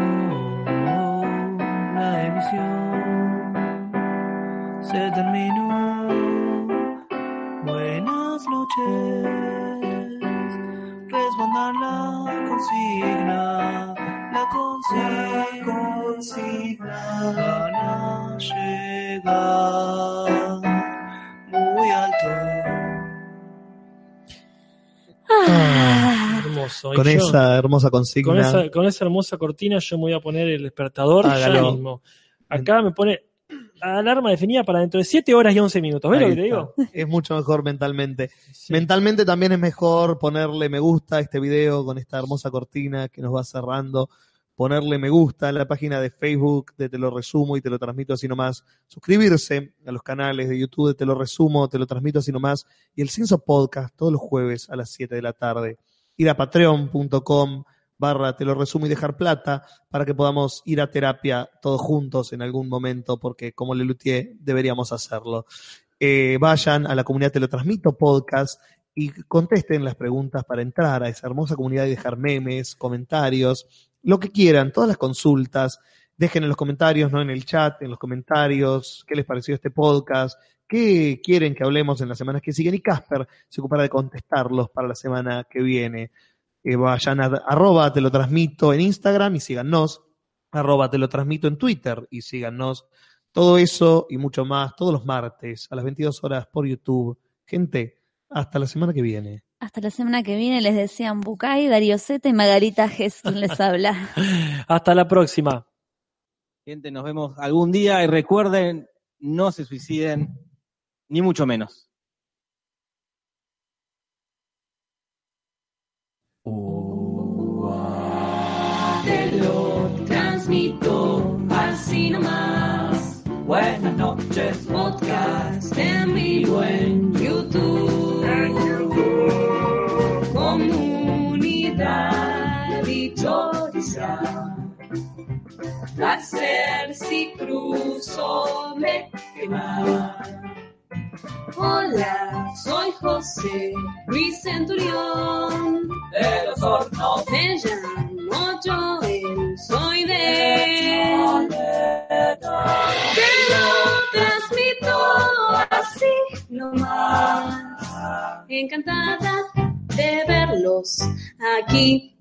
Speaker 5: la emisión. Se terminó. Buenas noches. Respondan la consigna. La consigna. a llegar muy alto.
Speaker 3: Ah, hermoso.
Speaker 2: Con
Speaker 3: yo-
Speaker 2: esa hermosa consigna.
Speaker 3: con esa, con esa hermosa cortina yo me voy a poner el despertador ya
Speaker 2: Hágalo.
Speaker 3: mismo. Acá me pone alarma definida para dentro de 7 horas y 11 minutos. ¿Ves
Speaker 2: Ahí
Speaker 3: lo que te digo?
Speaker 2: Es mucho mejor mentalmente.
Speaker 3: Sí.
Speaker 2: Mentalmente también es mejor ponerle me gusta a este video con esta hermosa cortina que nos va cerrando. Ponerle me gusta a la página de Facebook de Te lo resumo y te lo transmito así nomás. Suscribirse a los canales de YouTube de Te lo resumo, te lo transmito así nomás. Y el Cinso Podcast todos los jueves a las 7 de la tarde. Ir a patreon.com barra te lo resumo y dejar plata para que podamos ir a terapia todos juntos en algún momento, porque como Lelutier deberíamos hacerlo. Eh, vayan a la comunidad Te lo transmito podcast y contesten las preguntas para entrar a esa hermosa comunidad y dejar memes, comentarios, lo que quieran, todas las consultas. Dejen en los comentarios, no en el chat, en los comentarios, qué les pareció este podcast, qué quieren que hablemos en las semanas que siguen. Y Casper se ocupará de contestarlos para la semana que viene. Eh, vayan a arroba te lo transmito en Instagram y síganos, arroba te lo transmito en Twitter y síganos. Todo eso y mucho más todos los martes a las 22 horas por YouTube. Gente, hasta la semana que viene.
Speaker 4: Hasta la semana que viene les decían Bucay, Darío Zeta y Margarita Gess quien les habla.
Speaker 3: Hasta la próxima.
Speaker 12: Gente, nos vemos algún día y recuerden, no se suiciden, ni mucho menos.
Speaker 1: Te lo transmito así nomás. Buenas noches, podcast en vivo en YouTube. Comunidad dichosa. Placer si cruzo me quema. Hola, soy José Luis Centurión. De los hornos. Me llamo Joel, soy de. Te lo transmito así nomás. Encantada de verlos aquí.